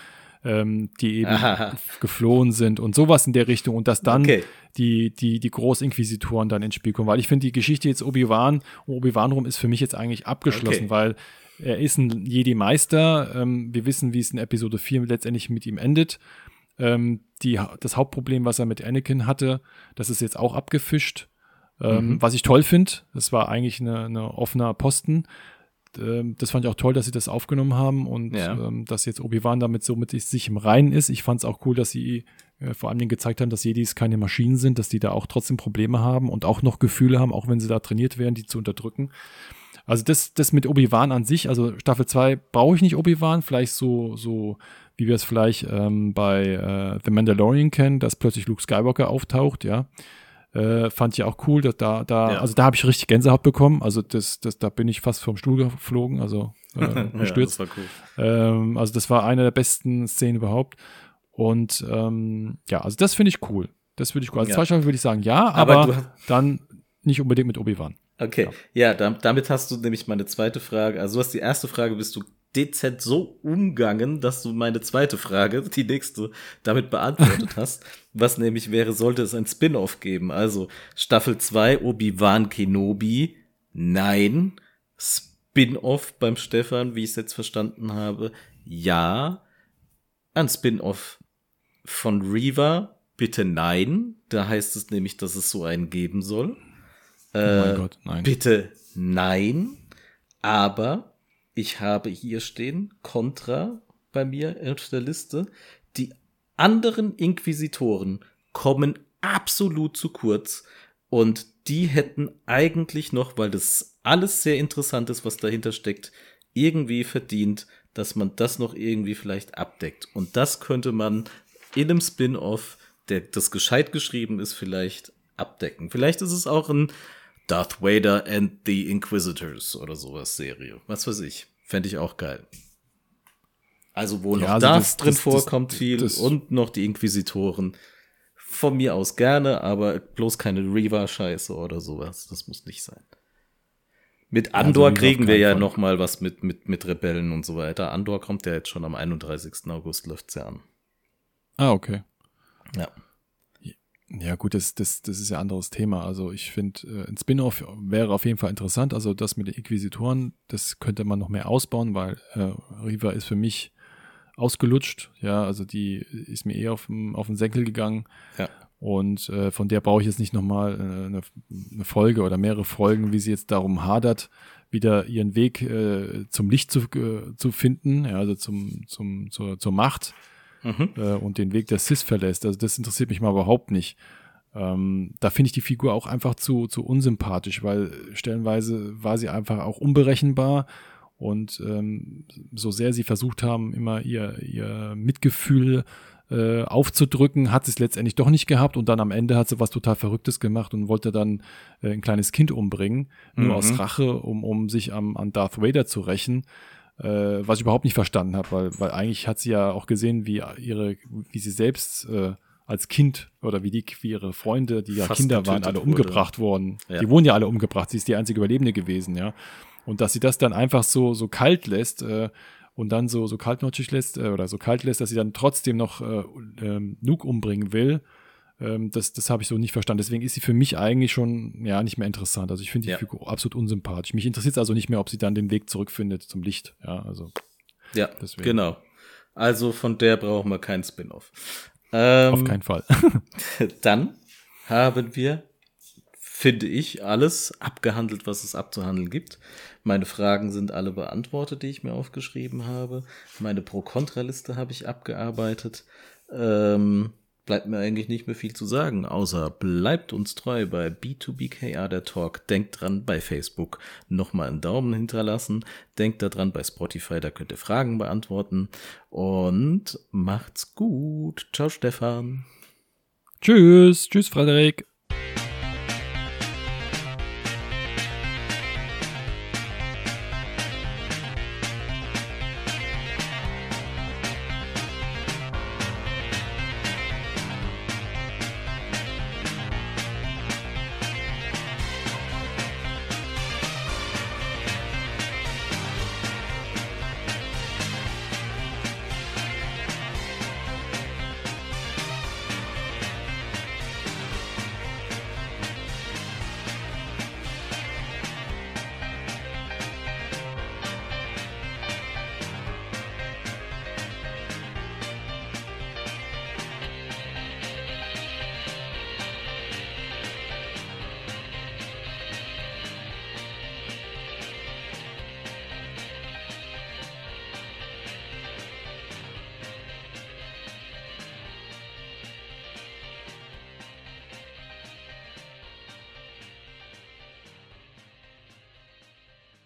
Speaker 2: ähm, die eben Aha. geflohen sind und sowas in der Richtung und dass dann okay. die, die, die Großinquisitoren dann ins Spiel kommen. Weil ich finde, die Geschichte jetzt Obi-Wan um Obi-Wan rum ist für mich jetzt eigentlich abgeschlossen, okay. weil er ist ein Jedi-Meister. Ähm, wir wissen, wie es in Episode 4 letztendlich mit ihm endet. Ähm, die, das Hauptproblem, was er mit Anakin hatte, das ist jetzt auch abgefischt. Ähm, mhm. Was ich toll finde, das war eigentlich eine offener Posten. Ähm, das fand ich auch toll, dass sie das aufgenommen haben und ja. ähm, dass jetzt Obi-Wan damit so mit sich im Reinen ist. Ich fand es auch cool, dass sie äh, vor allem gezeigt haben, dass Jedis keine Maschinen sind, dass die da auch trotzdem Probleme haben und auch noch Gefühle haben, auch wenn sie da trainiert werden, die zu unterdrücken. Also das, das mit Obi-Wan an sich, also Staffel 2 brauche ich nicht Obi-Wan, vielleicht so, so wie wir es vielleicht ähm, bei äh, The Mandalorian kennen, dass plötzlich Luke Skywalker auftaucht, ja. Äh, fand ich auch cool, dass da, da, ja. also da habe ich richtig Gänsehaut bekommen. Also das, das, da bin ich fast vom Stuhl geflogen, also äh, gestürzt. ja, das cool. ähm, also das war eine der besten Szenen überhaupt. Und ähm, ja, also das finde ich cool. Das würde ich cool. Also ja. zwei Staffeln würde ich sagen, ja, aber, aber dann nicht unbedingt mit Obi-Wan.
Speaker 1: Okay, ja, ja damit hast du nämlich meine zweite Frage. Also du hast die erste Frage, bist du dezent so umgangen, dass du meine zweite Frage, die nächste, damit beantwortet hast. Was nämlich wäre, sollte es ein Spin-off geben? Also Staffel 2 Obi-Wan Kenobi. Nein. Spin-off beim Stefan, wie ich es jetzt verstanden habe. Ja. Ein Spin-off von Reva. Bitte nein. Da heißt es nämlich, dass es so einen geben soll. Äh, oh mein äh, Gott, nein. Bitte nein. Aber ich habe hier stehen, Contra bei mir auf der Liste. Die anderen Inquisitoren kommen absolut zu kurz und die hätten eigentlich noch, weil das alles sehr interessant ist, was dahinter steckt, irgendwie verdient, dass man das noch irgendwie vielleicht abdeckt. Und das könnte man in einem Spin-off, der das gescheit geschrieben ist, vielleicht abdecken. Vielleicht ist es auch ein Darth Vader and the Inquisitors oder sowas Serie. Was weiß ich. Fände ich auch geil. Also, wo ja, noch also Darth das, drin das, vorkommt das, viel und noch die Inquisitoren. Von mir aus gerne, aber bloß keine Reva-Scheiße oder sowas. Das muss nicht sein. Mit Andor also kriegen wir ja Fall. noch mal was mit, mit, mit Rebellen und so weiter. Andor kommt ja jetzt schon am 31. August, läuft's ja an.
Speaker 2: Ah, okay.
Speaker 1: Ja.
Speaker 2: Ja, gut, das, das, das ist ja ein anderes Thema. Also ich finde, äh, ein Spin-off wäre auf jeden Fall interessant. Also das mit den Inquisitoren, das könnte man noch mehr ausbauen, weil äh, Riva ist für mich ausgelutscht. Ja, also die ist mir eher auf, auf den Senkel gegangen.
Speaker 1: Ja.
Speaker 2: Und äh, von der brauche ich jetzt nicht nochmal äh, eine, eine Folge oder mehrere Folgen, wie sie jetzt darum hadert, wieder ihren Weg äh, zum Licht zu, äh, zu finden, ja, also zum, zum, zur, zur Macht mhm. äh, und den Weg der Cis verlässt. Also das interessiert mich mal überhaupt nicht. Ähm, da finde ich die Figur auch einfach zu, zu unsympathisch, weil stellenweise war sie einfach auch unberechenbar und ähm, so sehr sie versucht haben, immer ihr, ihr Mitgefühl äh, aufzudrücken, hat sie es letztendlich doch nicht gehabt und dann am Ende hat sie was total Verrücktes gemacht und wollte dann äh, ein kleines Kind umbringen, nur mhm. aus Rache, um, um sich am, an Darth Vader zu rächen äh, was ich überhaupt nicht verstanden habe, weil, weil eigentlich hat sie ja auch gesehen, wie ihre, wie sie selbst äh, als Kind oder wie die wie ihre Freunde, die ja Fast Kinder waren, alle umgebracht wurde. wurden. Ja. Die wurden ja alle umgebracht. Sie ist die einzige Überlebende gewesen, ja. Und dass sie das dann einfach so so kalt lässt äh, und dann so so kaltnäugig lässt äh, oder so kalt lässt, dass sie dann trotzdem noch äh, äh, Nuke umbringen will ähm, das das habe ich so nicht verstanden. Deswegen ist sie für mich eigentlich schon ja nicht mehr interessant. Also ich finde die ja. Figur absolut unsympathisch. Mich interessiert es also nicht mehr, ob sie dann den Weg zurückfindet zum Licht. Ja, also.
Speaker 1: Ja, deswegen. genau. Also von der brauchen wir keinen Spin-off.
Speaker 2: Ähm, Auf keinen Fall.
Speaker 1: dann haben wir, finde ich, alles abgehandelt, was es abzuhandeln gibt. Meine Fragen sind alle beantwortet, die ich mir aufgeschrieben habe. Meine Pro-Kontra-Liste habe ich abgearbeitet. Ähm, bleibt mir eigentlich nicht mehr viel zu sagen, außer bleibt uns treu bei B2BKA der Talk. Denkt dran, bei Facebook nochmal einen Daumen hinterlassen. Denkt daran, bei Spotify, da könnt ihr Fragen beantworten. Und macht's gut. Ciao, Stefan.
Speaker 2: Tschüss. Tschüss, Frederik.